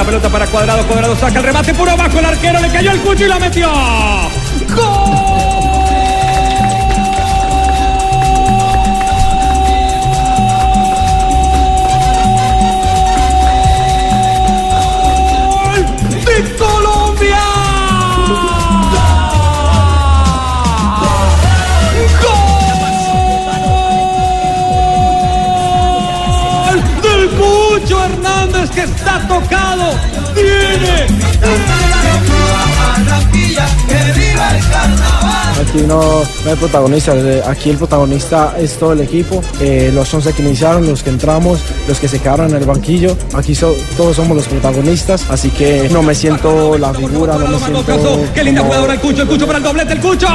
La pelota para Cuadrado, Cuadrado saca el remate puro abajo, el arquero le cayó el cucho y la metió. ¡Gol Aquí no, no hay protagonistas, eh, aquí el protagonista es todo el equipo, eh, los 11 que iniciaron, los que entramos, los que se quedaron en el banquillo, aquí so- todos somos los protagonistas, así que no me siento la figura, no me siento... ¡Qué linda jugadora el Cucho! ¡El Cucho para el doblete! ¡El Cucho!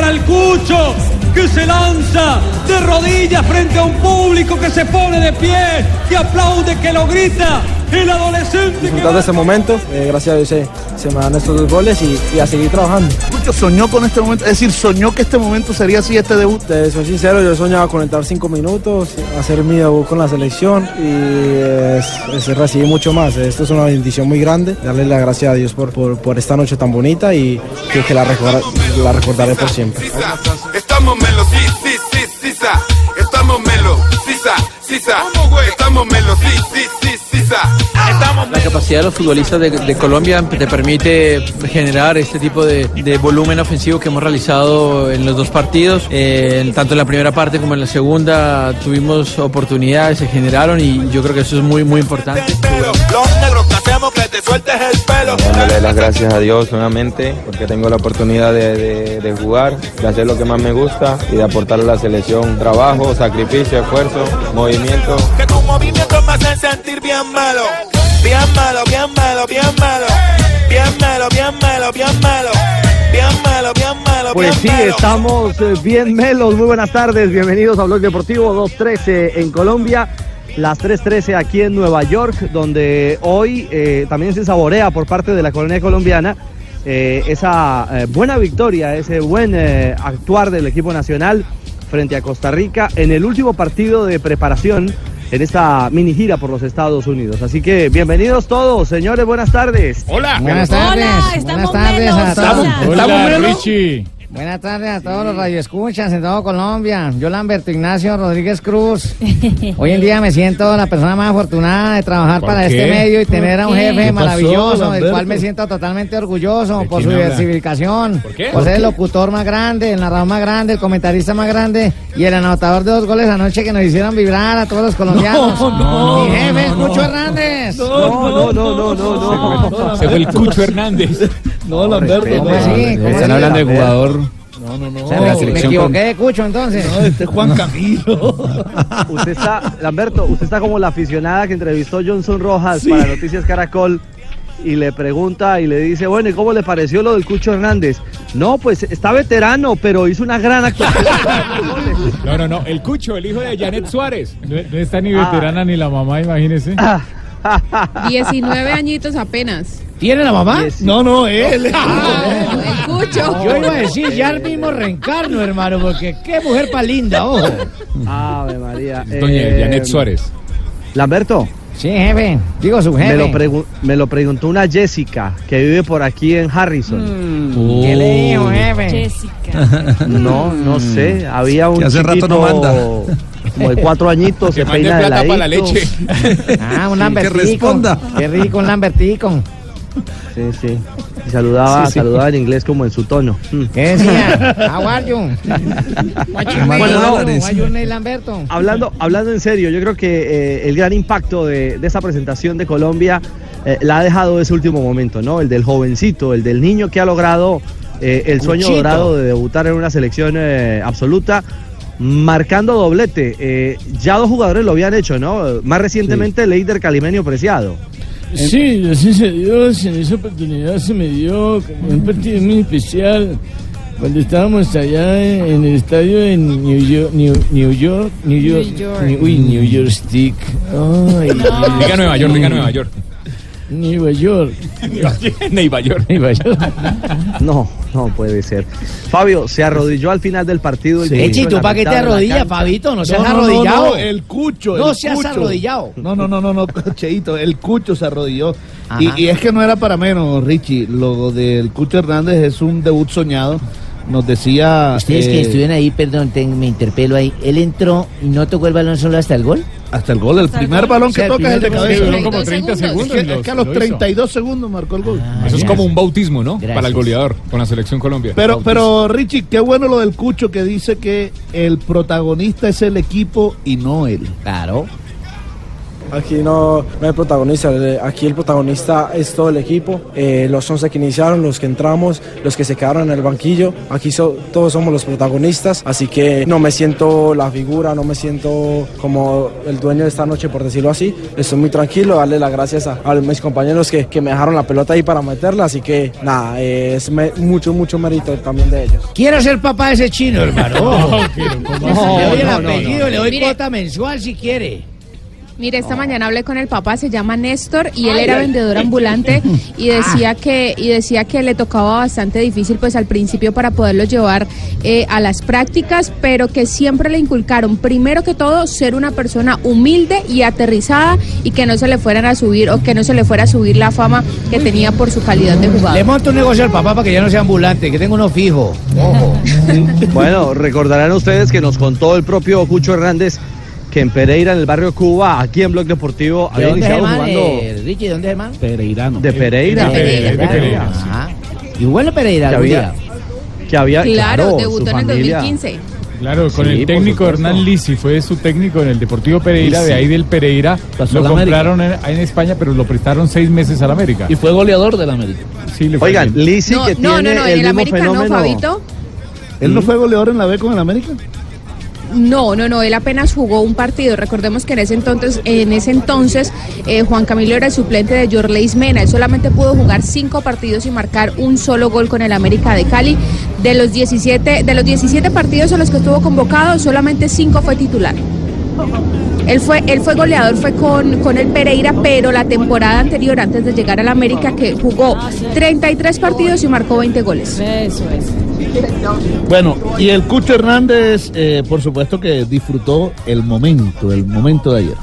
Para el Cucho! Que se lanza de rodillas frente a un público que se pone de pie, que aplaude, que lo grita. El adolescente que disfrutar de este momento, eh, gracias a Dios se, me dan estos dos goles y, y a seguir trabajando. Mucho soñó con este momento, es decir, soñó que este momento sería así este debut. Te soy sincero, yo soñaba con entrar cinco minutos, hacer mi debut con la selección y es- es recibir mucho más. Esto es una bendición muy grande, darle las gracias a Dios por, por, por esta noche tan bonita y que, que la, recorda- la recordaré por siempre. Estamos Estamos melo, sí, sa, sí, sa. Estamos melo, sí, sí, sí, sí, sa. Estamos La capacidad de los futbolistas de, de Colombia te permite generar este tipo de, de volumen ofensivo que hemos realizado en los dos partidos. Eh, tanto en la primera parte como en la segunda tuvimos oportunidades, se generaron y yo creo que eso es muy, muy importante. Que te sueltes el pelo. dándole las gracias a Dios nuevamente porque tengo la oportunidad de, de- de jugar, de hacer lo que más me gusta y de aportar a la selección trabajo, sacrificio, esfuerzo, movimiento. Que tu movimiento me hace sentir bien malo. Bien malo, bien malo, bien malo. Bien malo, bien malo, bien malo. Bien malo, bien malo, Pues sí, estamos eh, bien melos. Muy buenas tardes, bienvenidos a Blog Deportivo 2.13 en Colombia, las 3.13 aquí en Nueva York, donde hoy eh, también se saborea por parte de la colonia colombiana eh, esa eh, buena victoria, ese buen eh, actuar del equipo nacional frente a Costa Rica en el último partido de preparación en esta mini gira por los Estados Unidos. Así que bienvenidos todos, señores, buenas tardes. Hola. Buenas tardes. estamos Buenas tardes a menos, todos. hola. ¿Estamos menos? Buenas tardes a todos los radioescuchas en todo Colombia. Yo, Lamberto Ignacio Rodríguez Cruz. Hoy en día me siento la persona más afortunada de trabajar para este medio y tener a un qué? jefe ¿Qué maravilloso, del cual me siento totalmente orgulloso por su diversificación. ¿Por qué? Por ser el locutor más grande, el narrador más grande, el comentarista más grande y el anotador de dos goles anoche que nos hicieron vibrar a todos los colombianos. no, Mi jefe es Cucho Hernández. No, no, no, no, no, no. Se fue el Cucho Hernández. No, Lamberto. ¿Cómo así? ¿Cómo Están hablando de jugador. No, no, no. me equivoqué de Cucho entonces. este es Juan Camilo. Usted está, Lamberto, usted está como la aficionada que entrevistó Johnson Rojas para Noticias Caracol y le pregunta y le dice, bueno, ¿y cómo le pareció lo del Cucho Hernández? No, pues está veterano, pero hizo una gran actuación. No, no, no. El Cucho, el hijo de Janet Suárez. No, no está ni Ah. veterana ni la mamá, imagínese. 19 añitos apenas. ¿Tiene la mamá? No, no, él. El cucho. Yo iba a decir, ya el mismo reencarno, hermano, porque qué mujer pa' linda, ojo. Ave María. Doña Eh, Janet Suárez. Lamberto, Sí, jefe. Digo su Me jefe. lo, pregu- me lo preguntó una Jessica que vive por aquí en Harrison. Mm. ¿Qué le dijo, jefe? Jessica. No, no sé. Había un Que hace rato no manda. como de cuatro añitos. Que se peina de plata para la leche. Ah, un Que lambertico. responda. Qué rico, un lambertico. Sí, sí. Y saludaba, Sí, sí. saludaba en inglés como en su tono. Mm. ¿Qué decía? How are you? Lamberto? Hablando, hablando en serio, yo creo que eh, el gran impacto de, de esta presentación de Colombia eh, la ha dejado ese último momento, ¿no? El del jovencito, el del niño que ha logrado eh, el sueño Cuchito. dorado de debutar en una selección eh, absoluta, marcando doblete. Eh, ya dos jugadores lo habían hecho, ¿no? Más recientemente Leider Calimenio Preciado. Sí, gracias a Dios, en esa oportunidad se me dio como un partido muy especial cuando estábamos allá en, en el estadio de New York, New, New York, New York, New York. New- uy, New York Stick. Ay, Diga Nueva York, diga Nueva York. Nueva York. Nueva York. Nueva York. No, no puede ser. Fabio se arrodilló al final del partido. Sí. y Echi, puso ¿tú la para qué te arrodillas. Fabito? No seas No, arrodillado. no, el cucho. No el seas cucho. arrodillado. No, no, no, no, no, Cheito, el cucho se arrodilló. Y es que no era para menos, Richie. Lo del cucho Hernández es un debut soñado. Nos decía. Ustedes eh, que estuvieron ahí, perdón, te- me interpelo ahí. ¿Él entró y no tocó el balón solo hasta el gol? Hasta el gol, el primer balón O sea, que toca es el de cabeza. Duró como 32 30 segundos. segundos. Es que, y es que a lo- los lo hizo. 32 segundos marcó el gol. Eso es como un bautismo, ¿no? Gracias. Para el goleador con la selección Colombia. Pero, pero Richie, qué bueno lo del Cucho que dice que el protagonista es el equipo y no él. Claro. Aquí no, no hay protagonista, aquí el protagonista es todo el equipo, eh, los 11 que iniciaron, los que entramos, los que se quedaron en el banquillo, aquí so- todos somos los protagonistas, así que no me siento la figura, no me siento como el dueño de esta noche, por decirlo así, estoy muy tranquilo, darle las gracias a, a mis compañeros que, que me dejaron la pelota ahí para meterla, así que nada, eh, es me- mucho, mucho mérito también de ellos. Quiero ser papá de ese chino, hermano. le doy el no, no, apellido, le doy Mire. cuota mensual si quiere. Mire, esta mañana hablé con el papá, se llama Néstor y él era vendedor ambulante y decía que y decía que le tocaba bastante difícil pues al principio para poderlo llevar eh, a las prácticas, pero que siempre le inculcaron primero que todo ser una persona humilde y aterrizada y que no se le fueran a subir o que no se le fuera a subir la fama que tenía por su calidad de Le jugador. monto un negocio al papá para que ya no sea ambulante, que tengo uno fijo. Ojo. Bueno, recordarán ustedes que nos contó el propio Cucho Hernández que en Pereira, en el barrio Cuba, aquí en Blog Deportivo, ¿De había dónde es iniciado hermano? jugando Eh, Richie, ¿de dónde es hermano? Pereirano. de Pereira. De Pereira. de Pereira. Ajá. Y bueno Pereira Que había, día. que había, Claro, debutó en el familia. 2015. Claro, con Sí, el técnico. Hernán Lisi, fue su técnico en el Deportivo Pereira, Lisi. de ahí del Pereira. Pasó lo compraron en, en España, pero lo prestaron seis meses al América. Y fue goleador del América. Sí, le fue Oigan, bien. Lisi No, que no, tiene no, no, el en el mismo América no. Fabito. ¿Él no fue goleador en la B con el América? No, no, no, él apenas jugó un partido. Recordemos que en ese entonces, en ese entonces eh, Juan Camilo era el suplente de Jorleis Mena. Él solamente pudo jugar cinco partidos y marcar un solo gol con el América de Cali. De los 17, de los 17 partidos a los que estuvo convocado, solamente cinco fue titular. Él fue, él fue goleador, fue con, con el Pereira, pero la temporada anterior, antes de llegar al América, que jugó 33 partidos y marcó 20 goles. Eso es. Bueno, y el Cucho Hernández, eh, por supuesto que disfrutó el momento, el momento de ayer.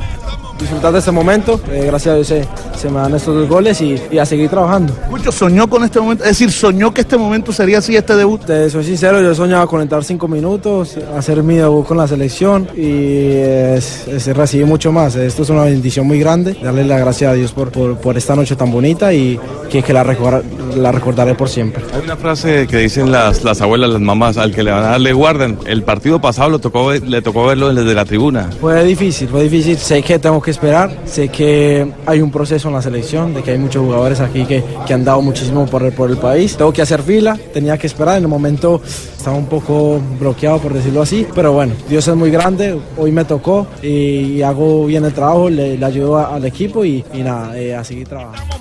Disfrutar de este momento, eh, gracias a Dios se, se me dan estos dos goles y, y a seguir trabajando. Cucho soñó con este momento, es decir, soñó que este momento sería así este debut. Te soy sincero, yo soñaba con entrar cinco minutos, hacer mi debut con la selección y es, es recibir mucho más. Esto es una bendición muy grande. Darle las gracias a Dios por, por, por esta noche tan bonita y que, que la, recordar- la recordaré por siempre. Hay una frase que dicen las, las abuelas, las mamás, al que le van a dar le guardan. El partido pasado lo tocó, ver- le tocó verlo desde la tribuna. Fue difícil, fue difícil. Sé que tengo que esperar, sé que hay un proceso en la selección, de que hay muchos jugadores aquí que, que han dado muchísimo por el, por el país. Tengo que hacer fila, tenía que esperar. En el momento estaba un poco bloqueado, por decirlo así. Pero bueno, Dios es muy grande, hoy me tocó y, hago bien el trabajo, le, ayudo al equipo y, y nada, eh, a seguir trabajando.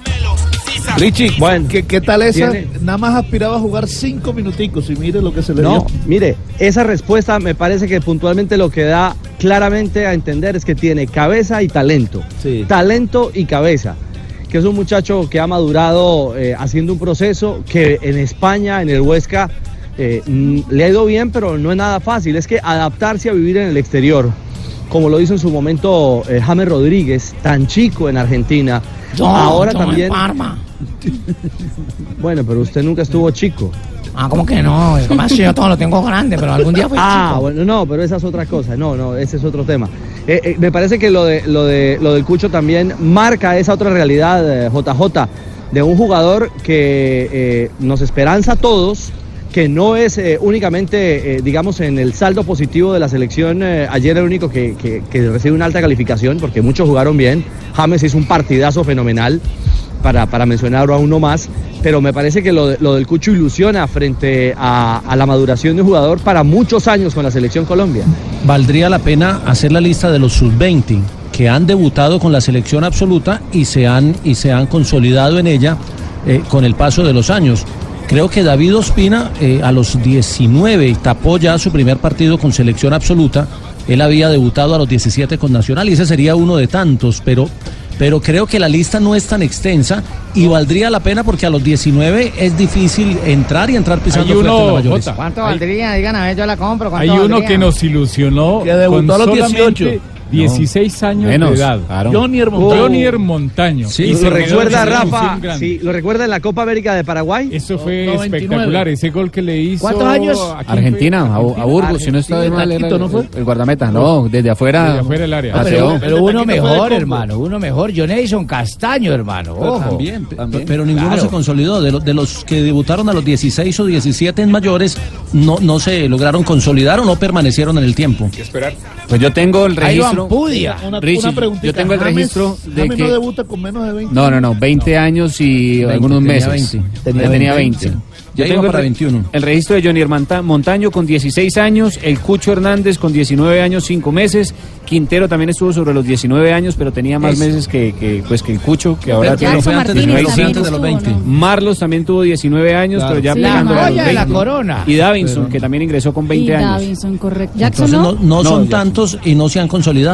Richie, Bueno, ¿qué, qué tal esa? tiene- Nada más aspiraba a jugar cinco minuticos y mire lo que se le No, dio. mire, esa respuesta me parece que puntualmente lo que da claramente a entender es que tiene cabeza y talento. Sí. Talento y cabeza. Que es un muchacho que ha madurado eh, haciendo un proceso que en España, en el Huesca, eh, mm, le ha ido bien, pero no es nada fácil. Es que adaptarse a vivir en el exterior como lo hizo en su momento eh, James Rodríguez, tan chico en Argentina. Yo, Ahora yo en también. Parma. Bueno, pero usted nunca estuvo chico. Ah, ¿cómo que no? Es más, yo todo lo tengo grande, pero algún día fui Ah, chico. bueno, no, pero esa es otra cosa. No, no, ese es otro tema. Eh, eh, me parece que lo de lo de lo del Cucho también marca esa otra realidad, eh, JJ, de un jugador que eh, nos esperanza a todos, que no es únicamente, digamos, en el saldo positivo de la selección. ayer el único que, que- que recibe una alta calificación, porque muchos jugaron bien. James hizo un partidazo fenomenal. Para, para mencionar a uno más, pero me parece que lo, lo del Cucho ilusiona frente a, a la maduración de un jugador para muchos años con la selección Colombia. valdría la pena hacer la lista de los sub-20 que han debutado con la selección absoluta y se han, y se han consolidado en ella eh, con el paso de los años. Creo que David Ospina eh, a los 19 tapó ya su primer partido con selección absoluta. Él había debutado a los 17 con Nacional y ese sería uno de tantos, pero, pero creo que la lista no es tan extensa y valdría la pena porque a los 19 es difícil entrar y entrar pisando Hay fuerte en la uno, mayores. Jota, ¿Cuánto hay- valdría? Digan a ver, yo la compro. ¿cuánto Hay uno valdría? que nos ilusionó Que debutó con a los solamente 18. 16 años Menos, de edad. claro. Jonier Montaño. Jonier Montaño. Sí, Y ¿Lo recuerda Rafa? Sí, ¿Lo recuerda en la Copa América de Paraguay? Eso fue 99. espectacular. Ese gol que le hizo. ¿Cuántos años? ¿a quién Argentina, a, a Burgos, si no está de mal, era ¿no fue? el- guardameta. No, desde afuera. Desde afuera del área. pateó. pero, pero uno mejor, hermano, uno mejor. Yo Nelson Castaño, hermano. Pero Ojo. También, pe- pero ninguno Claro. se consolidó. De, los de los que debutaron a los 16 o 17 en mayores, no, no se lograron consolidar o no permanecieron en el tiempo. esperar. Pues yo tengo el registro. Pudia. Una, Richie, una preguntita. yo tengo el James- registro de James que- no debuta con menos de 20. No, no, no, 20 años y 20, algunos tenía meses. 20. Tenía, Tenía tenía 20. 20. Ya Yo iba tengo para el, re- 21. el registro de Johnny Monta- Montaño con 16 años, el Cucho Hernández con 19 años, 5 meses, Quintero también estuvo sobre los 19 años, pero tenía más Es- meses que, que, pues, que el Cucho, que ahora Pero tiene fue antes, de- pero antes los estuvo, 20. ¿no? Marlos también tuvo 19 años, Claro. pero ya Sí, pegando la a los joya de la 20. corona. Y Davinson, que también ingresó con 20 y años. Davinson, correcto. Jackson Entonces no. no, no son ya. tantos y no se han consolidado.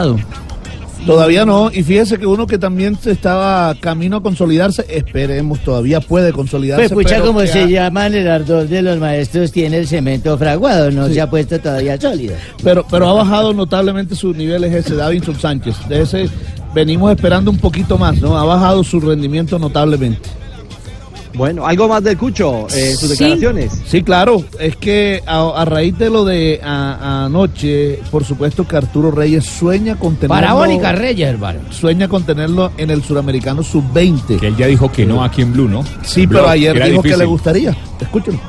Todavía no, y fíjese que uno que también estaba camino a consolidarse, esperemos, todavía puede consolidarse. Pues pucha, pero como se ha- llaman el ardor de los maestros, tiene el cemento fraguado, no se ha puesto todavía sólido. Pero, pero ha bajado notablemente sus niveles ese Davinson Sánchez. De ese venimos esperando un poquito más, ¿no? Ha bajado su rendimiento notablemente. Bueno, algo más del Cucho, eh, sus Sí. declaraciones. Sí, claro, es que a, a raíz de lo de a- anoche, por supuesto que Arturo Reyes sueña con tenerlo, Parabólica Reyes, hermano. sueña con tenerlo en el suramericano sub-20. Que él ya dijo que no aquí en Blue, ¿no? Sí, Blue, pero ayer dijo que le gustaría. Escúchenlo.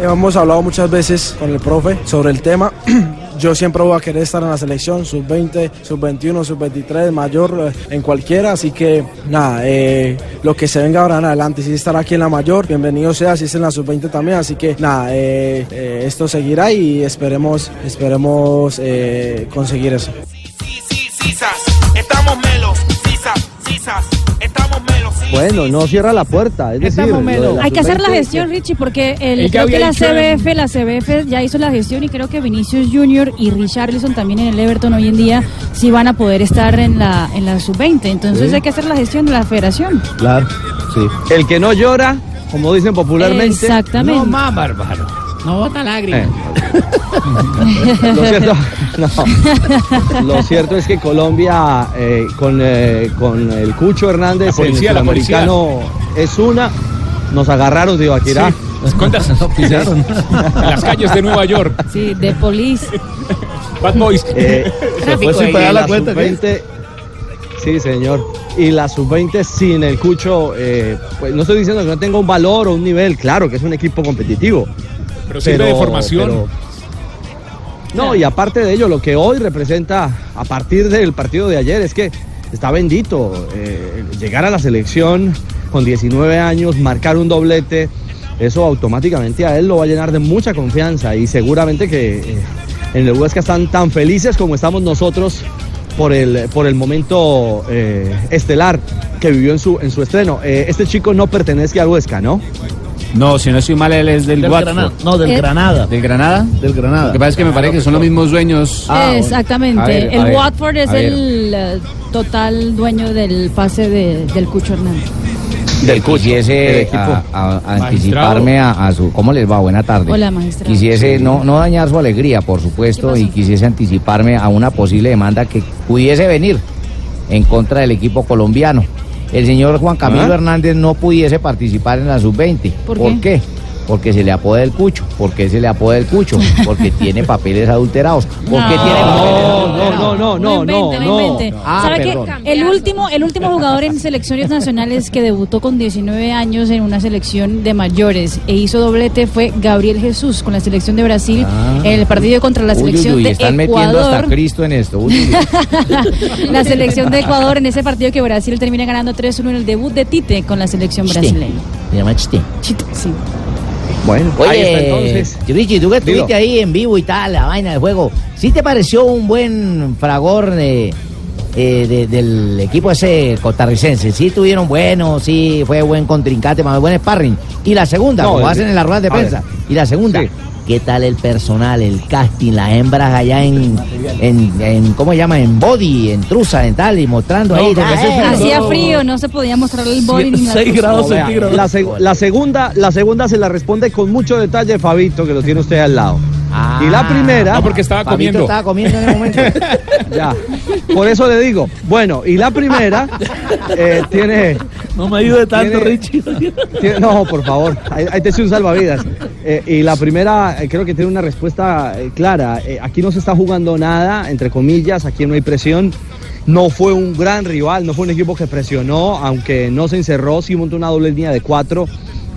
Hemos hablado muchas veces con el profe sobre el tema. Yo siempre voy a querer estar en la selección, sub-20, sub-21, sub-23, mayor, eh, en cualquiera. Así que nada, eh, lo que se venga ahora en adelante, si estar aquí en la mayor, bienvenido sea, si es en la sub-20 también. Así que nada, eh, eh, esto seguirá y esperemos, esperemos eh, conseguir eso. Estamos Bueno, no cierra la puerta. Es decir, de Hay que hacer la sub-20, gestión, Richie, porque el, creo que la en- CBF, la CBF ya hizo la gestión y creo que Vinicius Junior y Richarlison también en el Everton hoy en día sí van a poder estar en la en la sub-20. Entonces Sí. hay que hacer la gestión de la federación. Claro, sí. El que no llora, como dicen popularmente. Exactamente. No más, bárbaro. No bota lágrimas. Eh. Lo cierto, no. Lo cierto es que Colombia eh, con, eh, con el Cucho Hernández, La policía, el la policía. sudamericano es una. Nos agarraron de Ibaquirá. Sí. ¿Cuántas? pillaron. En las calles de Nueva York. Sí, de police. Bad Boys. Eh, fue sin pagar la la cuenta, ¿qué? sub-20, sí, señor. Y la sub-20 sin el Cucho, eh, pues no estoy diciendo que no tenga un valor o un nivel, claro que es un equipo competitivo. Pero sirve de formación. pero- no, y aparte de ello, lo que hoy representa a partir del partido de ayer es que está bendito eh, llegar a la selección con 19 años, marcar un doblete, eso automáticamente a él lo va a llenar de mucha confianza y seguramente que eh, en el Huesca están tan felices como estamos nosotros por el, por el momento eh, estelar que vivió en su, en su estreno. Este chico no pertenece al Huesca, ¿no? No, si no estoy mal, él es del, Del Watford. Granada. No, del Eh, Granada. ¿Del Granada? Del Granada. Lo que pasa es que me parece que son los mismos dueños. Ah, Exactamente. Ver, el ver, Watford es el eh, total dueño del pase de- del Cucho Hernández. Del Cucho, quisiese del equipo. a- a- a Magistrado. anticiparme a, a su... ¿Cómo les va? Buena tarde. Hola, magistrado. Quisiese no, no dañar su alegría, por supuesto, y quisiese anticiparme a una posible demanda que pudiese venir en contra del equipo colombiano. El señor Juan Camilo ¿Ah? Hernández no pudiese participar en la sub-20. ¿Por ¿Por qué? Porque se le apoda el cucho. ¿Por qué se le apoda el cucho? Porque tiene papeles adulterados. ¿Por qué No. tiene papeles No, adulterados? no, no, no, no, invente, no. invente. Ah, ¿Sabe que perdón. el último, el último jugador en selecciones nacionales que debutó con 19 años en una selección de mayores e hizo doblete fue Gabriel Jesús con la selección de Brasil Ah. en el partido contra la Uy, uy, selección uy, de están metiendo hasta Ecuador. Cristo en esto. Uy, uy, uy. la selección de Ecuador en ese partido que Brasil termina ganando 3-1 en el debut de Tite con la selección brasileña. Se llama chiste. Chito, sí. Bueno, ahí está Oye, entonces. Richie, tú que Dilo. estuviste ahí en vivo y tal, la vaina del juego, ¿sí te pareció un buen fragor de, eh, de- del equipo ese costarricense? ¿Sí tuvieron bueno, sí fue buen contrincante, más buen sparring? Y la segunda, No, como el- hacen en la rueda de ver. prensa, y la segunda, Sí. ¿Qué tal el personal, el casting, las hembras allá en, en, en ¿cómo se llama? En body, en trusa, en tal, y mostrando No, ahí. ah, eh, frío. Hacía frío, no se podía mostrar el body ni la seis truza. grados No, vea, centígrados. la, seg- la segunda, la segunda se la responde con mucho detalle Fabito, que lo tiene usted al lado. Ah. y la primera. No, porque estaba comiendo. estaba comiendo en el momento. Ya. Por eso le digo. Bueno, y la primera eh, tiene. No me ayude tanto, Tiene- Richie. tiene- No, por favor. Ahí, ahí te estoy un salvavidas. Eh, y la primera, eh, creo que tiene una respuesta eh, clara. Eh, aquí no se está jugando nada, entre comillas. Aquí no hay presión. No fue un gran rival, no fue un equipo que presionó, aunque no se encerró, sí montó una doble línea de cuatro.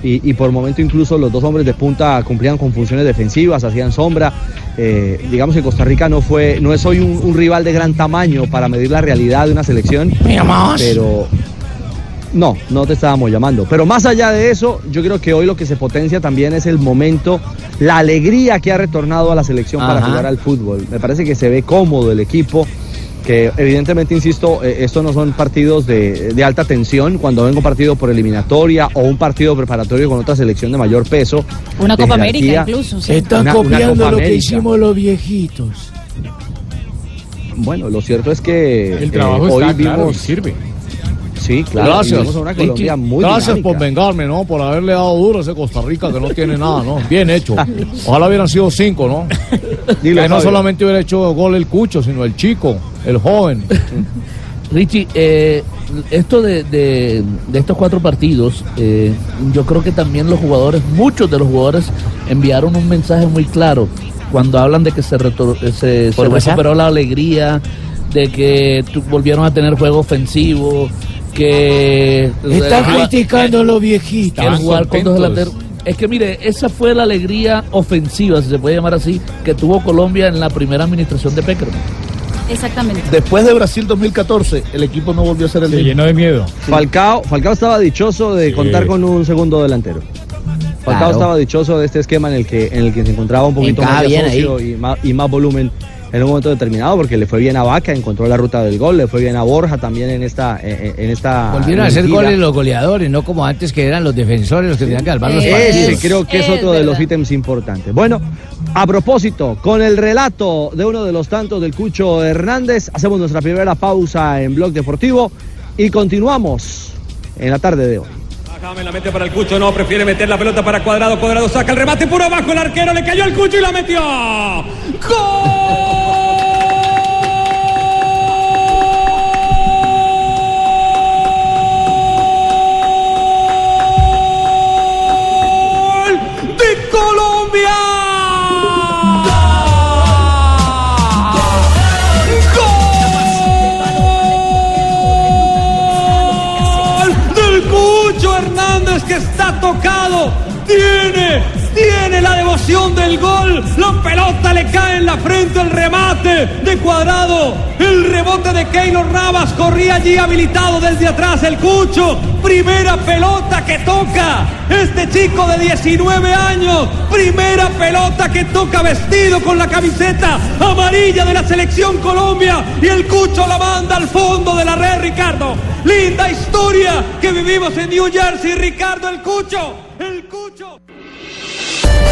Y, y por momento incluso los dos hombres de punta cumplían con funciones defensivas, hacían sombra. Eh, digamos que Costa Rica no fue, no es hoy un, un rival de gran tamaño para medir la realidad de una selección. Pero no, no te estábamos llamando. Pero más allá de eso, yo creo que hoy lo que se potencia también es el momento, la alegría que ha retornado a la selección para jugar al fútbol. Me parece que se ve cómodo el equipo. Que evidentemente, insisto, eh, estos no son partidos de, de alta tensión. Cuando venga un partido por eliminatoria o un partido preparatorio con otra selección de mayor peso. Una Copa jerarquía, América incluso. sí. Están Una- una copiando Copa lo que hicimos los viejitos. Bueno, lo cierto es que El trabajo eh, hoy está claro y vimos. sirve. Sí, claro. una Colombia muy Gracias dinámica. por vengarme, ¿no? Por haberle dado duro a ese Costa Rica que no tiene nada, ¿no? Bien hecho. Ojalá hubieran sido cinco, ¿no? Dilo, que no solamente hubiera hecho gol el Cucho, sino el chico, el joven. Richie, eh, esto de, de- de estos cuatro partidos, eh, yo creo que también los jugadores, muchos de los jugadores enviaron un mensaje muy claro cuando hablan de que se, retor- eh, se, ¿Por se recuperó la alegría, de que tu- volvieron a tener juego ofensivo, que... Están eh, criticando a los viejitos. que el jugar con dos contentos. delanteros. Es que mire, esa fue la alegría ofensiva, si se puede llamar así, que tuvo Colombia en la primera administración de Peckerman. Exactamente. Después de Brasil 2014, el equipo no volvió a ser el Se mismo. llenó de miedo. Falcao, Falcao estaba dichoso de Sí. contar con un segundo delantero. Falcao Claro. estaba dichoso de este esquema en el que en el que se encontraba un poquito más de y más, y más volumen en un momento determinado porque le fue bien a Vaca, encontró la ruta del gol, le fue bien a Borja también en esta en, en esta Volvieron a hacer goles los goleadores, no como antes que eran los defensores los que tenían que salvar los Eh, Ese partidos. creo que es, Es otro de los ítems importantes. Bueno, a propósito, con el relato de uno de los tantos del Cucho Hernández, hacemos nuestra primera pausa en Blog Deportivo y continuamos en la tarde de hoy. James la mete para el Cucho, no, prefiere meter la pelota para Cuadrado, Cuadrado saca el remate por abajo, el arquero le cayó el Cucho y la metió. ¡Gol Colombia! Que está tocado! Tiene, tiene la devoción del gol. La pelota le cae en la frente, el remate de cuadrado. El rebote de Keylor Navas corría allí habilitado desde atrás. El Cucho, primera pelota que toca. Este chico de 19 años, primera pelota que toca vestido con la camiseta amarilla de la selección Colombia. Y el Cucho la manda al fondo de la red, Ricardo. Linda historia que vivimos en New Jersey, Ricardo el Cucho.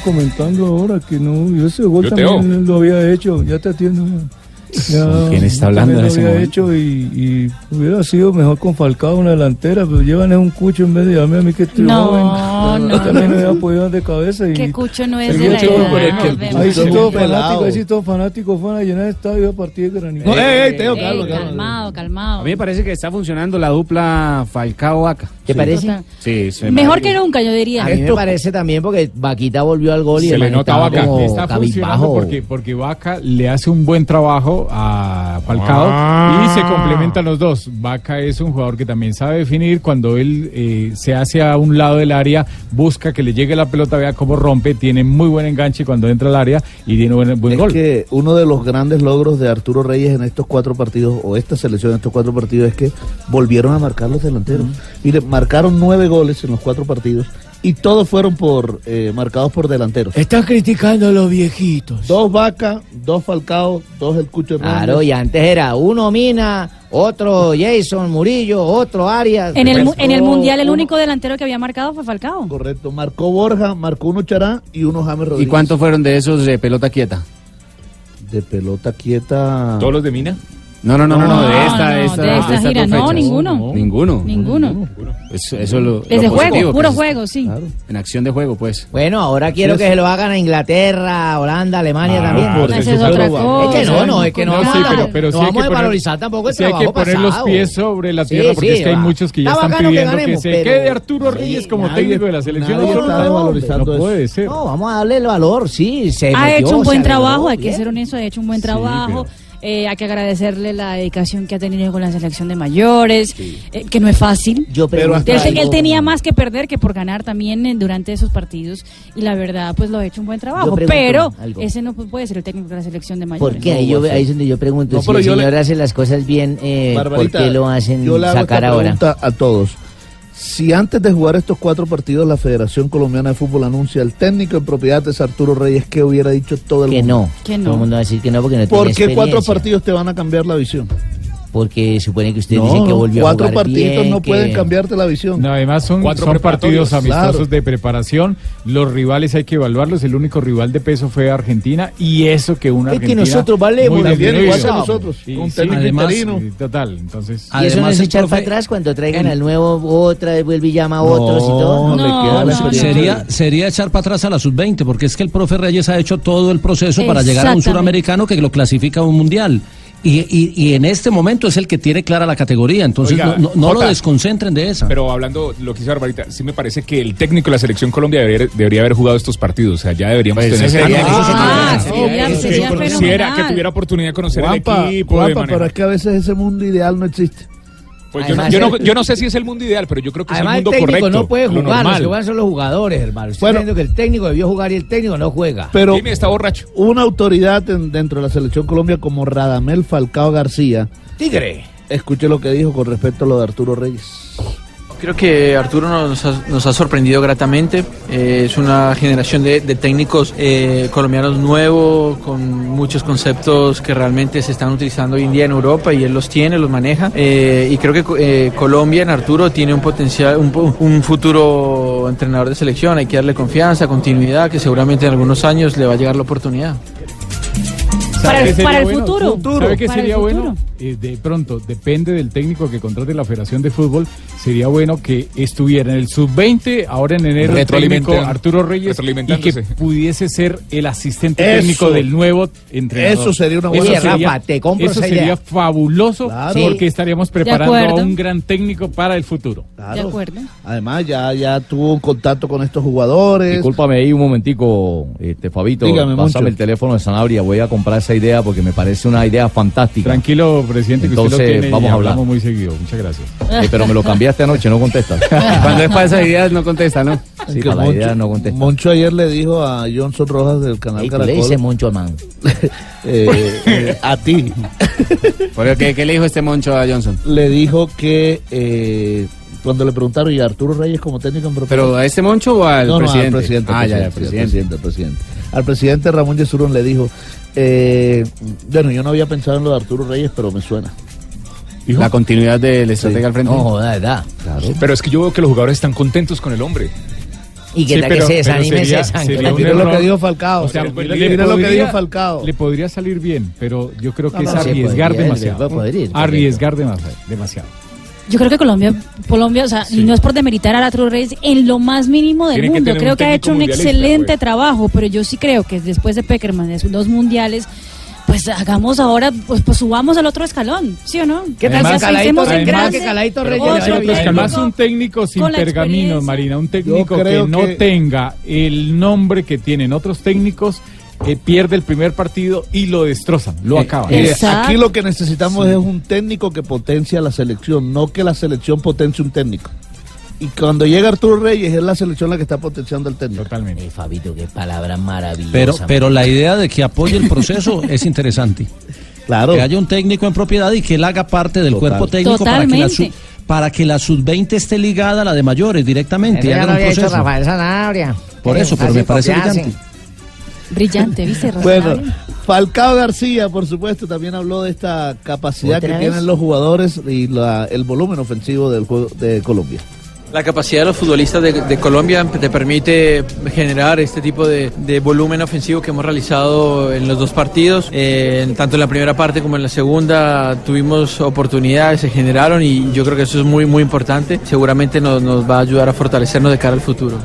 Comentando ahora que no, yo ese gol Yo, también lo había hecho, ya te atiendo. ya. Ya, ¿Con quién está hablando en ese momento? hecho y, y hubiera sido mejor con Falcao una delantera, pero llevan es un cucho en vez de llamarme a mí que estoy No, joven. no, Yo también no. me había apoyado de cabeza y... Que Cucho no es Sí, de la todo, edad, no. Ahí sí pelado. fanáticos, ahí sí todos fanáticos van a llenar el estadio a partir de granito. No, ey, ey, Teo, Ey, calma, calma. calmado, calmado. A mí me parece que está funcionando la dupla Falcao-Vaca. ¿Te parece? Sí, se Mejor que nunca, yo diría. A mí me parece también porque Vaquita volvió al gol y Se le nota Vaca. Está funcionando porque Vaca le hace un buen trabajo a Falcao Ah. y se complementan los dos. Vaca es un jugador que también sabe definir cuando él eh, se hace a un lado del área, busca que le llegue la pelota, vea cómo rompe, tiene muy buen enganche cuando entra al área y tiene buen, buen es gol. que uno de los grandes logros de Arturo Reyes en estos cuatro partidos, o esta selección en estos cuatro partidos, es que volvieron a marcar los delanteros. Mire, marcaron nueve goles en los cuatro partidos y todos fueron por eh, marcados por delanteros. Estás criticando a los viejitos. Dos Vaca, dos Falcao, dos el Cucho Hernández. Claro, y antes era uno Mina, otro Jason Murillo, otro Arias. En el, en el Mundial el uno- único delantero que había marcado fue Falcao. Correcto, marcó Borja, marcó uno Chará y uno James ¿Y Rodríguez. cuántos fueron de esos de pelota quieta? De pelota quieta. ¿Todos los de Mina? No, no, no, no, no, de esta, no, de esta, de esta gira, no, fechas. ninguno. Ninguno. Ninguno. Eso, eso es lo, Desde lo juego, positivo, puro pues, juego, sí. En acción de juego, pues. Bueno, ahora quiero Sí, que es- se lo hagan a Inglaterra, Holanda, Alemania Ah, también. Esa es otra pero cosa. Es que no, no, es que no, No, vamos, sí, a, pero- pero no sí hay vamos que a poner- valorizar tampoco el Sí hay que trabajo poner los pies sobre la Sí, tierra porque sí, es que hay ah, muchos que ya está están pidiendo que, se pero- quede Arturo Reyes como técnico de la selección. No, puede ser. No, vamos a darle el valor, sí. Se Ha hecho un buen trabajo, hay que ser honesto, ha hecho un buen trabajo. Eh, hay que agradecerle la dedicación que ha tenido con la selección de mayores, eh, que no es fácil. Yo Pero Él, algo. él tenía más que perder que por ganar también eh, durante esos partidos y la verdad pues lo ha hecho un buen trabajo, pero algo. ese no pu- puede ser el técnico de la selección de mayores. ¿Por qué? Ahí, yo- ahí es donde yo pregunto, No, si el le- señor hace las cosas bien, eh, ¿por qué lo hacen yo le hago sacar esta ahora? a todos. Si antes de jugar estos cuatro partidos la Federación Colombiana de Fútbol anuncia el técnico en propiedad es Arturo Reyes, ¿qué hubiera dicho todo el Que mundo? no. Que no. Todo el mundo va a decir que no porque no ¿Por tiene qué cuatro partidos te van a cambiar la visión? Porque supone que usted No, dice que volvió cuatro a jugar partidos bien, no que- pueden cambiarte la visión. No, además son, Cuatro son partidos amistosos claro. de preparación. Los rivales hay que evaluarlos. El único rival de peso fue Argentina y eso que una Es que nosotros valemos, muy también igual que nosotros, Sí, con sí, técnico además, Total, entonces. Y eso no Además, es el echar profe- para atrás cuando traigan en- al nuevo, otra vez vuelve y llama a otros y todo. le No, queda no. Sería, sería echar para atrás a la sub-20, porque es que el profe Reyes ha hecho todo el proceso para llegar a un suramericano que lo clasifica a un mundial. Y, y- y en este momento es el que tiene clara la categoría, entonces Oiga, no, no- no lo desconcentren de esa. Pero hablando lo que hizo Barbarita, sí me parece que el técnico de la selección Colombia debería, debería haber jugado estos partidos. O sea, ya deberíamos Pues tener. ese sería- Ah, eso sería- sería, Que- sería que tuviera oportunidad de conocer el equipo. de manejar. pero es que a veces ese mundo ideal no existe. Pues yo, no, yo, no, el- yo no sé si es el mundo ideal, pero yo creo que Además, es el el mundo técnico correcto. no puede lo jugar, los normal. que juegan son los jugadores, hermano. Estoy Bueno. diciendo que el técnico debió jugar y el técnico no juega. Pero Jimmy está borracho. una autoridad en- dentro de la selección Colombia como Radamel Falcao García, Tigre. escuche lo que dijo con respecto a lo de Arturo Reyes. Creo que Arturo nos ha, nos ha sorprendido gratamente. Eh, es una generación de, de técnicos eh, colombianos nuevos, con muchos conceptos que realmente se están utilizando hoy en día en Europa y él los tiene, los maneja. Eh, y creo que eh, Colombia en Arturo tiene un potencial, un, futuro entrenador de selección. Hay que darle confianza, continuidad, que seguramente en algunos años le va a llegar la oportunidad. Para el- qué sería para el bueno? futuro. ¿Sabe qué Para el sería bueno? Eh, de pronto, depende del técnico que contrate la Federación de Fútbol. Sería bueno que estuviera en el sub-20, ahora en enero el técnico Arturo Reyes y que pudiese ser el asistente Eso. técnico del nuevo entrenador. Eso sería una Eso buena sería- Rafa, te compro Eso esa sería idea. fabuloso Claro. porque estaríamos preparando a un gran técnico para el futuro. De acuerdo. Además, ya, ya tuvo un contacto con estos jugadores. Discúlpame ahí un momentico, este, Fabito. Dígame. Pásame el teléfono de Sanabria. Voy a comprar esa idea porque me parece una idea fantástica. Tranquilo, presidente, que usted Entonces, lo tiene y vamos a hablar. hablamos muy seguido. Muchas gracias. Eh, pero me lo cambiaste anoche, no contestas. Cuando es para esas ideas no contesta, ¿no? Sí, para la idea no contesta. Moncho ayer le dijo a Johnson Rojas del canal tú le Caracol. dices mucho, man. eh, eh, a ti. Porque, ¿qué, qué le dijo este moncho a Johnson? le dijo que eh, cuando le preguntaron, ¿y Arturo Reyes como técnico en propiedad? ¿Pero a este moncho o al No, no, presidente? al presidente. Ah, al ya, ya, presidente, presidente. al presidente, presidente. Al presidente Ramón Yesurón le dijo, eh, bueno, yo no había pensado en lo de Arturo Reyes, pero me suena. La continuidad del estratega al frente. No, joda, verdad. Claro. Pero es que yo veo que los jugadores están contentos con el hombre. Y que Sí, pero- que se desanime un Mira lo que dijo Falcao. O sea, Mira le lo que podría- dijo Falcao. Le podría salir bien, pero yo creo que No, es no, sí, arriesgar podría, demasiado. arriesgar demasiado. demasiado. Yo creo que Colombia, Colombia, o sea, y no es por demeritar a Arturo Reyes en lo más mínimo del Tiene que mundo. tener Creo que ha hecho un excelente pues. trabajo, pero yo sí creo que después de Peckerman, de sus dos mundiales, pues hagamos ahora, pues, pues subamos al otro escalón, ¿sí o no? ¿Qué tal si Caladito- en además que Caladito Reyes además un técnico sin la pergaminos. Marina, un técnico creo que no que- tenga el nombre que tienen otros técnicos, eh, pierde el primer partido y lo destrozan, lo Eh, acaban. eh, aquí lo que necesitamos es un técnico que potencie a la selección, no que la selección potencie un técnico. Y cuando llega Arturo Reyes es la selección la que está potenciando al técnico. Totalmente. Eh, Fabito, qué palabra maravillosa. Pero, pero la idea de que apoye el proceso es interesante. Claro. Que haya un técnico en propiedad y que él haga parte del Total. cuerpo técnico para que, la para que la sub-20 esté ligada a la de mayores directamente. ya lo había hecho proceso. Rafael Sanabria. Por Eh, eso, pero me parece copiarse. brillante. Brillante, ¿viste? Bueno. Falcao García, por supuesto, también habló de esta capacidad ¿Otra que vez? tienen los jugadores y la- el volumen ofensivo del juego de Colombia. La capacidad de los futbolistas de, de Colombia te permite generar este tipo de, de volumen ofensivo que hemos realizado en los dos partidos. Eh, tanto en la primera parte como en la segunda tuvimos oportunidades, se generaron y yo creo que eso es muy, muy importante. Seguramente nos, nos va a ayudar a fortalecernos de cara al futuro.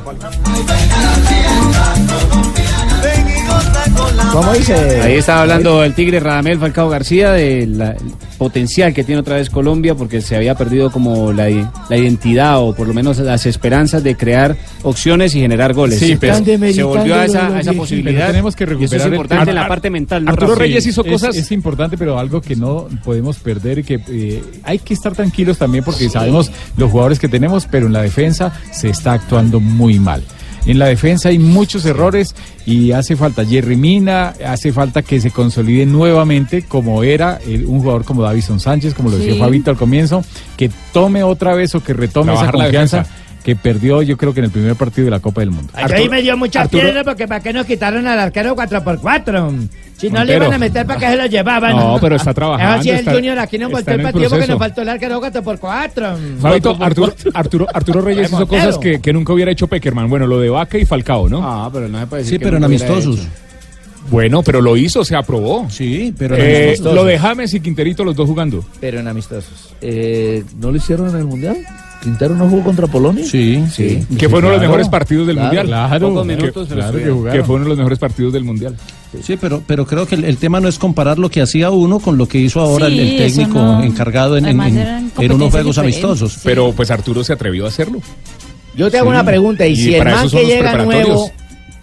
¿Cómo dice? Ahí estaba hablando el Tigre Radamel Falcao García del potencial que tiene otra vez Colombia porque se había perdido como la, la identidad o por lo menos las esperanzas de crear opciones y generar goles. Sí, pero- se volvió a esa, a esa Pero posibilidad. tenemos que y eso recuperar es el- importante en la Ar- parte mental. ¿no, Arturo? Reyes hizo cosas- Es, importante, pero algo que no podemos perder y que eh, hay que estar tranquilos también porque sabemos los jugadores que tenemos, pero en la defensa se está actuando muy mal. En la defensa hay muchos errores y hace falta Jerry Mina, hace falta que se consolide nuevamente como era eh, un jugador como Davison Sánchez, como lo decía Sí. Fabito al comienzo, que tome otra vez o que retome esa Trabajar confianza. Que perdió yo creo que en el primer partido de la Copa del Mundo. Aquí ahí me dio mucha Arturo- piedra porque para qué nos quitaron al arquero 4x4. Si no le Montero. iban a meter, ¿para qué se lo llevaban? No, pero está trabajando, Así el está- Junior aquí no está volteó el el partido porque nos faltó el arquero 4x4. Fabito, Arturo, Arturo, Arturo Reyes hizo cosas que, que nunca hubiera hecho Peckerman. Bueno, lo de Vaca y Falcao, ¿no? Ah, pero no se puede decir Sí, que pero en amistosos. hecho. Bueno, pero lo hizo, se aprobó. Sí, pero en Eh, amistosos. lo de James y Quinterito, los dos jugando. Pero en amistosos. Eh, ¿No lo hicieron en el Mundial? ¿Quintero no jugó contra Polonia? Sí, sí. Que fue uno de los claro. mejores partidos del Claro, Mundial. claro, Pocos que- minutos, claro que. Que fue uno de los mejores partidos del Mundial. Sí, pero, pero creo que el, el tema no es comparar lo que hacía uno con lo que hizo ahora el- Sí, el, eso técnico no. encargado en, en- Además, en- eran en unos juegos amistosos. Pero pues Arturo se atrevió a hacerlo. Yo te hago Sí. una pregunta, y, Y si el man que llega nuevo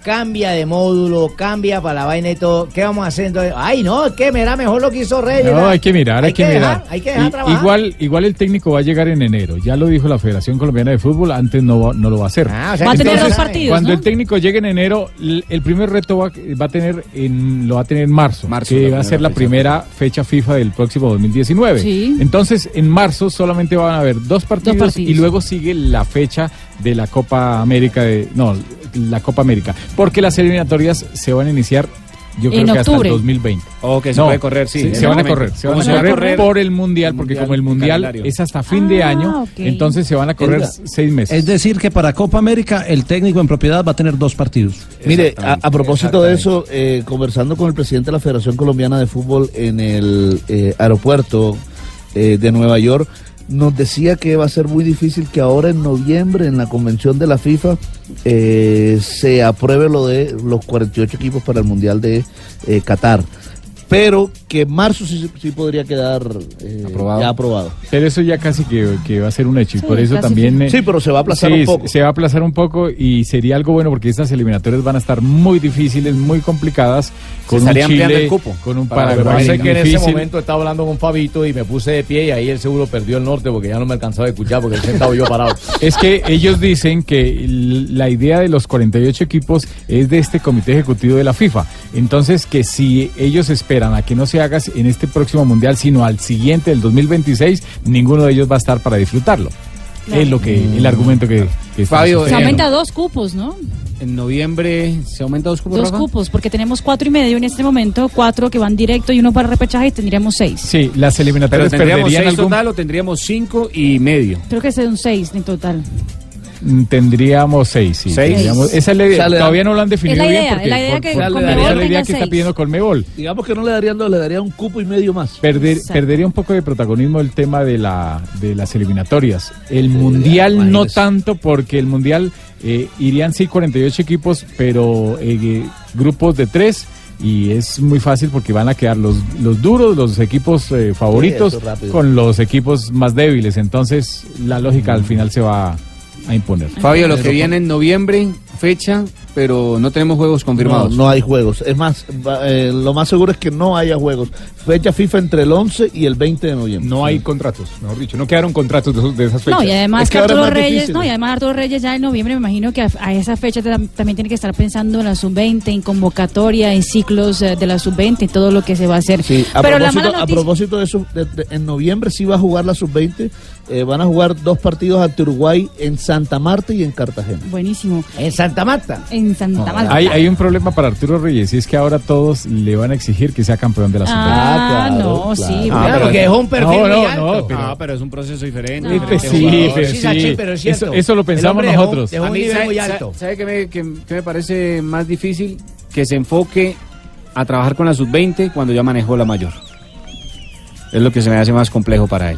cambia de módulo, cambia para la vaina y todo, ¿qué vamos a hacer entonces? Ay, no, es que me era mejor lo que hizo Reyes. No, hay que mirar, hay, que, mirar. hay que dejar Y- trabajar. igual, igual el técnico va a llegar en enero. Ya lo dijo la Federación Colombiana de Fútbol, antes no, va- no lo va a hacer. Ah, o sea, Va a tener entonces- dos partidos, Cuando ¿no? el técnico llegue en enero, el primer reto va, va a tener en, lo va a tener en marzo, Marzo, que la va a ser la primera primera fecha FIFA del próximo 2019. Sí. Entonces, en marzo solamente van a haber dos partidos, partidos. y luego sigue la fecha de la Copa América de no, la Copa América, porque las eliminatorias se van a iniciar yo creo que hasta el octubre. 2020. O que se No, puede correr, sí. se van a exactamente. correr, se van ¿Cómo a correr, correr? por el mundial, porque Mundial, como el mundial calendario. es hasta fin de Ah, año, entonces se van a correr seis meses. Es decir, que para Copa América el técnico en propiedad va a tener dos partidos. Mire, a, a propósito de eso, eh, conversando con el presidente de la Federación Colombiana de Fútbol en el eh, aeropuerto eh, de Nueva York, nos decía que va a ser muy difícil que ahora en noviembre, en la convención de la FIFA, eh, se apruebe lo de los 48 equipos para el Mundial de eh, Qatar. Pero que marzo sí, sí podría quedar eh, ya aprobado. Pero eso ya casi que, que va a ser un hecho y Sí, por eso también... sí. eh, Sí, pero se va a aplazar sí, un poco. Se va a aplazar un poco y sería algo bueno porque estas eliminatorias van a estar muy difíciles, muy complicadas, con un estaría ampliando Chile, el cupo. con un Para Paraguay sé que en ese difícil. momento estaba hablando con Fabito y me puse de pie y ahí él seguro perdió el norte porque ya no me alcanzaba a escuchar porque él sentado yo parado. Es que ellos dicen que la idea de los 48 equipos es de este comité ejecutivo de la FIFA. Entonces, que si ellos esperan a que no se haga en este próximo mundial, sino al siguiente, del 2026, ninguno de ellos va a estar para disfrutarlo. Es lo que el argumento que, que Fabio, Se aumenta dos cupos, ¿no? En noviembre se aumenta dos cupos. Dos Rafa? cupos, porque tenemos cuatro y medio en este momento, cuatro que van directo y uno para repechaje y tendríamos seis. Sí, las Pero eliminatorias tendríamos seis algún... total o tendríamos cinco y medio. Creo que es de un seis en total. Tendríamos seis, sí. ¿Seis? Tendríamos- esa es la idea. O sea, le da- Todavía no lo han definido Es la bien porque es la idea por- que por- Conmebol esa es la idea que está pidiendo Colmebol. Digamos que no le darían dos, le daría un cupo y medio más. Perder- perdería un poco de protagonismo el tema de, la, de las eliminatorias. El Mundial no tanto porque el Mundial eh, irían sí 48 equipos, pero eh, grupos de tres y es muy fácil porque van a quedar los, los duros, los equipos eh, favoritos con los equipos más débiles. Entonces la lógica al final se va a imponer. Fabio, lo que viene en noviembre, fecha, pero no tenemos juegos confirmados. No, no hay juegos. Es más, va- eh, lo más seguro es que no haya juegos. Fecha FIFA entre el 11 y el 20 de noviembre. No hay contratos, mejor dicho, no quedaron contratos de, de esas fechas. No, y además Es que Arturo Reyes, no, y además Arturo Reyes ya en noviembre me imagino que a, a esa fecha tam- también tiene que estar pensando en la sub-20, en convocatoria, en ciclos eh, de la sub-20 y todo lo que se va a hacer. Sí, a, Pero la propósito, mala a noticia, propósito de eso, de- de- en noviembre sí va a jugar la sub-20. Eh, van a jugar dos partidos ante Uruguay en Santa Marta y en Cartagena. buenísimo. En Santa Marta. En Santa Marta. Hay, hay un problema para Arturo Reyes y es que ahora todos le van a exigir que sea campeón de la sub Ah, no, sí. Ah, pero- porque dejó un perfil No, no, muy alto. no, pero- Ah, pero es un proceso diferente. Eh, pues diferentes sí, pero Sí, sí. Sachi, pero es cierto. Eso, eso lo pensamos nosotros. A un mí, nivel ¿sabe, muy alto. ¿sabe qué me, qué- qué me parece más difícil? Que se enfoque a trabajar con la sub-20 cuando ya manejó la mayor. Es lo que se me hace más complejo para él.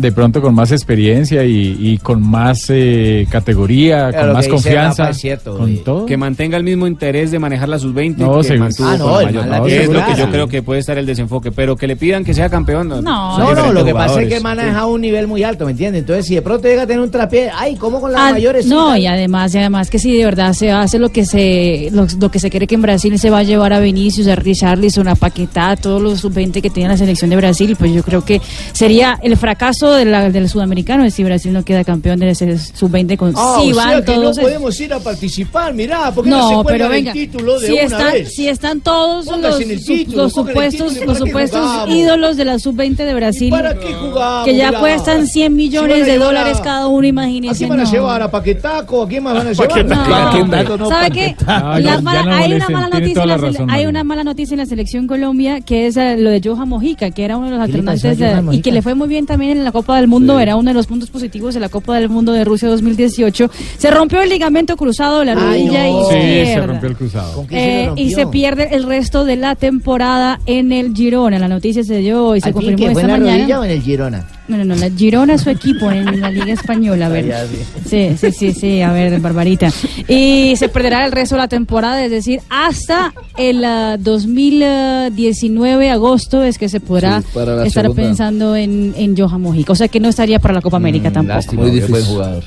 De pronto con más experiencia y, y con más eh, categoría, Pero con más confianza. Rafa es cierto, con todo. Que mantenga el mismo interés de manejar la sub-20 No, que mantuvo Ah, no, el mayor. es lo que yo creo que puede estar el desenfoque, pero que le pidan que sea campeón. No, No, no, lo que pasa es que maneja un nivel muy alto, ¿me entiendes? Entonces, si de pronto llega a tener un trapié, ay, ¿cómo con las Ah, mayores? no, y además, y además que si de verdad se hace lo que se lo, lo que se cree que en Brasil se va a llevar a Vinicius, a Richarlison, a Paquetá, a todos los sub-20 que tiene la selección de Brasil, pues yo creo que sería el fracaso de la- del sudamericano de si Brasil no queda campeón de ese sub-20 con Ah, si o van sea que todos no podemos ir a participar, mirá, ¿por qué no, No, se pero el venga, título de si, una están, vez? si están todos Póngase los, el título, los el supuestos, título, los ¿para qué supuestos ídolos de la sub-20 de Brasil, ¿Para qué jugamos? que ya Mirá. cuestan 100 Si van millones a de dólares a- cada uno, ¿A imagínense. quién van a llevar? ¿A Paquetaco? ¿A quién más van a llevar? Paquetaco. No. Paquetaco, no, ¿Sabe qué? Hay una mala noticia, hay una mala noticia en la selección Colombia que es eh, lo de Johan Mojica, que era uno de los ¿Qué le pasó a alternantes y que le fue muy bien también en la Copa del Mundo, era uno de los puntos positivos de la Copa del Mundo de Rusia 2018. Se rompió el ligamento cruzado de la Ay, rodilla no. y Sí, se rompió el cruzado. ¿Con qué se Eh, y se pierde el resto de la temporada en el Girona. La noticia se dio y se ¿Al fin confirmó fue esta en la rodilla mañana. o en el Girona? No, no, no, la Girona es su equipo en la Liga Española, a ver. Sí, sí, sí, sí, a ver, Barbarita. Y se perderá el resto de la temporada, es decir, hasta el ah, 2019, agosto, es que se podrá Sí, estar segunda. pensando en, en Johan Mojica. O sea que no estaría para la Copa América tampoco. Lástima, Muy difícil. jugador.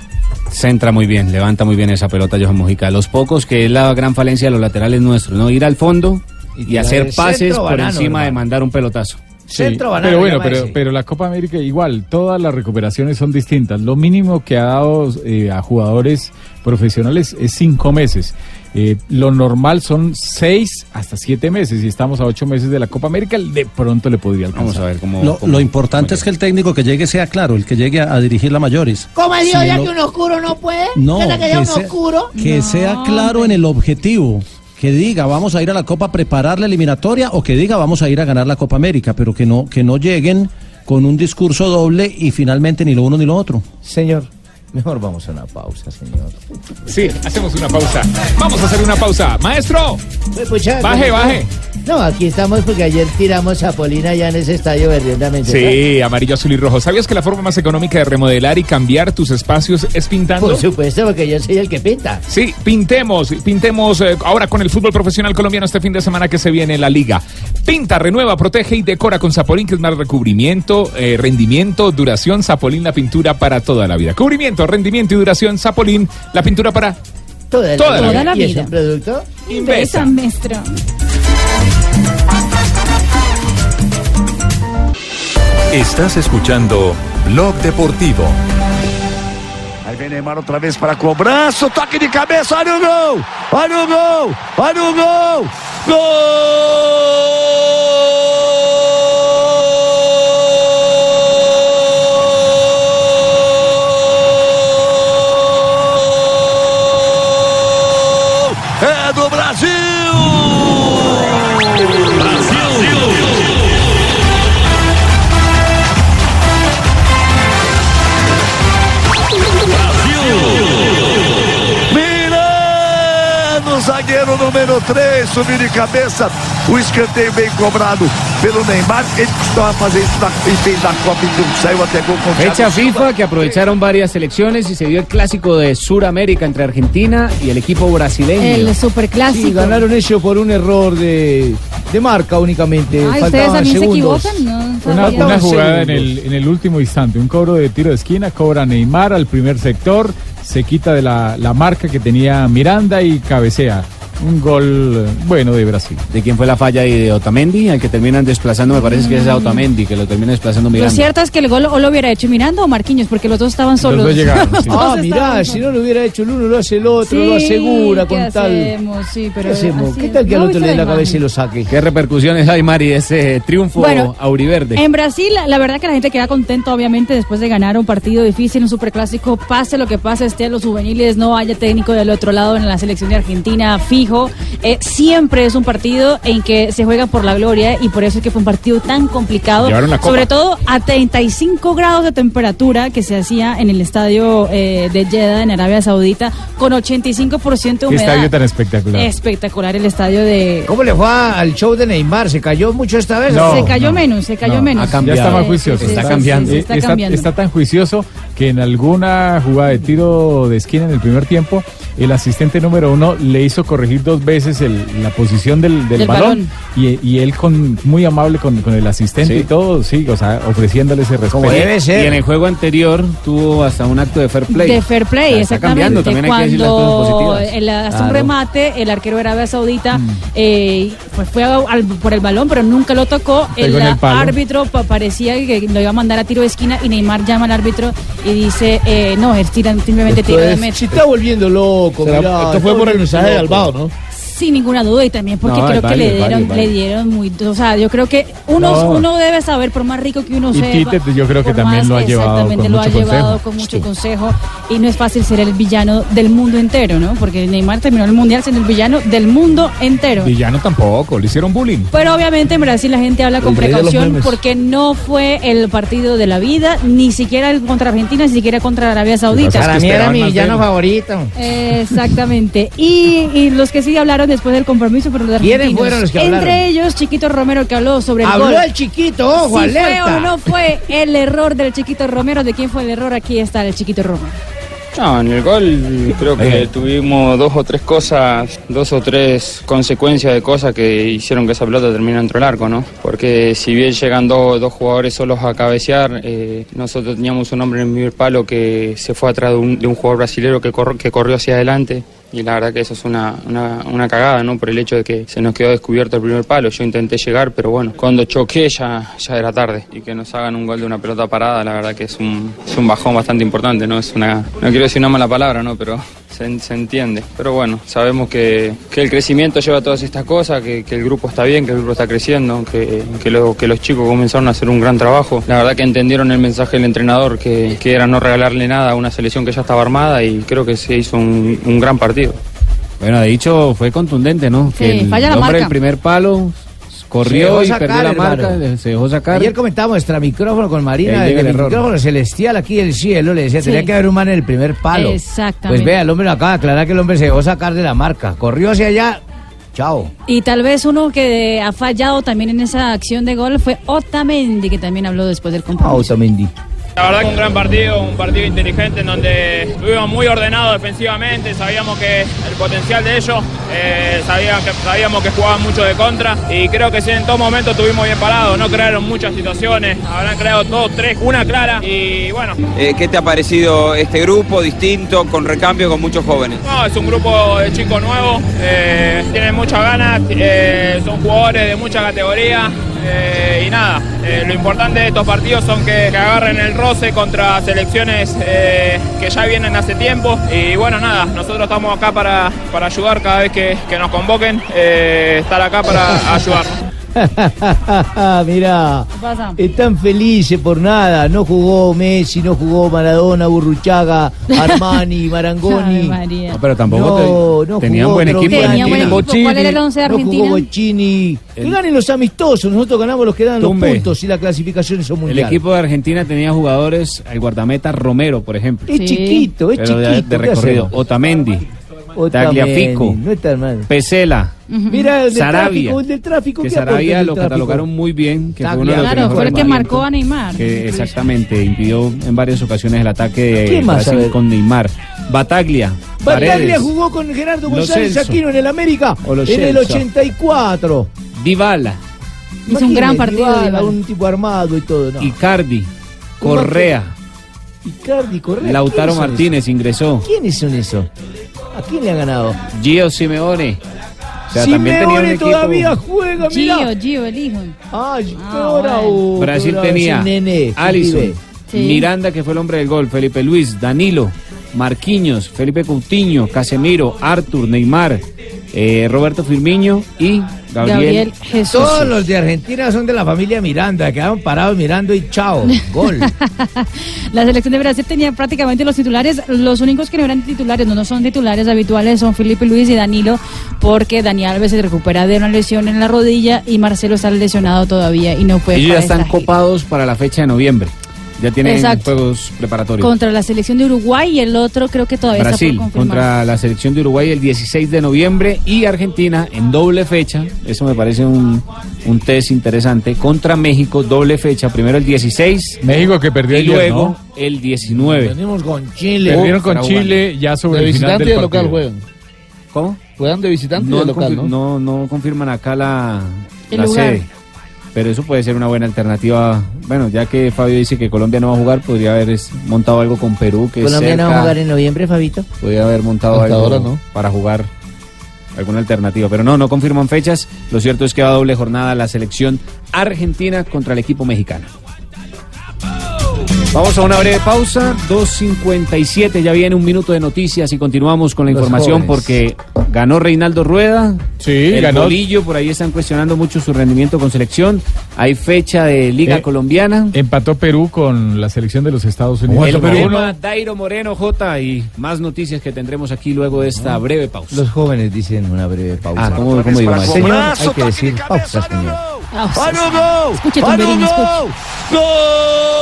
Centra muy bien, levanta muy bien esa pelota Johan Mojica. Los pocos que es la gran falencia de los laterales nuestros, ¿no? Ir al fondo y, hacer pases centro por banano, encima de mandar un pelotazo. Sí, Centro banano, pero bueno, pero, pero la Copa América igual, todas las recuperaciones son distintas. Lo mínimo que ha dado eh, a jugadores profesionales es cinco meses. Eh, lo normal son seis hasta siete meses y estamos a ocho meses de la Copa América. De pronto le podría alcanzar. Vamos a ver cómo. Lo, cómo- lo importante es que el técnico que llegue sea claro, el que llegue a, a dirigir la mayores. ¿Cómo digo Si ya que un oscuro no puede? No, ¿Será que un sea- oscuro? Que sea claro en el objetivo. Que diga, vamos a ir a la Copa a preparar la eliminatoria o que diga, vamos a ir a ganar la Copa América, pero que no, que no lleguen con un discurso doble y finalmente ni lo uno ni lo otro. Señor, mejor vamos a una pausa, señor. Sí, hacemos una pausa. Vamos a hacer una pausa. Maestro, baje, baje. No, aquí estamos porque ayer tiramos a Polina ya en ese estadio verdaderamente. Sí, amarillo, azul y rojo. ¿Sabías que la forma más económica de remodelar y cambiar tus espacios es pintando? Por supuesto, porque yo soy el que pinta. Sí, pintemos, pintemos eh, ahora con el fútbol profesional colombiano este fin de semana que se viene en la liga. Pinta, renueva, protege y decora con Zapolín, que es más recubrimiento, eh, rendimiento, duración. Zapolín, la pintura para toda la vida. Cubrimiento, rendimiento y duración. Zapolín, la pintura para Toda la, Toda la vida. ¿Y es un producto? Invesa. Maestro. Estás escuchando Blog Deportivo. Aí vem Neymar outra vez para cobrança, toque de cabeça, olha o gol! Olha o gol! Olha o gol! Gol! Subiu de cabeça. O escanteio bem cobrado pelo Neymar. Ele costumava fazer isso na, e fez na Copa e saiu até gol com Fecha FIFA que aprovecharon varias selecciones y se dio el clásico de Suramérica entre Argentina y el equipo brasileño. El superclásico. Sí, ganaron ellos por un error de, de marca únicamente. Ay, ustedes Faltaban también se segundos. equivocan, ¿no? Una, una jugada en el, en el último instante, un cobro de tiro de esquina, cobra Neymar al primer sector, se quita de la, la marca que tenía Miranda y cabecea. Un gol eh, bueno de Brasil. ¿De quién fue la falla ahí? ¿De Otamendi? Al que terminan desplazando, me parece que es a Otamendi, que lo termina desplazando Lo Miranda. cierto es que el gol o lo hubiera hecho Miranda o Marquinhos, porque los dos estaban solos. dos llegaron, sí. Los dos Ah, mirá, solos. si no lo hubiera hecho el uno, lo hace el otro, Sí, lo asegura ¿qué con tal. hacemos? Sí, pero ¿Qué tal que al otro le dé la cabeza y lo saque? ¿Qué repercusiones hay, Mari, de ese triunfo Bueno, auriverde? En Brasil, la verdad que la gente queda contenta, obviamente, después de ganar un partido difícil, un superclásico, pase lo que pase, esté en los juveniles, no haya técnico del otro lado en la selección de Argentina fijo. Eh, siempre es un partido en que se juega por la gloria y por eso es que fue un partido tan complicado. Sobre todo a 35 grados de temperatura que se hacía en el estadio eh, de Jeddah en Arabia Saudita, con 85% de Qué humedad. estadio tan espectacular. Espectacular el estadio de... ¿Cómo le fue al show de Neymar? ¿Se cayó mucho esta vez? No, se cayó menos, se cayó No, menos. Ya está más juicioso. Sí, sí, sí, sí, sí, está está, cambiando. está tan juicioso que en alguna jugada de tiro de esquina en el primer tiempo, el asistente número uno le hizo corregir dos veces el- la posición del, del Del balón, Y, y él con muy amable con, con el asistente Sí. y todo, sí, o sea, ofreciéndole ese respeto. Y en el juego anterior tuvo hasta un acto de fair play. De fair play, O sea, está exactamente. cambiando, también hay que decir las cosas Cuando positivas. el, hace un remate, el arquero de Arabia Saudita eh, pues fue a- al- por el balón, pero nunca lo tocó. El, árbitro pa- parecía que lo iba a mandar a tiro de esquina y Neymar llama al árbitro y dice, eh, no, es tira- simplemente tiro de meta. se está volviendo loco. Será- mirá, esto fue por el mensaje de. Albao, ¿no? Sin ninguna duda y también porque No, creo que le dieron, le dieron muy, o sea, yo creo que uno, No. uno debe saber por más rico que uno Y sea. Tite, yo creo que también lo ha llevado Exactamente, con lo mucho ha llevado consejo. con mucho consejo y no es fácil ser el villano del mundo entero, ¿no? Porque Neymar terminó el mundial siendo el villano del mundo entero. Villano tampoco, le hicieron bullying. Pero obviamente en Brasil la gente habla con El precaución porque no fue el partido de la vida, ni siquiera el contra Argentina, ni siquiera contra Arabia Saudita. Para mí era mi villano favorito. Exactamente. Y, y los que sí hablaron después del compromiso, pero los ¿Quiénes argentinos. fueron los que Entre ellos, Chiquito Romero, que habló sobre el Habló gol. el Chiquito, ojo, si fue alerta. o no fue el error del Chiquito Romero, ¿de quién fue el error? Aquí está el Chiquito Romero. No, en el gol creo que tuvimos dos o tres cosas, dos o tres consecuencias de cosas que hicieron que esa pelota termine dentro del arco, ¿no? Porque si bien llegan dos, dos jugadores solos a cabecear, eh, nosotros teníamos un hombre en el primer palo que se fue atrás de un, de un jugador brasilero que, corr- que corrió hacia adelante. Y la verdad que eso es una, una, una cagada, ¿no? Por el hecho de que se nos quedó descubierto el primer palo. Yo intenté llegar, pero bueno, cuando choqué ya, ya era tarde. Y que nos hagan un gol de una pelota parada, la verdad que es un, es un bajón bastante importante, ¿no? Es una, no quiero decir una mala palabra, ¿no? Pero se, se entiende. Pero bueno, sabemos que, que el crecimiento lleva todas estas cosas, que, que el grupo está bien, que el grupo está creciendo, que, que, lo- que los chicos comenzaron a hacer un gran trabajo. La verdad que entendieron el mensaje del entrenador, que, que era no regalarle nada a una selección que ya estaba armada y creo que se hizo un, un gran partido. Bueno, de dicho, fue contundente, ¿no? Sí, que el falla la hombre marca. del primer palo corrió y sacar, perdió la hermano. marca, se dejó sacar. Ayer comentábamos extra micrófono con Marina, desde el el micrófono celestial aquí del cielo, le decía, Sí. tenía que haber un man en el primer palo. Exactamente. Pues vea, el hombre lo acaba de aclarar que el hombre se dejó sacar de la marca, corrió hacia allá, chao. Y tal vez uno que ha fallado también en esa acción de gol fue Otamendi, que también habló después del compromiso. Otamendi. La verdad que un gran partido, un partido inteligente en donde estuvimos muy ordenados defensivamente, sabíamos que el potencial de ellos, eh, que, sabíamos que jugaban mucho de contra y creo que sí, en todo momento estuvimos bien parados, no crearon muchas situaciones, habrán creado dos, tres, una clara y bueno. Eh, ¿Qué te ha parecido este grupo distinto, con recambio, con muchos jóvenes? No, es un grupo de chicos nuevos, eh, tienen muchas ganas, son jugadores de mucha categoría eh, y nada, eh, lo importante de estos partidos son que, que agarren el roce contra selecciones eh, que ya vienen hace tiempo y bueno, nada, nosotros estamos acá para, para ayudar cada vez que, que nos convoquen, estar acá para ayudar. Mira, están felices por nada. No jugó Messi, no jugó Maradona, Burruchaga, Armani, Marangoni. No, pero tampoco No, te- no tenía un jugó buen equipo. Tenía buen equipo. ¿Cuál era el once de No Argentina? jugó Bochini. Que ganen los amistosos. Nosotros ganamos los que dan los puntos y la clasificación es El mundial. equipo de Argentina tenía jugadores, el guardameta Romero, por ejemplo. Es chiquito, es Pero de- chiquito. de ¿qué recorrido. hacemos? Otamendi. Tagliafico, No. Pesela, Mira, el del Sarabia. tráfico, el del tráfico. que ¿qué aporta Sarabia lo tráfico? catalogaron muy bien, que fue uno de los Claro, fue el que marcó a Neymar. que exactamente impidió en varias ocasiones el ataque con Neymar. Bataglia, Bataglia Paredes, jugó con Gerardo González. Aquino en el América en el Celso. 84. Dybala, Hizo un gran partido, Dybala, Dybala. un tipo armado y todo. No. Icardi, Correa, Icardi, Correa. Lautaro ¿quiénes son Martínez ingresó? ¿Quiénes son esos? ¿A quién le ha ganado? Gio Simeone. O sea, también tenía un equipo. todavía juega, Gio, mira. Gio, el hijo. Ay, Ah, ahora, bueno. oh, Brasil tenía nene, Alisson. Sí. Miranda, que fue el hombre del gol, Felipe Luis, Danilo, Marquinhos, Felipe Coutinho, Casemiro, Artur, Neymar, eh, Roberto Firmino y Gabriel. Gabriel Jesús. Todos los de Argentina son de la familia Miranda, quedaron parados mirando y chao, gol. La selección de Brasil tenía prácticamente los titulares. Los únicos que no eran titulares, no, no son titulares habituales, son Felipe Luis y Danilo, porque Dani Alves se recupera de una lesión en la rodilla y Marcelo está lesionado todavía y no puede Ellos ya están copados para la fecha de noviembre. Ya tienen Exacto. juegos preparatorios. Contra la selección de Uruguay y el otro creo que todavía Brasil está por confirmar. contra la selección de Uruguay el 16 de noviembre y Argentina en doble fecha, eso me parece un, un test interesante, contra México doble fecha, primero el 16 México que perdió y ayer, luego ¿no? el 19. Venimos con Chile. Perdieron con. Chile ya sobre De el final del de local partido. juegan. ¿Cómo? Juegan de visitante y No, de local, ¿no? no, no confirman acá la, El la lugar. sede. Pero eso puede ser una buena alternativa. Bueno, ya que Fabio dice que Colombia no va a jugar, podría haber montado algo con Perú, que Colombia no va a jugar en noviembre, Fabito. Podría haber montado Hasta algo ahora no. para jugar alguna alternativa. Pero no, no confirman fechas. Lo cierto es que va a doble jornada la selección argentina contra el equipo mexicano. Vamos a una breve pausa, 2.57, ya viene un minuto de noticias y continuamos con la Los información jóvenes. porque ganó Reinaldo Rueda, Sí, el ganó. bolillo, por ahí están cuestionando mucho su rendimiento con selección, hay fecha de Liga Eh, Colombiana. Empató Perú con la selección de los Estados Unidos. El Perú tema. Dairo Moreno J y más noticias que tendremos aquí luego de esta breve pausa. Los jóvenes dicen una breve pausa. Ah, ¿cómo, cómo digo? Señor, hay que decir pausa, señor. Ah, ¡Olha o gol! Escuche, ¡Olha o Tumberini, escuche. gol! Gol!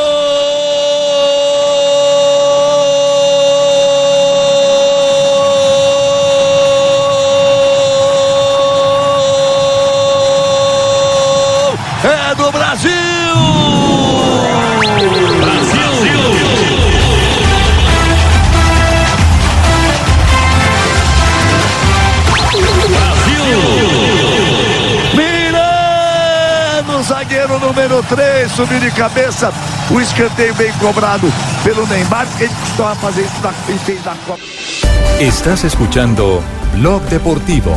Número 3, subiu de cabeça. O escanteio bem cobrado pelo Neymar. Ele costuma fazer isso na, e fez na Copa. Estás escuchando Blog Deportivo.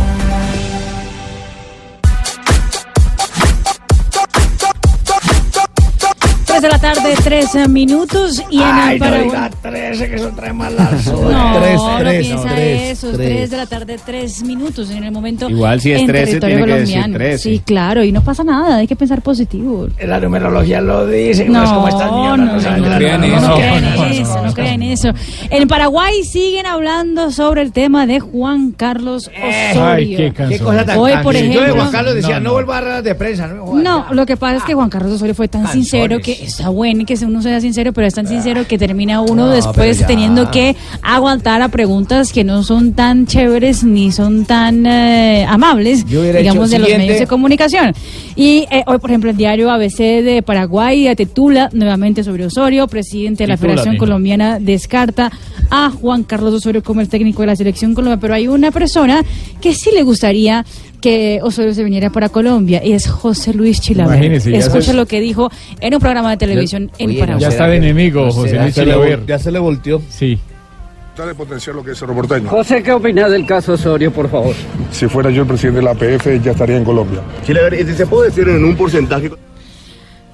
De la tarde, tres minutos y en el Paraguay. 13, que son tres malas. No, Tres, no tres, piensa tres, eso, tres. tres de la tarde, tres minutos en el momento. Igual si es en 13 territorio tiene que decir colombiano. 13. Sí, claro, y no pasa nada, hay que pensar positivo. La numerología lo dice, No, no es como estas no, no, no saben no, crean. No, eso. crean no, eso, crean eso. En Paraguay siguen hablando sobre el tema de Juan Carlos Osorio. Ay, qué Qué cosa tan Hoy, por Yo de ejemplo- Juan Carlos decía, No, no, no. vuelva a ruedas de prensa. No, lo que pasa es que Juan Carlos Osorio fue tan Canzones. sincero que está bueno que uno sea sincero, pero es tan sincero que termina uno No, después ya. teniendo que aguantar a preguntas que no son tan chéveres ni son tan eh, amables, digamos, de los medios de comunicación. Y eh, hoy, por ejemplo, el diario ABC de Paraguay titula nuevamente sobre Osorio, presidente de la Federación. Colombiana descarta a Juan Carlos Osorio como el técnico de la selección Colombia, pero hay una persona que sí le gustaría que Osorio se viniera para Colombia y es José Luis Chilaver. Escucha se- lo que dijo en un programa de televisión en Oye, Paraguay. Ya está de enemigo, José Luis Chilaver. ya se le volteó. Sí. De potenciar lo que es porteño. José, ¿qué opinas del caso Osorio, por favor? Si fuera yo el presidente de la APF, ya estaría en Colombia. ¿Se puede decir en un porcentaje?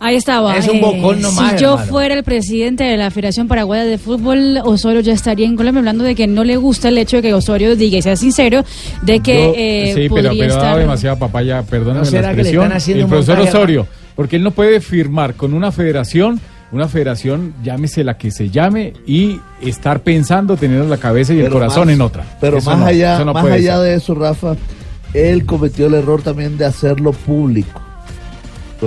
Ahí estaba. Es un eh, bocón nomás, Si yo hermano. fuera el presidente de la Federación Paraguaya de Fútbol, Osorio ya estaría en Colombia, hablando de que no le gusta el hecho de que Osorio diga y sea sincero de que Yo- eh, sí, pero, podría pero ha dado estar. demasiada papaya, perdóname ¿No será la que le expresión, están haciendo el profesor montaje, Osorio, porque él no puede firmar con una federación, una federación, llámese la que se llame, y estar pensando, teniendo la cabeza y el Pero corazón más- en otra. Pero Eso más no, allá, no más allá ser. de eso, Rafa, él cometió el error también de hacerlo público.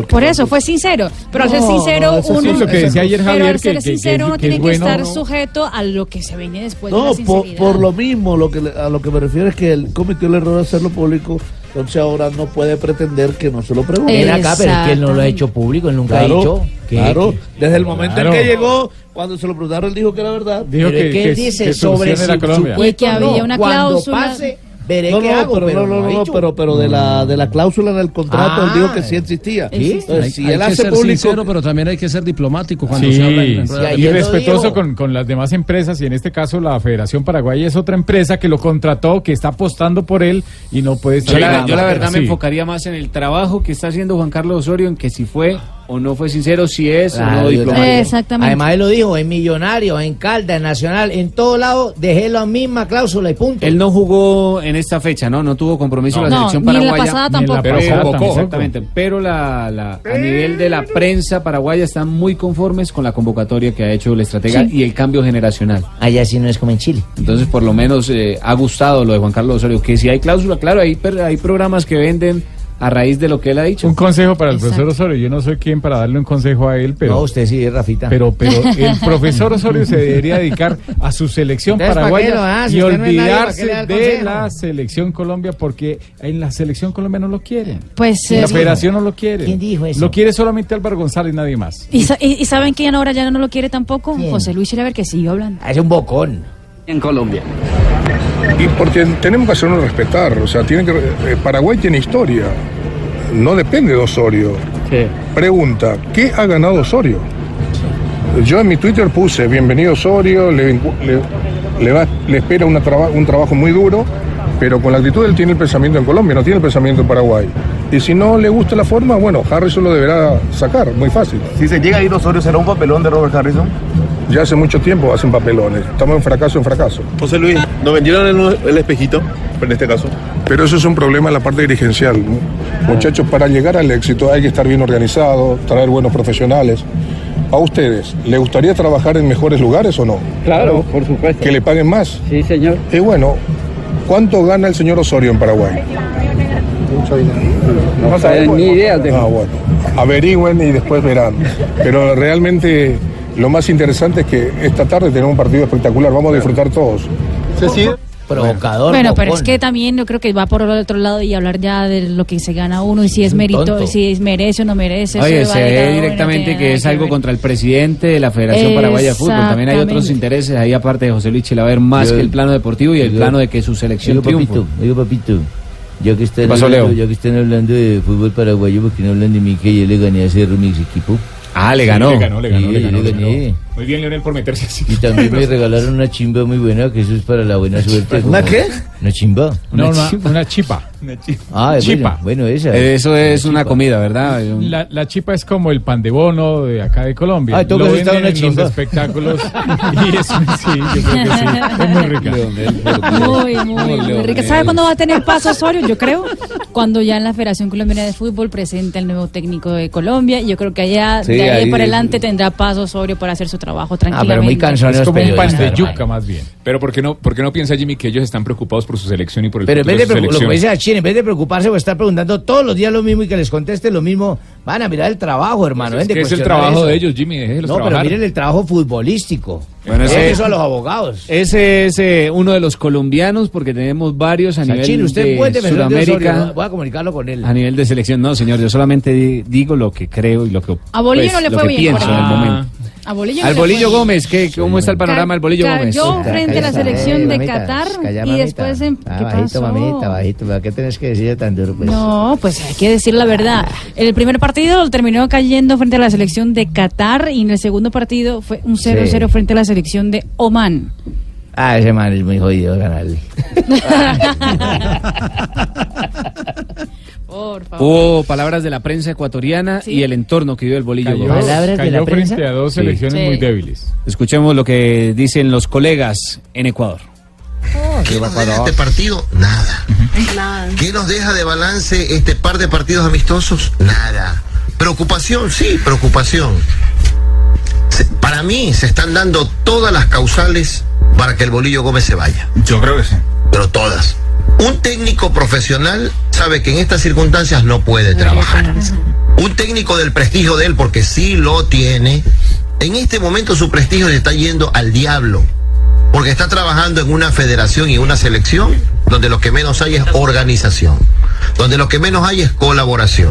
Por eso fue sincero, pero al ser No, sincero no, sí uno lo que decía ayer pero Javier, al ser que- sincero que- uno que tiene es que bueno, estar ¿no? sujeto a lo que se viene después de No, la por, por lo mismo, lo que le- a lo que me refiero es que él cometió el error de hacerlo público, entonces ahora no puede pretender que no se lo pregunte. Ven acá, pero es que él no lo ha hecho público, él nunca ha dicho que... Claro, desde el momento Claro. en que llegó, cuando se lo preguntaron, él dijo que era verdad. Dijo Pero que- es que que- él dice que sobre solucione la su Colombia. Y que supuesto había no, una cuando cláusula. pase, veré No, qué no, hago, pero, pero no, no, pero, pero de la de la cláusula en el contrato, él Ah, dijo que sí existía. ¿sí? Entonces, hay, si hay él que hace ser público, sincero, pero también hay que ser diplomático cuando Sí, se habla en, y respetuoso con, con las demás empresas y en este caso la Federación Paraguaya es otra empresa que lo contrató, que está apostando por él y no puede estar Yo la, yo la verdad me Sí. enfocaría más en el trabajo que está haciendo Juan Carlos Osorio, en que si fue o no fue sincero, si es o no diplomático. Exactamente. Además, él lo dijo, en Millonario, en Calda, en Nacional, en todo lado, dejé la misma cláusula y punto. Él no jugó en esta fecha, ¿no? No tuvo compromiso No. en la No, selección ni en la paraguaya. pasada Ni en la tampoco. Pero pasada convocó, exactamente. Pero la, la- a nivel de la prensa paraguaya están muy conformes con la convocatoria que ha hecho el estratega Sí. y el cambio generacional. Allá sí no es como en Chile. Entonces, por lo menos eh, ha gustado lo de Juan Carlos Osorio. Que si hay cláusula, claro, hay, hay programas que venden a raíz de lo que él ha dicho. Un consejo para el Exacto. profesor Osorio. Yo no soy quien para darle un consejo a él, pero. no, usted sí, Rafita. Pero, pero el profesor Osorio se debería dedicar a su selección Entonces, ¿para qué lo paraguaya y Usted no es nadie, ¿para qué olvidarse de la selección Colombia porque en la selección Colombia no lo quieren. Pues, la federación no lo quiere. ¿Quién dijo eso? Lo quiere solamente Álvaro González y nadie más. ¿Y, sa- y- y saben quién ahora ya no lo quiere tampoco? ¿Quién? José Luis Chilever, que siguió hablando. Ah, Es un bocón. En Colombia. Y porque tenemos que hacernos respetar, o sea, tiene que, eh, Paraguay tiene historia, no depende de Osorio. Pregunta, ¿qué ha ganado Osorio? Yo en mi Twitter puse, bienvenido Osorio, le, le- le va- le espera una traba- un trabajo muy duro, pero con la actitud él tiene el pensamiento en Colombia, no tiene el pensamiento en Paraguay. Y si no le gusta la forma, bueno, Harrison lo deberá sacar, muy fácil. Si se llega a ir Osorio, ¿será un papelón de Robert Harrison? Ya hace mucho tiempo hacen papelones, estamos en fracaso en fracaso. José Luis, ¿nos vendieron el, el espejito en este caso? Pero eso es un problema en la parte dirigencial. ¿no? Muchachos, para llegar al éxito hay que estar bien organizado, traer buenos profesionales. ¿A ustedes les gustaría trabajar en mejores lugares o no? Claro, por supuesto. ¿Que le paguen más? Sí, señor. Y bueno, ¿cuánto gana el señor Osorio en Paraguay? No saben ni idea de Ah, bueno. Averigüen y después verán. Pero realmente lo más interesante es que esta tarde tenemos un partido espectacular. Vamos a disfrutar todos. Provocador. Bueno, pero bocón. es que también yo creo que va por el otro lado y hablar ya de lo que se gana uno y si es un mérito, tonto. si es merece o no merece. Oye, se ve directamente que es algo ver. contra el presidente de la Federación Paraguaya de Fútbol. También hay otros intereses ahí, aparte de José Luis Chilaver, más Yo- que el plano deportivo y el yo- plano de que su selección Oiga, triunfe. papito, papito. Ya que, están ¿Qué pasó, hablando, ya que están hablando de fútbol paraguayo, ¿por qué no hablan de mí que yo le gané a Cerro mi equipo? Ah, le Sí, ganó. le ganó, le ganó, Sí, le ganó, le ganó. Muy bien, Leonel, por meterse así. Y también me regalaron una chimba muy buena, que eso es para la buena suerte. ¿Una qué? Una chimba. No, una, una chipa. Ah, Chipa. Bueno, bueno, esa. Eso es una comida, ¿verdad? La, la chipa es como el pan de bono de acá de Colombia. Ah, ¿tú Lo que has estado venden en una los chimba? espectáculos. y eso sí, yo creo que sí. Es muy rica. Muy, muy, muy rica. ¿Sabe cuándo va a tener paso Osorio? Yo creo cuando ya en la Federación Colombiana de Fútbol presente el nuevo técnico de Colombia. Y yo creo que allá, Sí, de ahí, ahí- para adelante tendrá paso Osorio para hacer su trabajo Ah, tranquilamente. pero muy cansón Es como un pan de yuca, más bien. Pero ¿por qué, no, ¿por qué no piensa Jimmy que ellos están preocupados por su selección y por el Pero en futuro vez de de lo que dice China, en vez de preocuparse o estar preguntando todos los días lo mismo y que les conteste lo mismo, van a mirar el trabajo, hermano. Es ven de que es el trabajo eso. de ellos, Jimmy, No, pero trabajar. miren el trabajo futbolístico. Bueno, ese- eso a los abogados. Ese es eh, uno de los colombianos porque tenemos varios a nivel Sachín, usted de puede defender de Osorio, Sudamérica. ¿no? Voy a comunicarlo con él. A nivel de selección, no, señor, yo solamente di- digo lo que creo y lo que, A pues, no le lo fue que bien, pienso por en el momento. A Bolillo no Al Bolillo Gómez, ¿qué, ¿cómo está el panorama del Bolillo Gómez? Cayó frente a la selección de Qatar y después... en- Ah, ¿Qué bajito, pasó? mamita, bajito. ¿Para qué tenés que decir tan duro? Pues? No, pues hay que decir la verdad. El primer partido terminó cayendo frente a la selección de Qatar y en el segundo partido fue un 0-0 frente a la selección de Oman. Ah, ese man es muy jodido ganarle. Por favor. Hubo palabras de la prensa ecuatoriana y el entorno que vivió el Bolillo Cayó, Gómez. cayó frente a dos selecciones Sí. muy débiles. Escuchemos lo que dicen los colegas en Ecuador. ¿Qué nos deja este partido? Nada. ¿Qué nos deja de balance este par de partidos amistosos? Nada. Preocupación, sí, preocupación. Para mí se están dando todas las causales para que el Bolillo Gómez se vaya. Yo creo que sí. Pero todas. Un técnico profesional sabe que en estas circunstancias no puede trabajar. un técnico del prestigio de él, porque sí lo tiene, en este momento su prestigio le está yendo al diablo, porque está trabajando en una federación y una selección donde lo que menos hay es organización, donde lo que menos hay es colaboración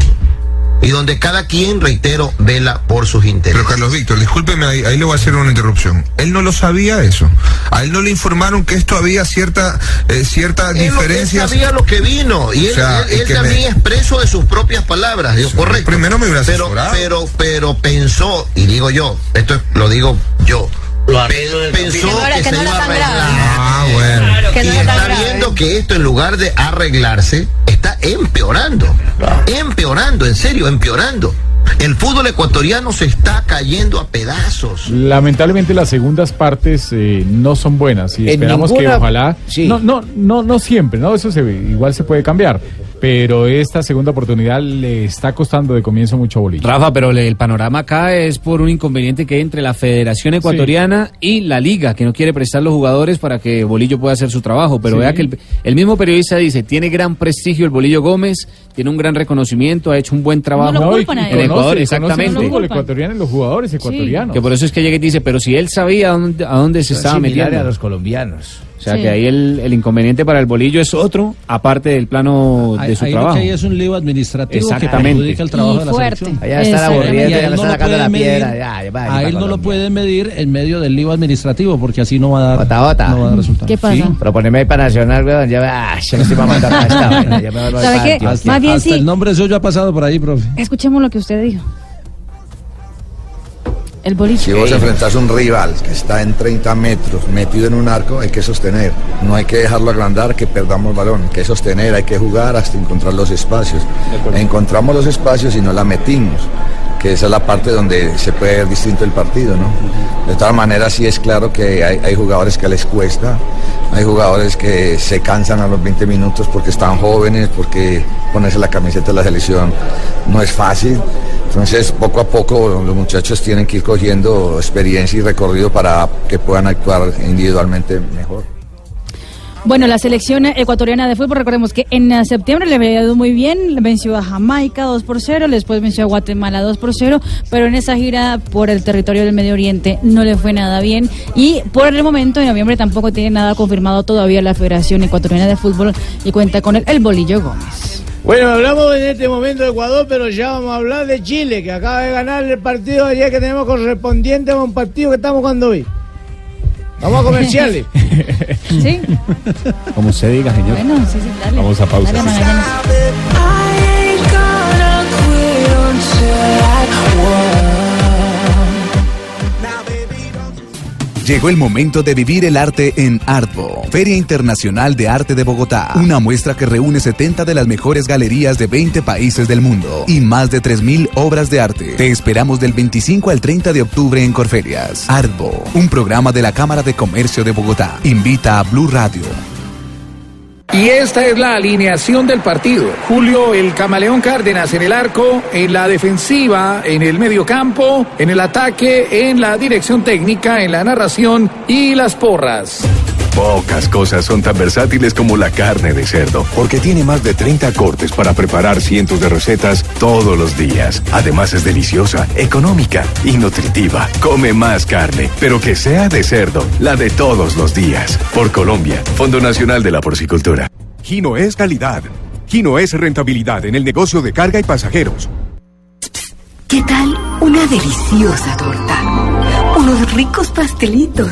y donde cada quien, reitero, vela por sus intereses. Pero Carlos Víctor, discúlpeme, ahí, ahí le voy a hacer una interrupción. Él no lo sabía eso. A él no le informaron que esto había cierta, eh, ciertas Él diferencias. Él sabía lo que vino y él, O sea, él- él también me- expreso de sus propias palabras. Digo, correcto. primero me hubiera pero, pero, pero pensó, y digo yo, esto es- lo digo yo. Pe- pensó que, se iba a arreglar. Ah, bueno. y está viendo que esto en lugar de arreglarse, está empeorando. Empeorando, en serio, empeorando. El fútbol ecuatoriano se está cayendo a pedazos. Lamentablemente las segundas partes eh, no son buenas y En esperamos que ojalá no no no no siempre no eso se ve, igual se puede cambiar pero esta segunda oportunidad le está costando de comienzo mucho bolillo. Rafa, pero el panorama acá es por un inconveniente que hay entre la Federación Ecuatoriana y la Liga, que no quiere prestar los jugadores para que Bolillo pueda hacer su trabajo. Pero Sí. vea que el, el mismo periodista dice, tiene gran prestigio el Bolillo Gómez, tiene un gran reconocimiento, ha hecho un buen trabajo No, y en conoce- Ecuador, conoce exactamente. el fútbol ecuatoriano y los jugadores ecuatorianos. Que por eso es que llega y dice, pero si él sabía a dónde, a dónde se Son estaba metiendo. a los colombianos. O sea Sí. que ahí el, el inconveniente para el bolillo es otro, aparte del plano Ahí, de su ahí lo trabajo. que hay es un lío administrativo que Exactamente. perjudica el trabajo Y de la fuerte. selección. Allá están Eso. aburriendo, Y ya a le lo sacando la piedra, medir- ya, ya A ya él no lo pueden medir en medio del lío administrativo porque así no va a dar, no va a dar resultado. ¿Qué pasa? Sí. Proponeme ahí para Nacional, weón. Ya, ah, yo no estoy esta vaina, ya me vuelvo ¿Sabe para qué? Más bien Hasta sí. el nombre suyo ha pasado por ahí, profe. Escuchemos lo que usted dijo. El boliche. Si vos enfrentás a un rival que está en 30 metros metido en un arco, hay que sostener. No hay que dejarlo agrandar, que perdamos balón. Hay que sostener, hay que jugar hasta encontrar los espacios. Encontramos los espacios y no la metimos. Que esa es la parte donde se puede ver distinto el partido, ¿no? De todas maneras, sí es claro que hay, hay jugadores que les cuesta. Hay jugadores que se cansan a los 20 minutos porque están jóvenes, porque ponerse la camiseta de la selección no es fácil. Entonces, poco a poco los muchachos tienen que ir cogiendo experiencia y recorrido para que puedan actuar individualmente mejor. Bueno, la selección ecuatoriana de fútbol, recordemos que en septiembre le había ido muy bien, venció a Jamaica 2 por 0, después venció a Guatemala 2 por 0, pero en esa gira por el territorio del Medio Oriente no le fue nada bien y por el momento en noviembre tampoco tiene nada confirmado todavía la Federación Ecuatoriana de Fútbol y cuenta con el, el Bolillo Gómez. Bueno, hablamos en este momento de Ecuador, pero ya vamos a hablar de Chile, que acaba de ganar el partido ayer que tenemos correspondiente a un partido que estamos jugando hoy. Vamos a comerciales. ¿Sí? Como usted diga, señor. Bueno, sí, sí, dale. Vamos a pausa, Dale, Llegó el momento de vivir el arte en Artbo, Feria Internacional de Arte de Bogotá, una muestra que reúne 70 de las mejores galerías de 20 países del mundo y más de 3.000 obras de arte. Te esperamos del 25 al 30 de octubre en Corferias. Artbo, un programa de la Cámara de Comercio de Bogotá. Invita a Blue Radio. Y esta es la alineación del partido. Julio el Camaleón Cárdenas en el arco, en la defensiva, en el medio campo, en el ataque, en la dirección técnica, en la narración y las porras. Pocas cosas son tan versátiles como la carne de cerdo, porque tiene más de 30 cortes para preparar cientos de recetas todos los días. Además es deliciosa, económica y nutritiva. Come más carne, pero que sea de cerdo, la de todos los días. Por Colombia, Fondo Nacional de la Porcicultura. Gino es calidad. Gino es rentabilidad en el negocio de carga y pasajeros. ¿Qué tal una deliciosa torta? Unos ricos pastelitos,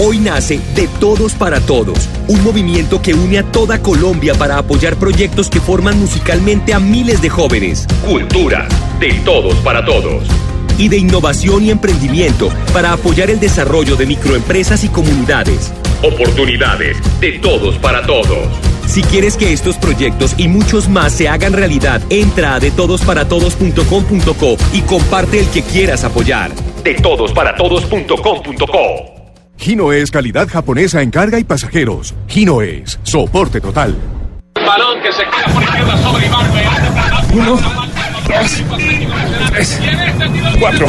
Hoy nace De Todos para Todos, un movimiento que une a toda Colombia para apoyar proyectos que forman musicalmente a miles de jóvenes. Cultura, de todos para todos. Y de innovación y emprendimiento para apoyar el desarrollo de microempresas y comunidades. Oportunidades, de todos para todos. Si quieres que estos proyectos y muchos más se hagan realidad, entra a detodosparatodos.com.co y comparte el que quieras apoyar. Detodosparatodos.com.co Hino es calidad japonesa en carga y pasajeros. Hino es soporte total. Balón que se queda por izquierda sobre Ibarbe. Uno, dos, tres, cuatro,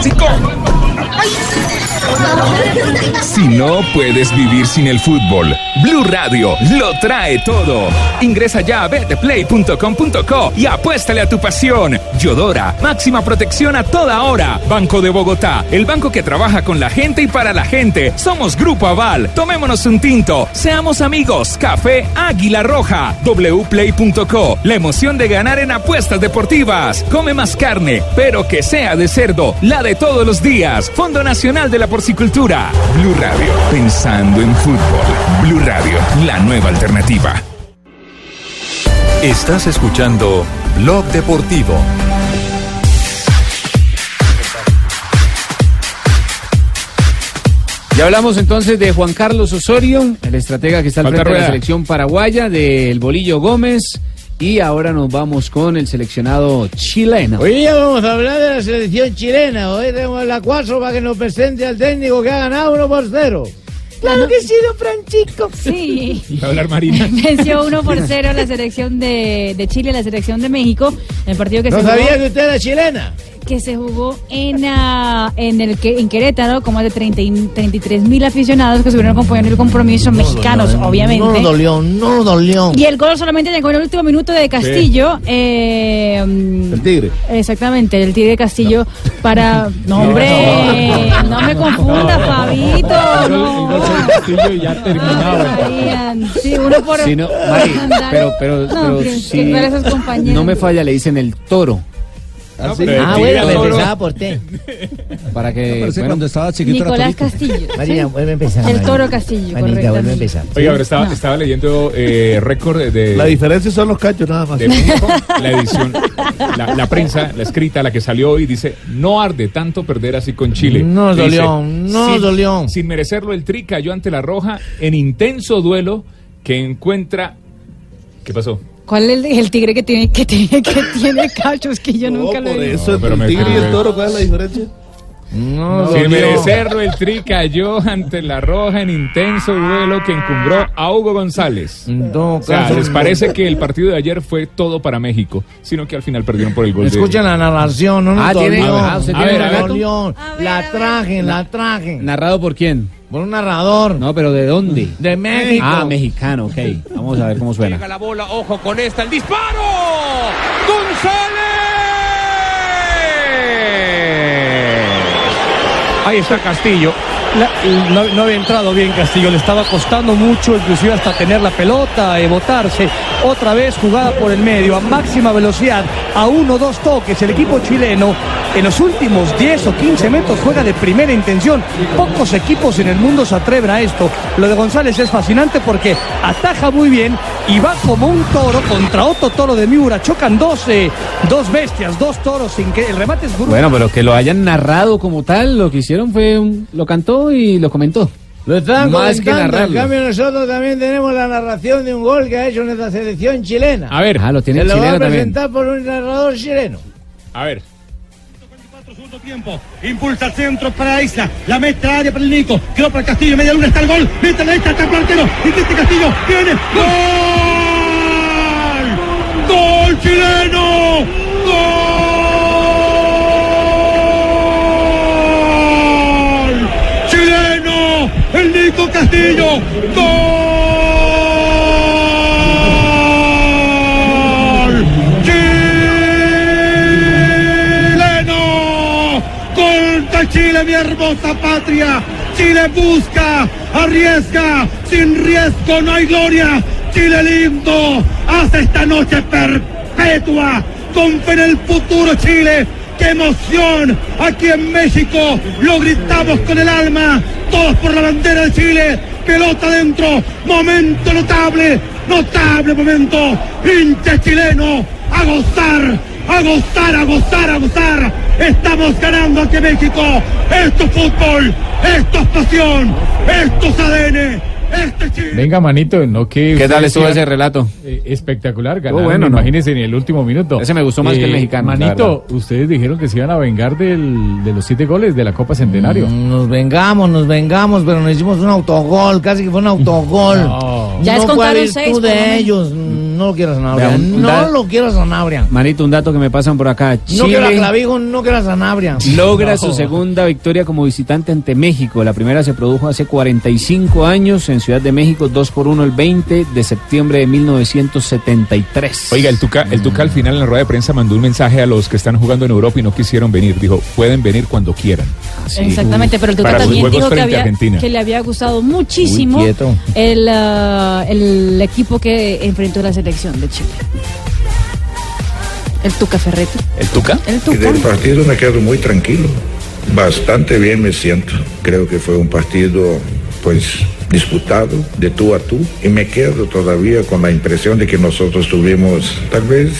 cinco. Si no puedes vivir sin el fútbol, Blue Radio lo trae todo. Ingresa ya a betplay.com.co y apuéstale a tu pasión. Yodora, máxima protección a toda hora. Banco de Bogotá, el banco que trabaja con la gente y para la gente. Somos Grupo Aval. Tomémonos un tinto. Seamos amigos. Café Águila Roja. wplay.co. La emoción de ganar en apuestas deportivas. Come más carne, pero que sea de cerdo. La de todos los días. Fondo Nacional de la Porcicultura. Blue Radio. Pensando en fútbol. Blue Radio. La nueva alternativa. Estás escuchando Blog Deportivo. Ya hablamos entonces de Juan Carlos Osorio, el estratega que está al Falta frente de la selección paraguaya, del Bolillo Gómez. Y ahora nos vamos con el seleccionado chileno. Hoy día vamos a hablar de la selección chilena. Hoy tenemos la cuatro para que nos presente al técnico que ha ganado uno por cero. Claro que sí, don Francisco. Sí. Va a hablar Marina. Venció 1 por 0 la selección de, de Chile, la selección de México, en el partido que No se sabía jugó, que usted era chilena. Que se jugó en, ah, en, el, que- en Querétaro, con más de 30 y- 33 mil aficionados que estuvieron acompañando el compromiso, mexicanos, obviamente. No dolió, no dolió. Y el gol solamente llegó en el último minuto de Castillo. eh, mm, El tigre. Exactamente, el Tigre Castillo para... No, hombre, no me confunda, Fabito. No. Castillo y ya terminado. Adrián, Sí, uno por... Sí, no, Mari, pero, pero, No, pero sí, esos compañeros. no me falla, le dicen el toro. Ah, sí. Ah, bueno, me empezaba por T. Para que. Bueno, cuando estaba chiquito Nicolás. Castillo. Marina, ¿sí? vuelve a empezar. El Marina. Toro Castillo, Manita, vuelve a empezar. Oiga, pero estaba, No. estaba leyendo eh, récord de, de- La diferencia son los cachos nada más. de México, la edición, la, la prensa, la escrita, la que salió hoy, dice, no arde tanto perder así con Chile. No Dice, dolió, no sin- dolió. Sin merecerlo, el Tri cayó ante la Roja en intenso duelo que encuentra... ¿Qué pasó? ¿Cuál es el, el tigre que tiene, que tiene, que tiene cachos que yo nunca lo he visto? eso, pero el tigre y el toro, ¿cuál es la diferencia? No Sin dolió. merecerlo, el Tri cayó ante la Roja en intenso duelo que encumbró a Hugo González. Todo O sea, les parece que el partido de ayer fue todo para México, sino que al final perdieron por el gol de... Escuchen la narración, no nos Ah, tiene- ah, ¿usted A tiene ver, relato? dolió. La traje, la traje. ¿Narrado por quién? Por un narrador No, pero ¿de dónde? de México. Ah, mexicano, ok. Vamos a ver cómo suena. Llega la bola, ojo con esta, el disparo. González. Ahí está Castillo. No, había entrado bien Castillo, le estaba costando mucho, inclusive hasta tener la pelota, botarse. Otra vez jugada por el medio, a máxima velocidad, a uno o dos toques. El equipo chileno en los últimos 10 o 15 metros juega de primera intención. Pocos equipos en el mundo se atreven a esto. Lo de González es fascinante porque ataja muy bien y va como un toro contra otro toro de Miura. Chocan dos, dos bestias, dos toros sin que el remate es brutal. Bueno, pero que lo hayan narrado como tal, lo que hicieron fue. lo cantó y lo comentó. Lo estaban Más que comentando. En narrarlo. cambio, nosotros también tenemos la narración de un gol que ha hecho nuestra selección chilena. A ver, Ah, lo tiene Se lo va a también. presentar por un narrador chileno. a ver. tiempo. Impulsa al centro para Isla. La mete a área para el Nico. Quedó para el Castillo. Media luna está el gol. Mete la derecha, está el arquero. Intenta Castillo. Viene. ¡Gol! ¡Gol chileno! ¡Gol! Castillo! ¡Gol! chileno. Contra Chile, mi hermosa patria. Chile busca, arriesga, sin riesgo no hay gloria. Chile lindo, hace esta noche perpetua. Con fe en el futuro Chile. ¡Qué emoción! Aquí en México lo gritamos con el alma. Todos por la bandera de Chile. Pelota adentro. Momento notable. Notable momento. Hincha chileno. A gozar. A gozar, a gozar, a gozar. Estamos ganando aquí en México. Esto es fútbol. Esto es pasión. Esto es ADN. Este Chile. Venga, manito, no que. ¿Qué tal estuvo ese relato? Eh, espectacular, ganaron, bueno, ¿no? imagínense, en el último minuto. Eh, Ese me gustó más que el mexicano, la Manito, ustedes dijeron que se iban a vengar del, de los siete goles de la Copa Centenario. Mm, Nos vengamos, nos vengamos, pero nos hicimos un autogol, casi que fue un autogol. Ya no fue virtud seis, de ellos. No lo quiero a Sanabria. Vea, un- un no da- lo quiero a Sanabria. Manito, un dato que me pasan por acá. No quiero a Chile Clavijo, no quiero a Sanabria. logra No. su segunda victoria como visitante ante México. La primera se produjo hace 45 años en Ciudad de México, 2 por 1 el 20 de septiembre de 1973. Oiga, el Tuca, el Tuca al final en la rueda de prensa mandó un mensaje a los que están jugando en Europa y no quisieron venir. Dijo, pueden venir cuando quieran. Exactamente, pero el Tuca Para los también juegos dijo que, frente a había, Argentina. que le había gustado muchísimo quieto. el, ah, el equipo que enfrentó la selección de Chile. El Tuca Ferretti. ¿El Tuca? El Y Tuca. del partido me quedo muy tranquilo. Bastante bien me siento. Creo que fue un partido, pues, disputado de tú a tú. Y me quedo todavía con la impresión de que nosotros tuvimos, tal vez,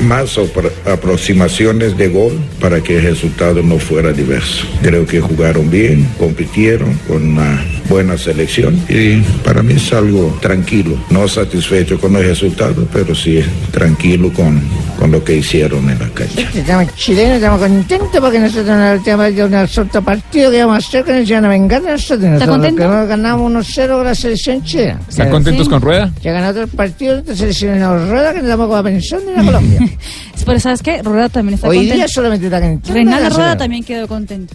más apro- aproximaciones de gol para que el resultado no fuera diverso. Creo que jugaron bien, compitieron con una buena selección y para mí es algo tranquilo, no satisfecho con el resultado, pero sí tranquilo con, con lo que hicieron en la cancha. Estamos chilenos, estamos contentos porque nosotros no tenemos de un solo partido que vamos a hacer que nos iban a vengar de nosotros. Nosotros contento? que ganamos 1-0 con la selección chilena. ¿Están contentos con Rueda? Ya ganó otros partidos de selección rueda que no damos con pensión de la Colombia. Pero ¿sabes qué? Rueda también está Hoy contento. día solamente está contento. Reinaldo Nada, Rueda también quedó contento.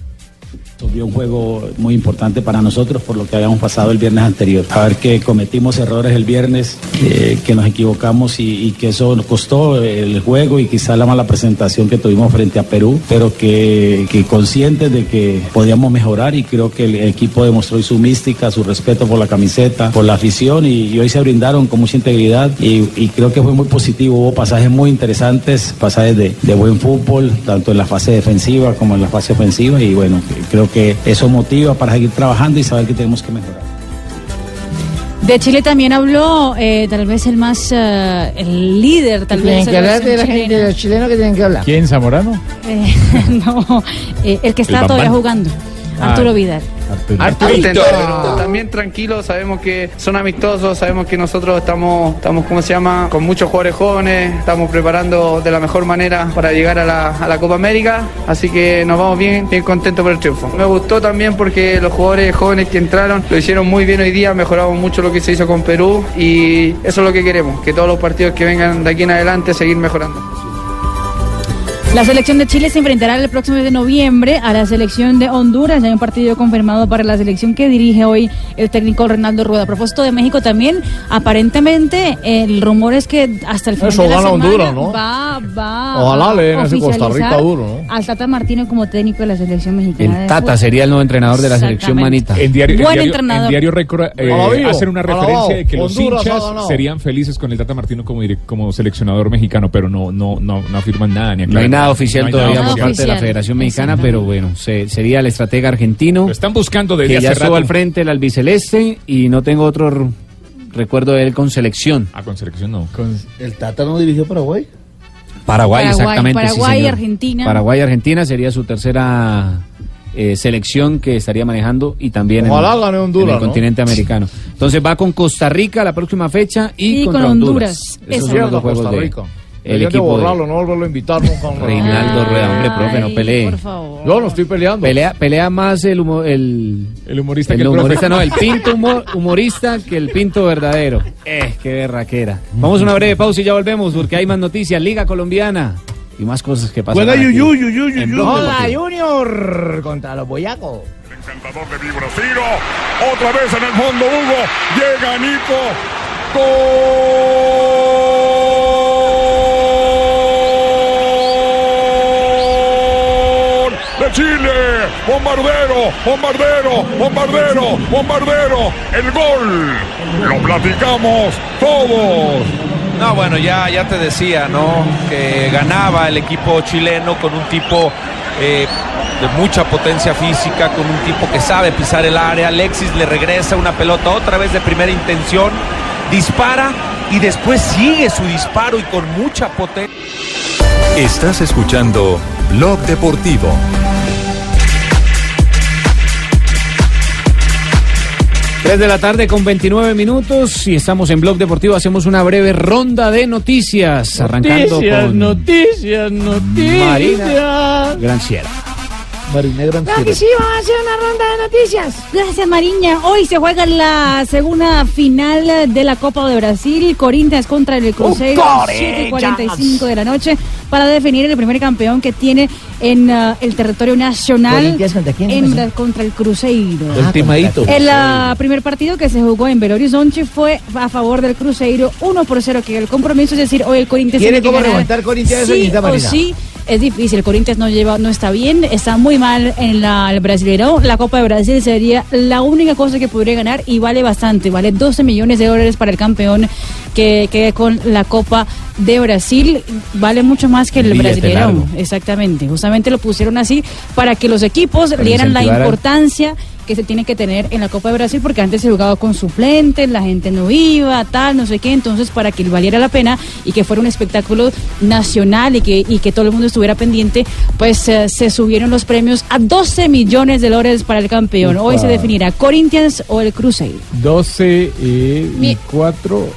Vio un juego muy importante para nosotros por lo que habíamos pasado el viernes anterior. A ver que cometimos errores el viernes, eh, que nos equivocamos y, que eso nos costó el juego y quizá la mala presentación que tuvimos frente a Perú, pero que, conscientes de que podíamos mejorar y creo que el equipo demostró su mística, su respeto por la camiseta, por la afición y, hoy se brindaron con mucha integridad y, y creo que fue muy positivo. Hubo pasajes muy interesantes, pasajes de, de buen fútbol, tanto en la fase defensiva como en la fase ofensiva y bueno, creo que eso motiva para seguir trabajando y saber que tenemos que mejorar. De Chile también habló eh, tal vez el más, eh, el líder tal Tienen vez. que hablar de la gente, de chilena. los chilenos que tienen que hablar. ¿Quién, Zamorano? Eh, no, eh, el que está El todavía Bambán. jugando, Ah, Arturo Vidal. Arturo. Contento, pero también tranquilo, sabemos que son amistosos, sabemos que nosotros estamos, estamos, ¿cómo se llama? Con muchos jugadores jóvenes, estamos preparando de la mejor manera para llegar a la, a la Copa América, así que nos vamos bien, bien contentos por el triunfo. Me gustó también porque los jugadores jóvenes que entraron lo hicieron muy bien hoy día, mejoramos mucho lo que se hizo con Perú y eso es lo que queremos, que todos los partidos que vengan de aquí en adelante seguir mejorando. La selección de Chile se enfrentará el próximo mes de noviembre a la selección de Honduras. Hay un partido confirmado para la selección que dirige hoy el técnico Ronaldo Rueda. A propósito de México también, aparentemente el rumor es que hasta el final Eso de la gana semana Honduras, ¿no? va, va Ojalá le den ese Costa Rica duro, ¿no? Al Tata Martino como técnico de la selección mexicana. El Tata sería el nuevo entrenador de la selección manita. En diario, en Buen diario, entrenador. en diario Récord eh, hacen una referencia de que los Honduras hinchas serían felices con el Tata Martino como, direc- como seleccionador mexicano, pero no, no, no, no afirman nada. Ni No hay aclaran nada oficial No todavía nada por parte de la. Federación Mexicana, pero bueno, se- sería el estratega argentino. Lo están buscando desde que ya hace estuvo rato. al frente el albiceleste y no tengo otro recuerdo de él con selección. Ah, con selección no. ¿El Tata no dirigió Paraguay? Paraguay, Paraguay, exactamente. sí, Paraguay y. Argentina. Paraguay y Argentina sería su tercera eh, selección que estaría manejando y también en, Ojalá gane Honduras, en el ¿no? continente americano. Entonces va con Costa Rica la próxima fecha y, Y contra con Honduras. Honduras. Esos Eso. son los dos Costa juegos de Rica. El Deberían de equipo de borrarlo, no volverlo a invitar nunca. no. Reinaldo Rueda. Hombre, profe, no pelee. Yo no estoy peleando. Pelea, pelea más el, humo- el, el humorista el que el profe. humorista, no, el pinto humo- humorista que el pinto verdadero. Eh, qué berraquera. Vamos a una breve pausa y ya volvemos porque hay más noticias. Liga Colombiana y más cosas que pasan. Yuyu, Yuyu, Yuyu. Hola, Deportivo. Junior contra los boyacos. Encantador de vibra, tiro. Otra vez en el fondo, Hugo. Llega Nico. Gol Chile. Bombardero, bombardero, bombardero, bombardero. El gol. Lo platicamos todos. No, bueno, ya, ya te decía, ¿no? Que ganaba el equipo chileno con un tipo eh, de mucha potencia física, con un tipo que sabe pisar el área. Alexis le regresa una pelota otra vez de primera intención, dispara y después sigue su disparo y con mucha potencia. Estás escuchando Blog Deportivo. 3 de la tarde con 29 minutos y estamos en Blog Deportivo. Hacemos una breve ronda de noticias. arrancando Noticias, con noticias, noticias. Marina Granciera. Mariné Claro que sí, vamos a hacer una ronda de noticias. Gracias, Mariña. Hoy se juega la segunda final de la Copa de Brasil. Corinthians contra el Cruzeiro. Corinthians! 7:45 de la noche para definir el primer campeón que tiene en ah, el territorio nacional. ¿Corinthians contra quién? En Bra- contra el Cruzeiro. El timadito. El ah, primer partido que se jugó en Belo Horizonte fue a favor del Cruzeiro, 1 por 0 que el compromiso es decir, hoy el Corinthians ¿Tiene cómo remontar Corinthians eso, sí o Marina? sí. Es difícil, el Corinthians no lleva, no está bien, está muy mal en la, el Brasileirão. La Copa de Brasil sería la única cosa que podría ganar y vale bastante, vale 12 millones de dólares para el campeón que quede con la Copa de Brasil, vale mucho más que el largo. Exactamente, justamente lo pusieron así para que los equipos Para dieran la importancia que se tiene que tener en la Copa de Brasil, porque antes se jugaba con suplentes, la gente no iba, tal, no sé qué, entonces para que valiera la pena y que fuera un espectáculo nacional y que, y que todo el mundo estuviera pendiente, pues eh, se subieron los premios a 12 millones de dólares para el campeón. Hoy se definirá Corinthians o el Cruzeiro. 12 eh, y Mi- 4,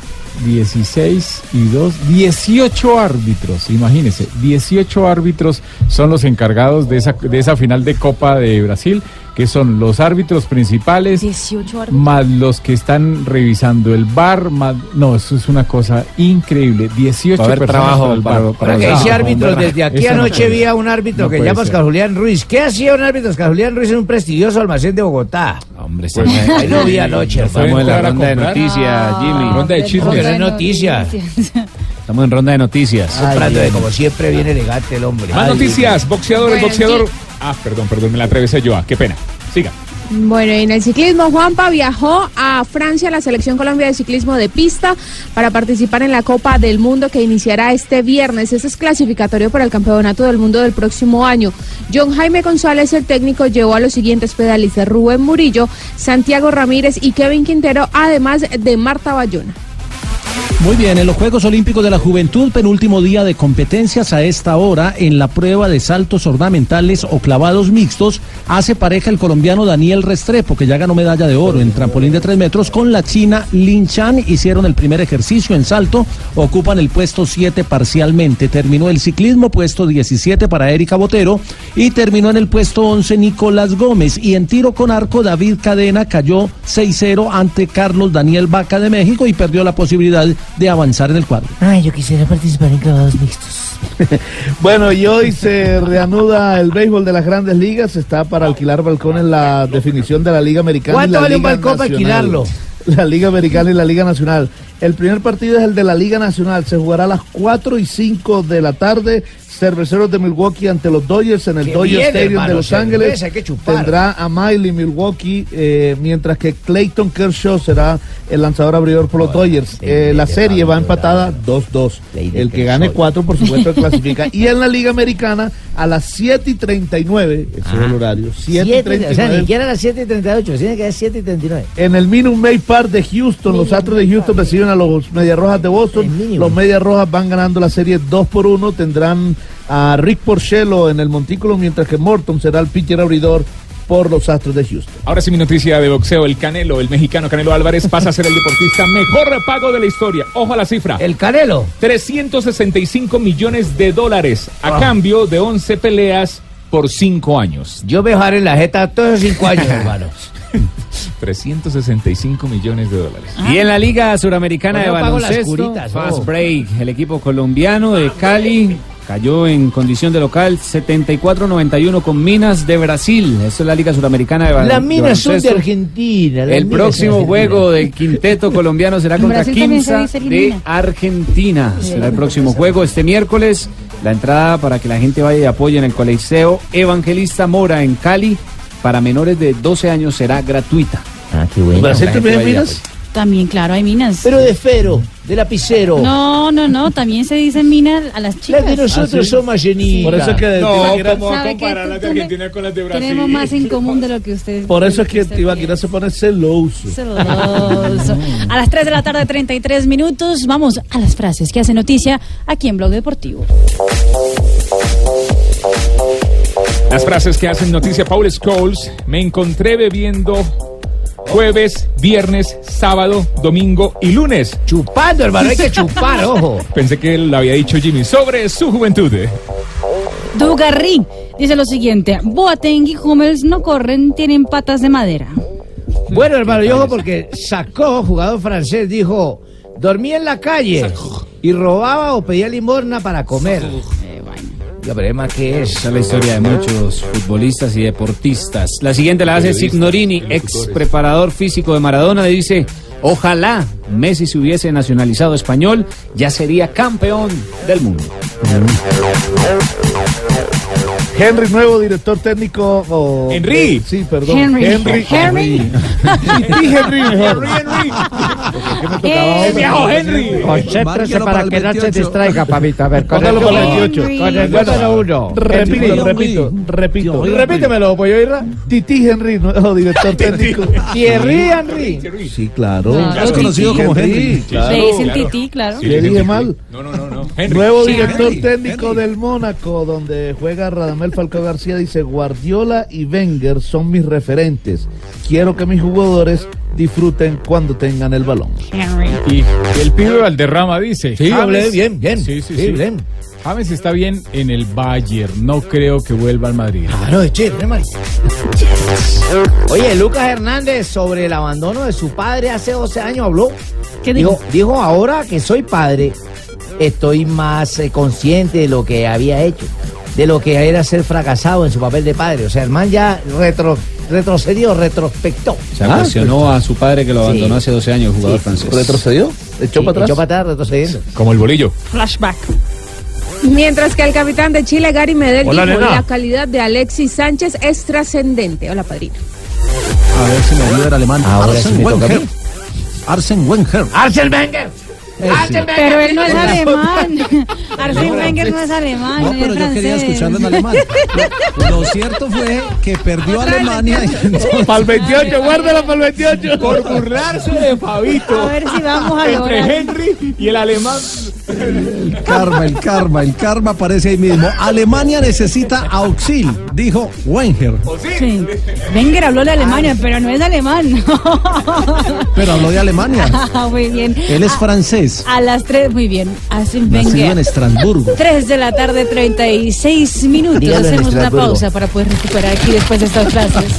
16 y 2, 18 árbitros, imagínense, 18 árbitros son los encargados de esa, de esa final de Copa de Brasil, que son los árbitros principales, 18 más los que están revisando el bar, más, no, eso es una cosa increíble, 18 Va a haber personas trabajo para el para- los árbitros, desde aquí eso no anoche puede vi a un árbitro No que llama. Oscar Julián Ruiz. ¿Qué hacía un árbitro Oscar Julián Ruiz en un prestigioso almacén de Bogotá? Hombre, Pues, Ahí lo vi anoche. Estamos en la ronda de noticias, Jimmy. Ronda de chismes. Porque no es noticia. Estamos en ronda de noticias. Comprando de como siempre viene elegante el hombre. Más Ay, noticias, boxeador, el Bueno, boxeador. Ah, perdón, perdón, me la atravesé yo. ah, Qué pena. Siga. Bueno, en el ciclismo, Juanpa viajó a Francia, la selección Colombia de ciclismo de pista, para participar en la Copa del Mundo que iniciará este viernes. Este es clasificatorio para el Campeonato del Mundo del próximo año. John Jaime González, el técnico, llevó a los siguientes pedalistas: Rubén Murillo, Santiago Ramírez y Kevin Quintero, además de Marta Bayona. Muy bien, en los Juegos Olímpicos de la Juventud, penúltimo día de competencias a esta hora, en la prueba de saltos ornamentales o clavados mixtos, hace pareja el colombiano Daniel Restrepo, que ya ganó medalla de oro en trampolín de 3 metros, con la china Lin Chan. Hicieron el primer ejercicio en salto, ocupan el puesto 7 parcialmente. Terminó el ciclismo, puesto 17 para Erika Botero, y terminó en el puesto 11 Nicolás Gómez. Y en tiro con arco, David Cadena cayó 6-0 ante Carlos Daniel Vaca de México y perdió la posibilidad avanzar en el cuadro. Ay, yo quisiera participar en clavados mixtos. Bueno, y hoy se reanuda el béisbol de las grandes ligas. Está para alquilar balcones la definición de la Liga Americana. y ¿Cuánto la vale un balcón para alquilarlo? La Liga Americana y la Liga Nacional. El primer partido es el de la Liga Nacional. Se jugará a las 4 y 5 de la tarde. Cerveceros de Milwaukee ante los Dodgers en el Qué Dodger bien, Stadium hermano, de Los Ángeles. Tendrá a Miley Milwaukee, eh, mientras que Clayton Kershaw será el lanzador abridor por los Dodgers. Eh, la serie va empatada 2-2. El que gane 4, por supuesto, clasifica. Y en la Liga Americana, a las 7 y 39, ese es el horario, 7 y Siete, o sea, ni 39. siquiera a las 7 y 38, tiene que ser 7 y 39. En el Minute Maid Park de Houston, los Astros de Houston reciben a los Medias Rojas de Boston. Los Medias Rojas van ganando la serie 2 por 1. Tendrán a Rick Porcello en el montículo, mientras que Morton será el pitcher abridor por los Astros de Houston. Ahora sí mi noticia de boxeo. El Canelo, el mexicano Canelo Álvarez pasa a ser el deportista mejor pago de la historia. Ojo a la cifra. El Canelo. 365 millones de dólares a cambio de 11 peleas por 5 años. Yo me dejaré en la jeta todos esos 5 años, hermano. 365 millones de dólares. Y en la Liga Suramericana Bueno, de Baloncesto, curitas, Fast oh. Break, el equipo colombiano de Cali cayó en condición de local 74-91 con Minas de Brasil. Eso es la Liga Suramericana de, Bal- Las minas son de. Argentina. El próximo juego del quinteto colombiano será contra Brasil Quimsa de. Argentina. Sí. Será el próximo juego este miércoles. La entrada para que la gente vaya y apoye en el Coliseo Evangelista Mora en Cali para menores de 12 años será gratuita. Ah, qué bueno. ¿Brasil también minas? También, claro, hay minas. Pero de fero, de lapicero. No, no, no, también se dice mina a las chicas. Las de nosotros Ah, sí. son más llenitas. Por eso es que No, Tibaquira- ¿cómo a comparar las de Argentina con las de Brasil? Tenemos más en común de lo que ustedes. por eso es que usted Tibaquira se pone celoso. Celoso. A las 3 de la tarde, 33 minutos. Vamos a las frases que hacen noticia aquí en Blog Deportivo. Las frases que hacen noticia Paul Scholes. Me encontré bebiendo jueves, viernes, sábado, domingo y lunes. Chupando, hermano, hay que chupar, ojo. Pensé que lo había dicho Jimmy sobre su juventud. Dugarry dice lo siguiente: Boateng y Hummels no corren, tienen patas de madera. Bueno, hermano, yo ojo porque sacó, jugador francés, dijo, dormía en la calle y robaba o pedía limosna para comer. El problema que es... Esa es la historia de muchos futbolistas y deportistas. La siguiente la hace Signorini, ex preparador físico de Maradona, le dice, ojalá Messi se hubiese nacionalizado español, ya sería campeón del mundo. Henry, nuevo director técnico. o- Henry. Sí, perdón. Henry. Henry. Henry. Sí, Henry mejor. Eh, viejo Henry. Concéntrese para que no se distraiga, papito. A ver, con el, para el número- 28. con el número uno. Repito, Henry. repito, repito. Repítemelo, pollo Irra. Titi Henry, nuevo director técnico. Thierry Henry. Sí, claro. Es conocido como Henry. claro. Le dicen tití, claro. Le dije mal. No, no, no, no. Henry. Nuevo director Henry, técnico Henry. del Mónaco, donde juega Radamel Falcao García, dice Guardiola y Wenger son mis referentes. Quiero que mis jugadores disfruten cuando tengan el balón. Y el pibe Valderrama dice. Sí, James- hablé bien, bien. Sí, sí, Sí, sí. bien. James está bien en el Bayern. No creo que vuelva al Madrid. Claro, es chévere, man. Oye, Lucas Hernández sobre el abandono de su padre hace 12 años habló. ¿Qué Dijo, dijo? dijo, ahora que soy padre, estoy más eh, consciente de lo que había hecho, de lo que era ser fracasado en su papel de padre. O sea, el man ya retro, retrocedió, retrospectó. Se cuestionó a su padre que lo abandonó Sí. hace 12 años, el jugador francés. ¿Retrocedió? ¿Echó Sí, para atrás? Echó para atrás, retrocediendo. Como el bolillo. Flashback. Mientras que el capitán de Chile, Gary Medel, Hola, dijo nena. la calidad de Alexis Sánchez es trascendente. Hola, padrino. A ver si me ayuda el alemán. Ahora sí me toca a mí. Arsen Wenger. ¡Arsen Wenger! Sí. Pero él no es alemán. Arsène Wenger no es alemán, No, pero yo quería escucharlo en alemán. Lo, cierto fue que perdió Alemania. Para el 28, guárdala para el 28. Por burlarse de Fabito. A ver si vamos a Entre. Henry y el alemán. El karma, el karma, el karma aparece ahí mismo. Alemania necesita auxil, dijo Wenger. Sí. Wenger habló de Alemania, pero no es alemán. Pero habló de Alemania. muy bien. Él es francés, A las 3, muy bien. Hacen nacido en Wenger. Estrasburgo. 3 de la tarde, 36 minutos. Hacemos una pausa para poder recuperar aquí después de estas frases.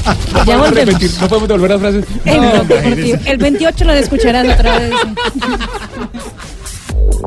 Ya podemos repetir, no podemos devolver las frases. Deportivo. El 28 lo escucharás otra vez.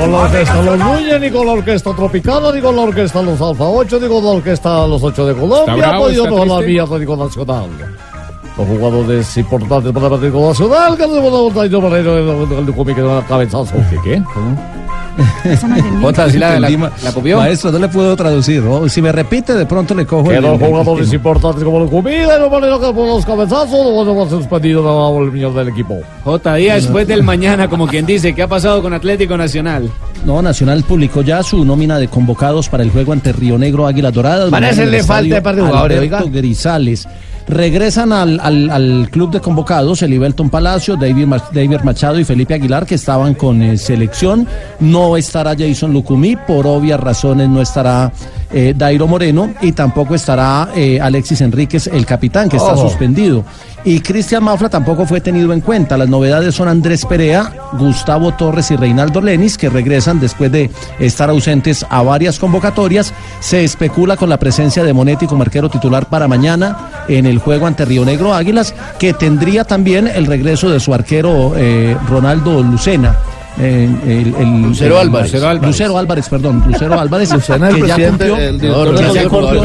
Con la orquesta Los Núñez, ni con la orquesta Tropicana, ni con la orquesta Los Alfa 8, ni con la orquesta Los 8 de Colombia, bravo, está mejorar triste. mi Atlético Nacional. Los jugadores importantes para el Atlético Nacional, que no van a ir manera el Ducumi que da un cabezazo. ¿Qué? qué? Otra, sí la, la, ma- la copió. Maestro, no le puedo traducir. ¿no? Si me repite, de pronto le cojo Que el- los jugadores importantes como el la manera que por los cabezazos, no ser suspendidos no, el millón del equipo. J. Díaz, después del mañana, como quien dice, ¿qué ha pasado con Atlético Nacional? No, Nacional publicó ya su nómina de convocados para el juego ante Río Negro Águilas Doradas. Parece le falta de par de jugadores, oiga. Grisales. Regresan al, al- club de convocados el Ibelton Palacio, David, David Machado y Felipe Aguilar, que estaban con eh, selección. No estará Jason Lucumí, por obvias razones no estará eh, Dairo Moreno y tampoco estará eh, Alexis Enríquez, el capitán, que está Ojo. suspendido. Y Cristian Mafla tampoco fue tenido en cuenta. Las novedades son Andrés Perea, Gustavo Torres y Reinaldo Lenis, que regresan después de estar ausentes a varias convocatorias. Se especula con la presencia de Monetti como arquero titular para mañana en el juego ante Río Negro Águilas, que tendría también el regreso de su arquero eh, Ronaldo Lucena. Eh, el- el- Lucero el- Álvarez. Lucero Álvarez. Lucero Álvarez, perdón. Lucero Álvarez. Lucena, el que ya presidente, cumplió, el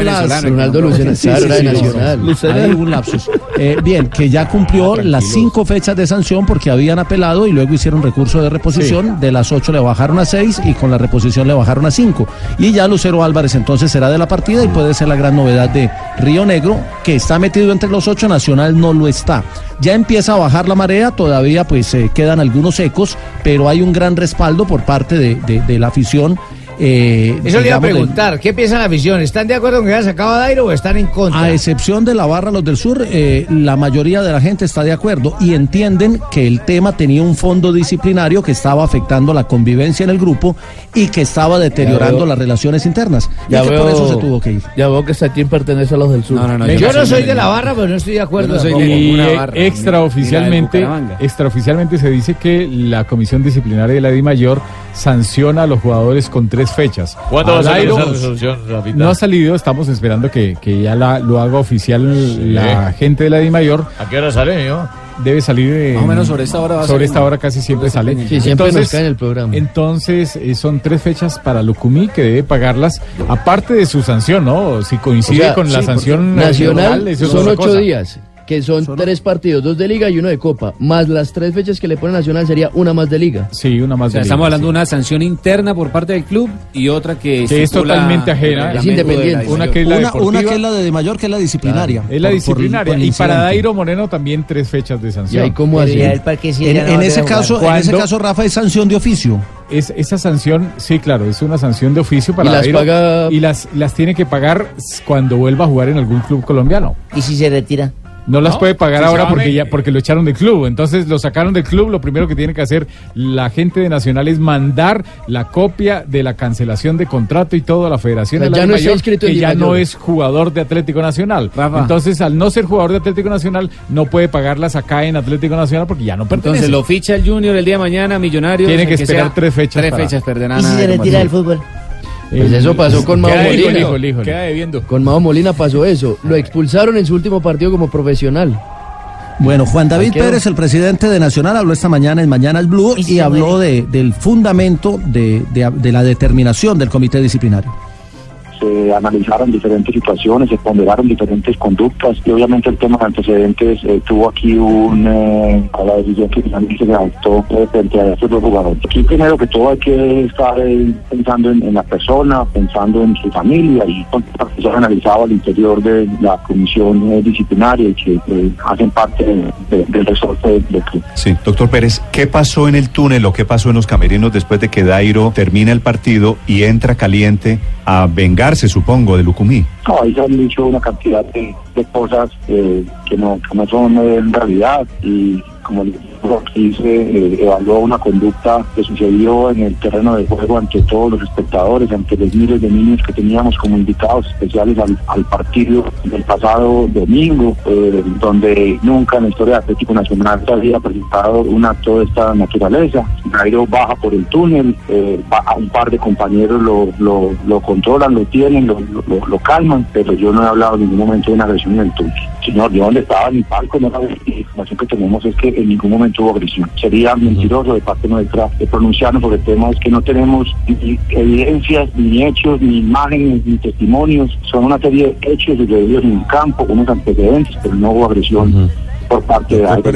ya las- Ronaldo Lucena, Sí, sí, sí, Nacional. un lapsus. Eh, bien, que ya cumplió las cinco fechas de sanción porque habían apelado y luego hicieron recurso de reposición. De las ocho le bajaron a seis y con la reposición le bajaron a cinco. Y ya Lucero Álvarez entonces será de la partida y puede ser la gran novedad de Río Negro, que está metido entre los ocho, Nacional no lo está. Ya empieza a bajar la marea, todavía pues eh, quedan algunos ecos, pero hay un gran respaldo por parte de- de la afición. Eh, Eso le iba a preguntar, ¿qué piensa la afición? ¿Están de acuerdo con que haya sacado a Dairo o están en contra? A excepción de la barra Los del Sur, eh, la mayoría de la gente está de acuerdo y entienden que el tema tenía un fondo disciplinario que estaba afectando la convivencia en el grupo y que estaba deteriorando veo. las relaciones internas. Y que por veo- eso se tuvo que ir. Ya veo que Satín pertenece a los del sur. yo, no soy de la barra, pero no estoy de acuerdo. tampoco. y eh, extraoficialmente, extraoficialmente se dice que la Comisión Disciplinaria de la Di Mayor sanciona a los jugadores con tres fechas. ¿Cuándo va a salir esa resolución, Rafita? No ha salido, estamos esperando que, que ya la, lo haga oficial la gente de la Di Mayor. ¿A qué hora sale, yo? Debe salir en- Más o menos sobre esta hora va a sobre esta hora casi siempre sale. Sí, siempre nos cae en el programa. Entonces eh, son tres fechas para Lucumí que debe pagarlas, aparte de su sanción, ¿no? Si coincide O sea, con la sanción nacional son ocho cosa. días, que son tres partidos, dos de liga y uno de copa, más las tres fechas que le pone nacional sería una más de liga. Sí, una más O sea, estamos hablando de una sanción interna por parte del club y otra que, Que es totalmente ajena. Es independiente. Una que es la Una, deportiva. una que es la de, de mayor, que es la disciplinaria. Es la Por- disciplinaria. por y para. Dairo Moreno también tres fechas de sanción. ¿Y ahí cómo así? En, ese caso, en ese caso, Rafa, es sanción de oficio. Es, esa sanción, sí, claro, es una sanción de oficio para ¿Y las Dairo, paga- y las, las tiene que pagar cuando vuelva a jugar en algún club colombiano. ¿Y si se retira? No las No, puede pagar ahora porque ya porque lo echaron del club. Entonces lo sacaron del club. Lo primero que tiene que hacer la gente de Nacional es mandar la copia de la cancelación de contrato y todo a la Federación O sea, de la ya no Mayor, inscrito que ya Mayor. no es jugador de Atlético Nacional. Rafa. Entonces al no ser jugador de Atlético Nacional no puede pagarlas acá en Atlético Nacional porque ya no pertenece. Entonces lo ficha el Junior el día de mañana, Millonarios. Tiene que esperar tres fechas Tres para- fechas perderán. ¿Y si se retira del fútbol? Pues eso pasó con Mao Molina. híjole, híjole, híjole. Queda debiendo. Con Mao Molina pasó eso. Lo expulsaron en su último partido como profesional. Bueno, Juan David. Pérez, el presidente de Nacional, habló esta mañana en Mañanas Blue ¿Y habló de, del fundamento de, de- de la determinación del comité disciplinario. Se analizaron diferentes situaciones, se ponderaron diferentes conductas y obviamente el tema de antecedentes eh, tuvo aquí un, eh, a la decisión que finalmente se adoptó eh, frente a estos dos jugadores. Aquí primero que todo hay que estar eh, pensando en, en la persona, pensando en su familia y se han analizado al interior de la comisión eh, disciplinaria y que eh, hacen parte de- de- del resorte del club. Sí, doctor Pérez, ¿qué pasó en el túnel o qué pasó en los camerinos después de que Dairo termina el partido y entra caliente a supongo, de Lucumí? No, ahí se han dicho una cantidad de, cosas eh, que, no, que no son eh, en realidad y como aquí se eh, evaluó una conducta que sucedió en el terreno de juego ante todos los espectadores, ante los miles de niños que teníamos como invitados especiales al, al partido del pasado domingo, eh, donde nunca en la historia de Atlético Nacional se había presentado un acto de esta naturaleza. Nairo baja por el túnel, eh, a un par de compañeros lo, lo, lo controlan, lo tienen, lo, lo, lo calman, pero yo no he hablado en ningún momento de una agresión en el túnel. Señor, yo donde estaba en mi palco, no la información que tenemos es que en ningún momento hubo agresión. Sería mentiroso de parte nuestra de pronunciarnos sobre temas que no tenemos ni evidencias, ni hechos, ni imágenes, ni testimonios. Son una serie de hechos sucedidos en el campo, unos antecedentes, pero no hubo agresión por parte de alguien.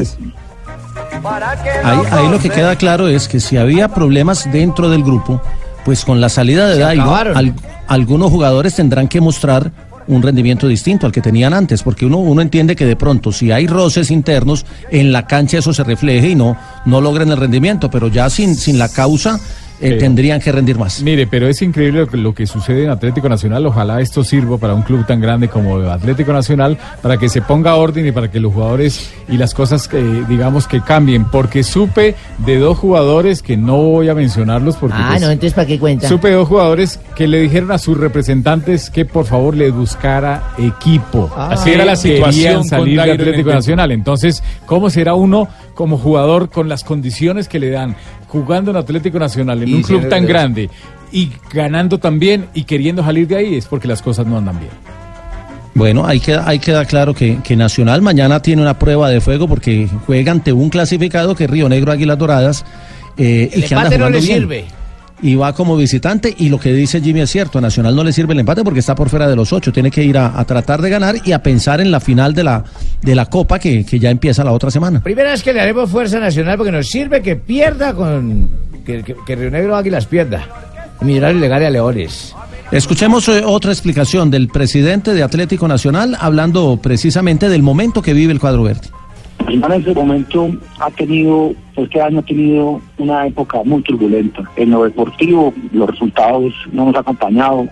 Ahí, ahí lo que queda claro es que si había problemas dentro del grupo, pues con la salida de Dairo, al- algunos jugadores tendrán que mostrar un rendimiento distinto al que tenían antes, porque uno, uno entiende que de pronto si hay roces internos, en la cancha eso se refleje y no, no logren el rendimiento, pero ya sin, sin la causa eh, tendrían que rendir más. Mire, pero es increíble lo que, lo que sucede en Atlético Nacional. Ojalá esto sirva para un club tan grande como Atlético Nacional, para que se ponga orden y para que los jugadores y las cosas, eh, digamos, que cambien. Porque supe de dos jugadores que no voy a mencionarlos porque... Ah, pues, no, entonces ¿para qué cuenta? Supe de dos jugadores que le dijeron a sus representantes que por favor le buscara equipo. Ah. Así era la situación con salir de Atlético. Nacional. Entonces, ¿cómo será uno como jugador con las condiciones que le dan, jugando en Atlético Nacional, en Y un club tan de- grande y ganando también y queriendo salir de ahí? Es porque las cosas no andan bien. Bueno, ahí queda, ahí queda claro que, que Nacional mañana tiene una prueba de fuego porque juega ante un clasificado que es Río Negro Águilas Doradas eh, y El que anda empate no jugando le bien. sirve. Y va como visitante. Y lo que dice Jimmy es cierto, a Nacional no le sirve el empate porque está por fuera de los ocho. Tiene que ir a, a tratar de ganar y a pensar en la final de la, de la Copa que, que ya empieza la otra semana. Primera vez que le haremos fuerza nacional porque nos sirve que pierda con. que, que, que Río Negro Águilas pierda. Millonarios le gane a Leones. Escuchemos eh, otra explicación del presidente de Atlético Nacional hablando precisamente del momento que vive el cuadro verde. en ese momento ha tenido, este año ha tenido una época muy turbulenta. En lo deportivo, los resultados no nos han acompañado,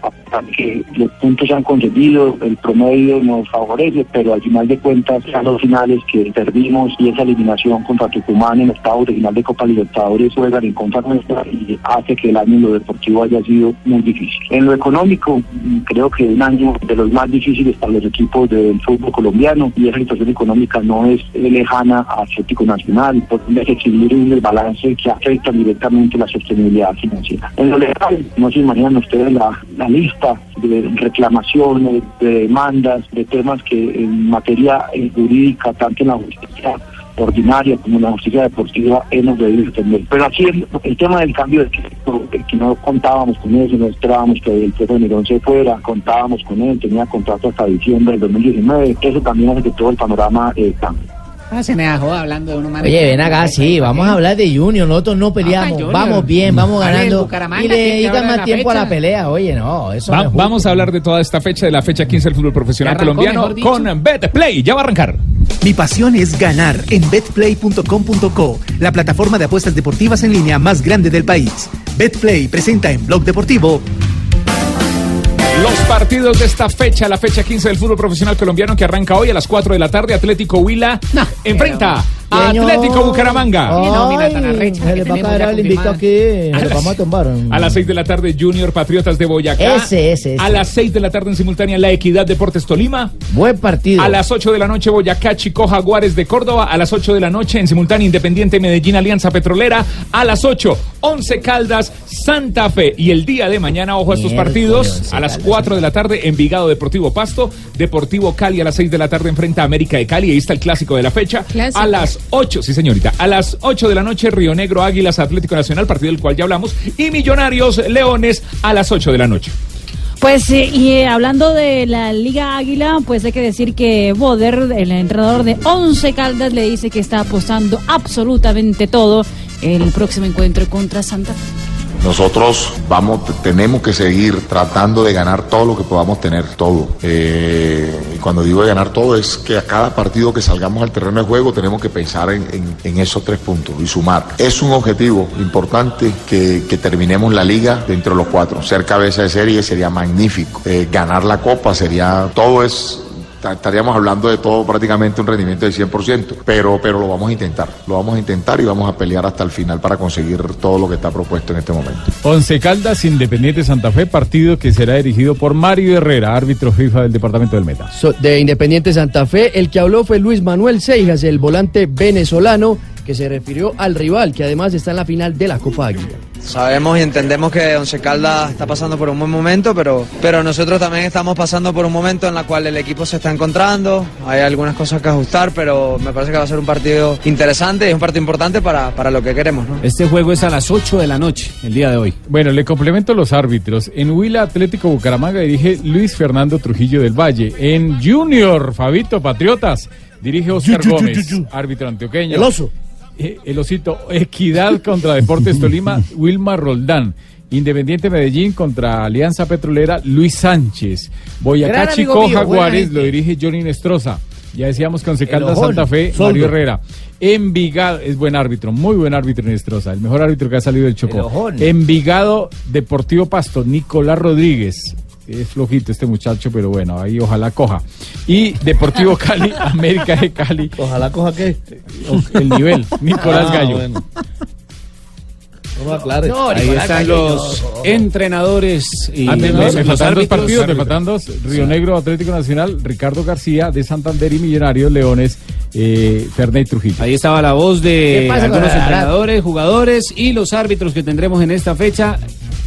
los puntos se han conseguido, el promedio nos favorece, pero al final de cuentas, a los finales que perdimos y esa eliminación contra Tucumán en octavos de final de Copa Libertadores juegan en contra nuestra y hace que el año en lo deportivo haya sido muy difícil. En lo económico, creo que un año de los más difíciles para los equipos del fútbol colombiano y esa situación económica no es lejana a Atlético Nacional, por un y un desbalance que afecta directamente la sostenibilidad financiera. En lo legal, no se imaginan ustedes la, la lista de reclamaciones, de demandas, de temas que en materia jurídica, tanto en la justicia ordinaria como en la justicia deportiva hemos debido entender. Pero aquí el, el tema del cambio de que no contábamos con eso, no esperábamos que el profe Nerón se fuera, contábamos con él, tenía contrato hasta diciembre del 2019, eso también hace que todo el panorama eh, cambie. Ah, se me dejó hablando de uno Oye, ven acá, sí, vamos a hablar de Junior, nosotros no peleamos, Junior. vamos bien, vamos A ver, ganando y le dedican más tiempo a la pelea, oye, no, eso Va- no es vamos a hablar de toda esta fecha, de la fecha 15 del fútbol profesional arrancó, colombiano con BetPlay. Ya va a arrancar. Mi pasión es ganar en betplay.com.co, la plataforma de apuestas deportivas en línea más grande del país. Betplay presenta en Blog Deportivo Los partidos de esta fecha, la fecha 15 del fútbol profesional colombiano que arranca hoy a las 4 de la tarde. Atlético Huila enfrenta a Señor. Atlético Bucaramanga. Ay, se le va a caer al invicto aquí, nos vamos a tumbar. A las 6 de la tarde, Junior Patriotas de Boyacá. Ese, ese, ese. A las 6 de la tarde en simultánea, La Equidad Deportes Tolima. Buen partido. A las 8 de la noche, Boyacá, Chico Jaguares de Córdoba. A las 8 de la noche, en simultánea, Independiente Medellín, Alianza Petrolera. A las 8, 11 Caldas, Santa Fe. Y el día de mañana, ojo a estos Miércoles, partidos. Once A las Caldas, 4 de la tarde, Envigado Deportivo Pasto. Deportivo Cali a las 6 de la tarde enfrenta a América de Cali. Ahí está el clásico de la fecha. Clásico. A las 8, sí señorita. A las 8 de la noche, Río Negro Águilas Atlético Nacional, partido del cual ya hablamos. Y Millonarios Leones a las 8 de la noche. Pues eh, y eh, hablando de la Liga Águila, pues hay que decir que Boder, el entrenador de Once Caldas, le dice que está apostando absolutamente todo el próximo encuentro contra Santa Fe. Nosotros vamos, tenemos que seguir tratando de ganar todo lo que podamos tener, todo. Eh, y cuando digo de ganar todo es que a cada partido que salgamos al terreno de juego tenemos que pensar en, esos tres puntos y sumar. Es un objetivo importante que, terminemos la liga dentro de los cuatro. Ser cabeza de serie sería magnífico. Eh, ganar la copa sería, todo es estaríamos hablando de todo prácticamente un rendimiento del 100%, pero, pero lo vamos a intentar, lo vamos a intentar y vamos a pelear hasta el final para conseguir todo lo que está propuesto en este momento. Once Caldas, Independiente Santa Fe, partido que será dirigido por Mario Herrera, árbitro FIFA del departamento del Meta. So- de Independiente Santa Fe. El que habló fue Luis Manuel Seijas, el volante venezolano, que se refirió al rival, que además está en la final de la Copa Águila. Sabemos y entendemos que Once Caldas está pasando por un buen momento, pero, pero nosotros también estamos pasando por un momento en el cual el equipo se está encontrando. Hay algunas cosas que ajustar, pero me parece que va a ser un partido interesante y es un partido importante para, para lo que queremos. ¿no? Este juego es a las 8 de la noche, el día de hoy. Bueno, le complemento los árbitros. En Huila Atlético Bucaramanga dirige Luis Fernando Trujillo del Valle. En Junior, Fabito Patriotas, dirige Oscar Yu, yu, yu, Gómez, árbitro antioqueño. El oso. Eh, el osito. Equidad contra Deportes Tolima, Wilmar Roldán. Independiente Medellín contra Alianza Petrolera, Luis Sánchez. Boyacá Chico Jaguares lo dirige Johnny Nestroza. Ya decíamos Caldas ojón, Santa Fe, Soldo. Mario Herrera. Envigado, es buen árbitro, muy buen árbitro Nestroza, el mejor árbitro que ha salido del El Chocó. Envigado Deportivo Pasto, Nicolás Rodríguez. Es flojito este muchacho, pero bueno, ahí ojalá coja. Y Deportivo Cali, América de Cali. Ojalá coja qué. El nivel, Nicolás Ah, Gallo. bueno. No me aclare. Ahí están los no. entrenadores y Ah, me, faltan dos árbitros. partidos, me faltan dos. Río Negro, Atlético Nacional, Ricardo García de Santander y Millonarios, Leones, eh, Ferney Trujillo. Ahí estaba la voz ¿Qué de algunos entrenadores, jugadores y los árbitros que tendremos en esta fecha.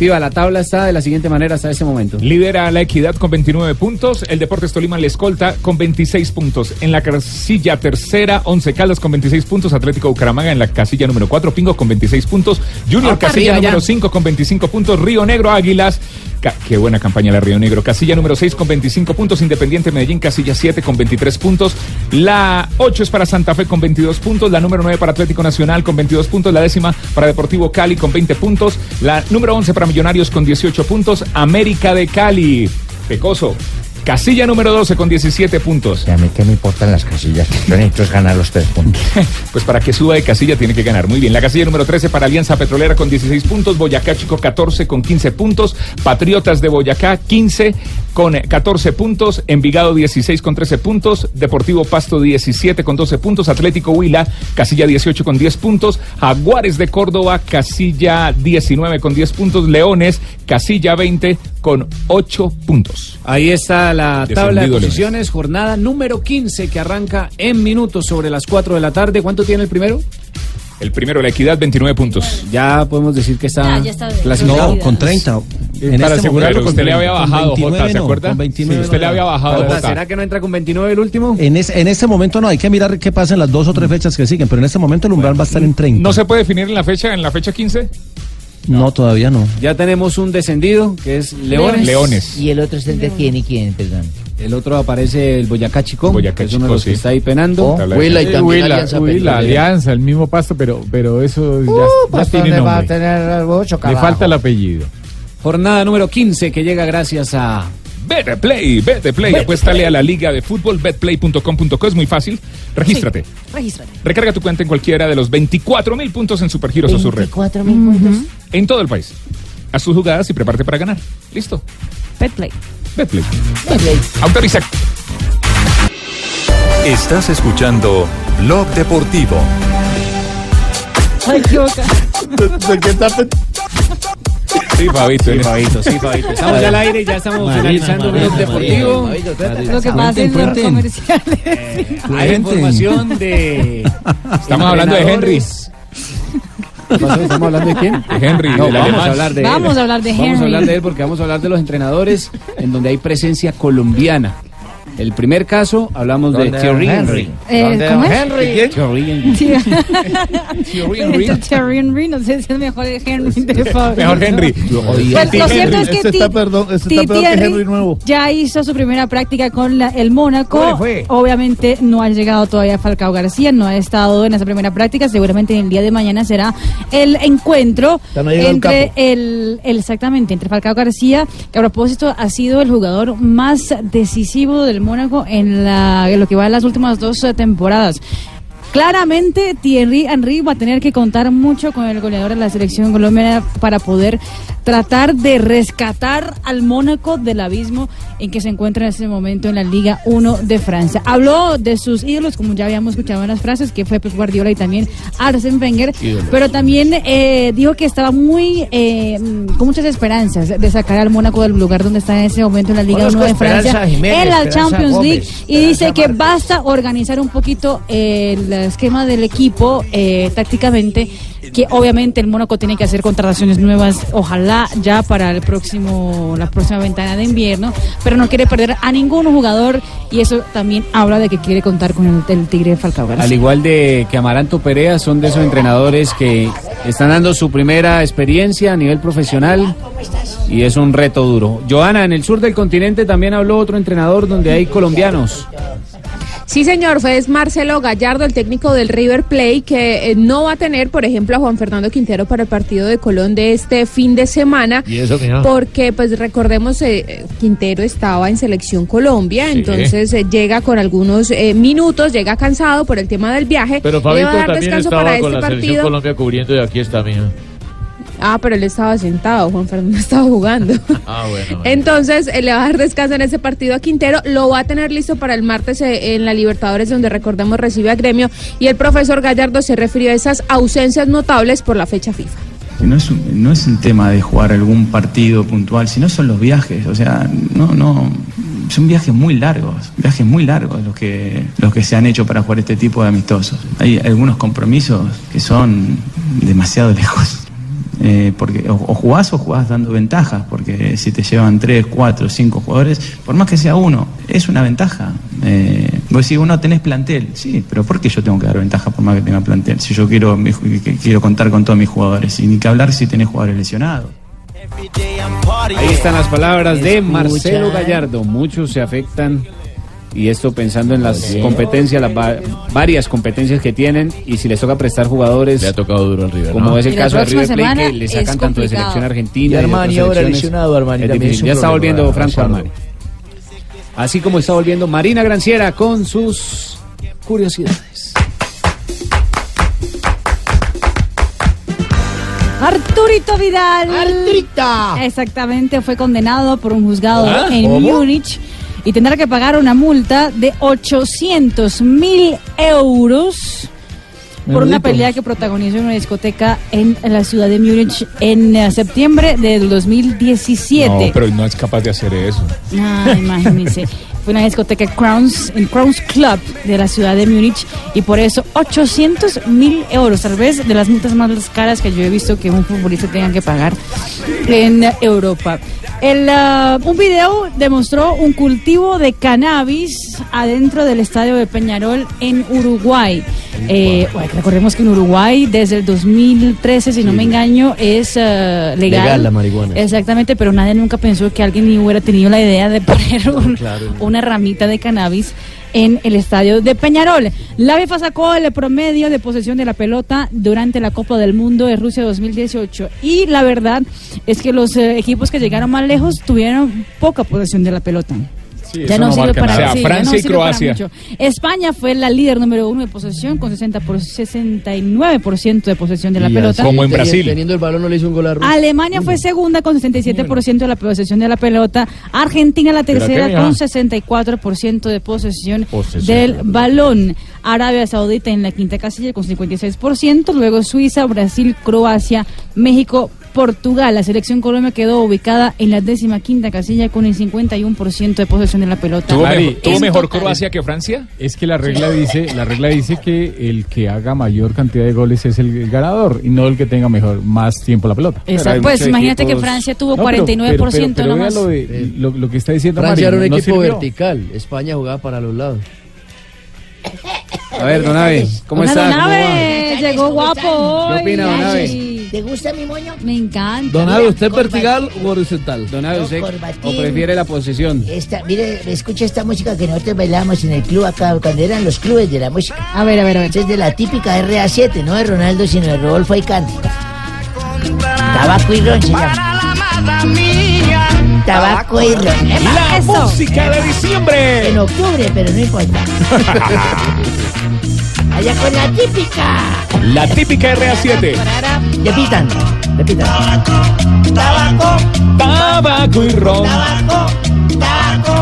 Piva, la tabla está de la siguiente manera hasta ese momento. Lidera la Equidad con 29 puntos, el Deportes Tolima le escolta con 26 puntos. En la casilla tercera, Once Caldas con 26 puntos, Atlético Bucaramanga en la casilla número 4, Pingo con 26 puntos, Junior casilla arriba ya. número 5 con 25 puntos, Río Negro Águilas. ca- Qué buena campaña la Río Negro. Casilla número 6 con 25 puntos. Independiente Medellín, casilla 7 con 23 puntos. La 8 es para Santa Fe con 22 puntos. La número 9 para Atlético Nacional con 22 puntos. La décima para Deportivo Cali con 20 puntos. La número 11 para Millonarios con 18 puntos. América de Cali. Pecoso. Casilla número 12 con 17 puntos. A mí qué me importan las casillas. Lo necesito es ganar los tres puntos. Pues para que suba de casilla tiene que ganar. Muy bien. La casilla número 13 para Alianza Petrolera con 16 puntos. Boyacá Chico 14 con 15 puntos. Patriotas de Boyacá 15 con eh, 14 puntos. Envigado 16 con 13 puntos. Deportivo Pasto 17 con 12 puntos. Atlético Huila casilla 18 con 10 puntos. Jaguares de Córdoba casilla 19 con 10 puntos. Leones casilla 20 con 8 puntos. Ahí está la tabla de posiciones, jornada número 15 que arranca en minutos sobre las 4 de la tarde. ¿Cuánto tiene el primero? El primero, la equidad, 29 puntos. Ya podemos decir que está, Ya, ya está clasificado. No, con 30. En Para este asegurarlo, momento usted le había bajado, 29 Jota, ¿se no, acuerda? con 29 Sí, usted le había bajado, Jota. ¿Será que no entra con 29 el último? En, es- en este momento no, hay que mirar qué pasa en las dos o tres fechas que siguen, pero en este momento el umbral va a estar en 30. ¿No se puede definir en la fecha, en la fecha 15? No, todavía no. Ya tenemos un descendido que es Leones. Leones. ¿Y el otro es el de quién y quién, perdón? El otro aparece el Boyacá Chico, Boyacá que es uno de los que está ahí penando. De- Huila y también Huila, Alianza Huila. Alianza, el mismo pasto, pero, pero eso ya, ya pues, tiene ¿dónde va a tener ocho Le falta el apellido. Jornada número 15 que llega gracias a... Betplay, Betplay, apuéstale a la liga de fútbol, betplay.com.co, es muy fácil. Regístrate. Regístrate. Recarga tu cuenta en cualquiera de los 24 mil puntos en Supergiros o su red. 24 mil puntos. En todo el país. Haz tus jugadas y prepárate para ganar. ¿Listo? Petplay. Betplay. Autoriza. Estás escuchando Blog Deportivo. Ay, qué boca. Sí, Fabito. Sí, Fabito, sí, Fabito. Estamos ya al aire y ya estamos Marina, finalizando blog deportivo. Lo que pasa en los comerciales. Hay información de... Estamos hablando de Henry. entrenadores. ¿Qué pasó? ¿Estamos hablando de quién? De Henry, No, vamos alemán. a hablar de él. Vamos a hablar de Vamos a Henry. hablar de él porque vamos a hablar de los entrenadores en donde hay presencia colombiana. El primer caso, hablamos de ¿Dónde, Thierry Henry. Henry? Eh, ¿Dónde, ¿cómo es? Henry? Thierry Henry. Thierry Henry. Thierry Henry, no sé si es el mejor Henry de Fabio. Mejor Henry. Pues, lo cierto es que Este Ti- está, perdón, este Ti- está peor que Thierry Henry nuevo. ya hizo su primera práctica con la- el Mónaco. Obviamente no ha llegado todavía Falcao García, no ha estado en esa primera práctica. Seguramente el día de mañana será el encuentro entre el- exactamente entre Falcao García, que a propósito ha sido el jugador más decisivo del Mónaco en, la, lo que va en las últimas dos eh, temporadas. Claramente Thierry Henry va a tener que contar mucho con el goleador de la selección colombiana para poder tratar de rescatar al Mónaco del abismo en que se encuentra en este momento en la Liga 1 de Francia. Habló de sus ídolos, como ya habíamos escuchado en las frases, que fue Pep Guardiola y también Arsene Wenger, pero también eh, dijo que estaba muy eh, con muchas esperanzas de sacar al Mónaco del lugar donde está en ese momento en la Liga Conozco 1 de Francia, Jiménez, en la Champions Gómez, League y dice que basta organizar un poquito el esquema del equipo eh, tácticamente que obviamente el Mónaco tiene que hacer contrataciones nuevas ojalá ya para el próximo la próxima ventana de invierno pero no quiere perder a ningún jugador y eso también habla de que quiere contar con el, el Tigre Falcao. Al igual de que Amaranto Perea, son de esos entrenadores que están dando su primera experiencia a nivel profesional y es un reto duro. Joana, en el sur del continente también habló otro entrenador donde hay colombianos. Sí, señor, fue es Marcelo Gallardo, el técnico del River Plate, que eh, no va a tener, por ejemplo, a Juan Fernando Quintero para el partido de Colón de este fin de semana. ¿Y eso? Porque, pues recordemos, eh, eh, Quintero estaba en Selección Colombia, Sí. entonces eh, llega con algunos eh, minutos, llega cansado por el tema del viaje. Pero le Fabito va a dar también descanso para este partido. Colombia cubriendo y aquí está, mija. Ah, pero él estaba sentado, Juan Fernando estaba jugando. Ah, bueno. bueno. Entonces, eh, le va a dar descanso en ese partido a Quintero, lo va a tener listo para el martes eh, en la Libertadores, donde recordemos recibe a Gremio, y el profesor Gallardo se refirió a esas ausencias notables por la fecha FIFA. No es, un, no es un tema de jugar algún partido puntual, sino son los viajes. O sea, no, no, son viajes muy largos, viajes muy largos los que, los que se han hecho para jugar este tipo de amistosos. Hay algunos compromisos que son demasiado lejos. Eh, porque o, o jugás o jugás dando ventajas, porque si te llevan tres, cuatro, cinco jugadores, por más que sea uno, es una ventaja. Eh, vos decís, uno tenés plantel, sí, pero ¿por qué yo tengo que dar ventaja por más que tenga plantel? Si yo quiero, quiero contar con todos mis jugadores, y ni que hablar si tenés jugadores lesionados. Ahí están las palabras de. Marcelo Gallardo. Muchos se afectan y esto pensando en las competencias, las va- varias competencias que tienen y si les toca prestar jugadores. Le ha tocado duro al River. Como ¿no? es el caso de River Plate que le sacan tanto de selección argentina. Y de Armani ahora lesionado, Armani Es Ya está volviendo Franco. Armani. Así como está volviendo Marina Granciera con sus curiosidades. Arturito Vidal. Arturita. Exactamente, fue condenado por un juzgado ¿Ah? en ¿Cómo? Múnich y tendrá que pagar una multa de 800 mil euros por una pelea que protagonizó en una discoteca en la ciudad de Múnich en septiembre del 2017. No, pero no es capaz de hacer eso. Ah, imagínense. Fue una discoteca Crowns, en Crowns Club de la ciudad de Múnich y por eso 800 mil euros, tal vez de las multas más caras que yo he visto que un futbolista tenga que pagar en Europa. El, ah, un video demostró un cultivo de cannabis adentro del estadio de Peñarol en Uruguay. Eh, recordemos que en Uruguay desde el 2013, si no me engaño, es ah, legal. Legal la marihuana. Exactamente, pero nadie nunca pensó que alguien hubiera tenido la idea de poner un- una ramita de cannabis en el estadio de Peñarol. La FIFA sacó el promedio de posesión de la pelota durante la Copa del Mundo de Rusia 2018 y la verdad es que los eh, equipos que llegaron más lejos tuvieron poca posesión de la pelota. Sí, ya no, no sirve para, nada. O sea, sí, ya no Francia y para Croacia. mucho. España fue la líder número uno de posesión con 60 por 69% de posesión de la Y pelota. así, teni- Teniendo el balón no le hizo un gol a Rusia. Alemania fue segunda con 67% de la posesión de la pelota. Argentina la ¿Pero tercera con mija? 64% de posesión Posesión. del balón. Arabia Saudita en la quinta casilla con 56%. Luego Suiza, Brasil, Croacia, México, Portugal. La selección Colombia quedó ubicada en la décima quinta casilla con el 51% de posesión de la pelota. ¿Tuvo, mejor, tuvo En mejor total. Croacia que Francia? Es que la regla dice, la regla dice que el que haga mayor cantidad de goles es el ganador y no el que tenga mejor más tiempo la pelota. Exacto, pues imagínate que Francia tuvo No, pero- 49% pero- pero- pero nomás. vea lo, de- lo, lo que está diciendo Francia era un no equipo sirvió. vertical. España jugaba para los lados. A ver, Don ¿cómo Hola, está? Don ¿Cómo va? Abe, llegó guapo. ¿Qué opina, Don Abe? ¿Te gusta mi moño? Me encanta. Don Abe, ¿usted vertical o horizontal? Don Abe, ¿usted corbatín. o prefiere la posesión? Esta, mire, escucha esta música que nosotros bailamos en el club acá, cuando eran los clubes de la música. A ver, a ver, a ver. es de la típica RA7, no de Ronaldo, sino de Rodolfo Aicán. Tabaco y ron se llama. Tabaco y ron. La Eso. música de diciembre. En octubre, pero no importa. Allá con la típica. La típica RA7. Repitan, repitan. Tabaco, Tabaco y ron. tabaco, tabaco,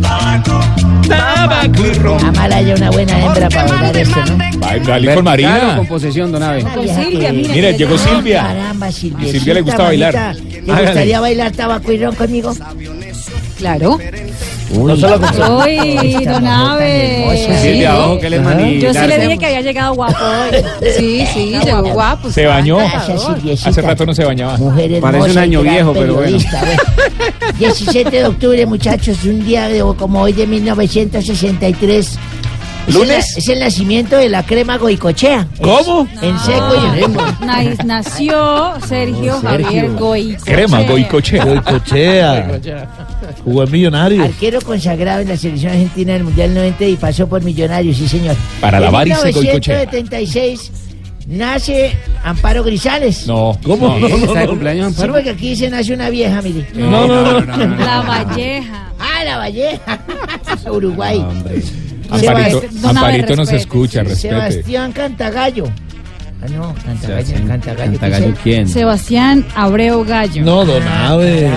tabaco. Tabaco y ron. Amala ya una buena hembra para bailar esto, ¿no? Va, dale con ¿Vertical Marina. con posesión, Don Abe? Con Silvia, mira. Mira, llegó Silvia. Caramba, Silvia. Y Silvia le gusta bailar. ¿Le gustaría bailar tabaco y ron conmigo? Claro. No solo con Uy, Don Abe. Silvia, ojo que él es Yo sí le dije que había llegado guapo hoy. Sí, sí, llegó guapo. Se bañó. Hace rato no se bañaba. Mujer Parece un año viejo, pero bueno. 17 de octubre, muchachos, un día de- como hoy de 1963. Es ¿Lunes? el, es el nacimiento de la crema goicochea. ¿Cómo? En seco y en ritmo. Na- Nació Sergio Javier Goicoechea. Crema, goicochea. Goicochea. Jugó en Millonario. Arquero consagrado en la selección argentina del Mundial 90 y pasó por Millonarios, sí señor. Para la En varice, Goicoechea. 1976 nace Amparo Grisales. No. ¿Cómo? No, no, ¿Está de no. cumpleaños, Sí, Amparo? porque aquí dice nace una vieja, mire. No, no, no. La Valleja. Ah, la Valleja. Uruguay. Amparito, Sebast- Amparito nos escucha, respete. Sebastián Cantagallo. Ah, no, Cantagallo, Sebastián Cantagallo. ¿qué Cantagallo? ¿quién? Sebastián Abreu Gallo. No, Don Abe.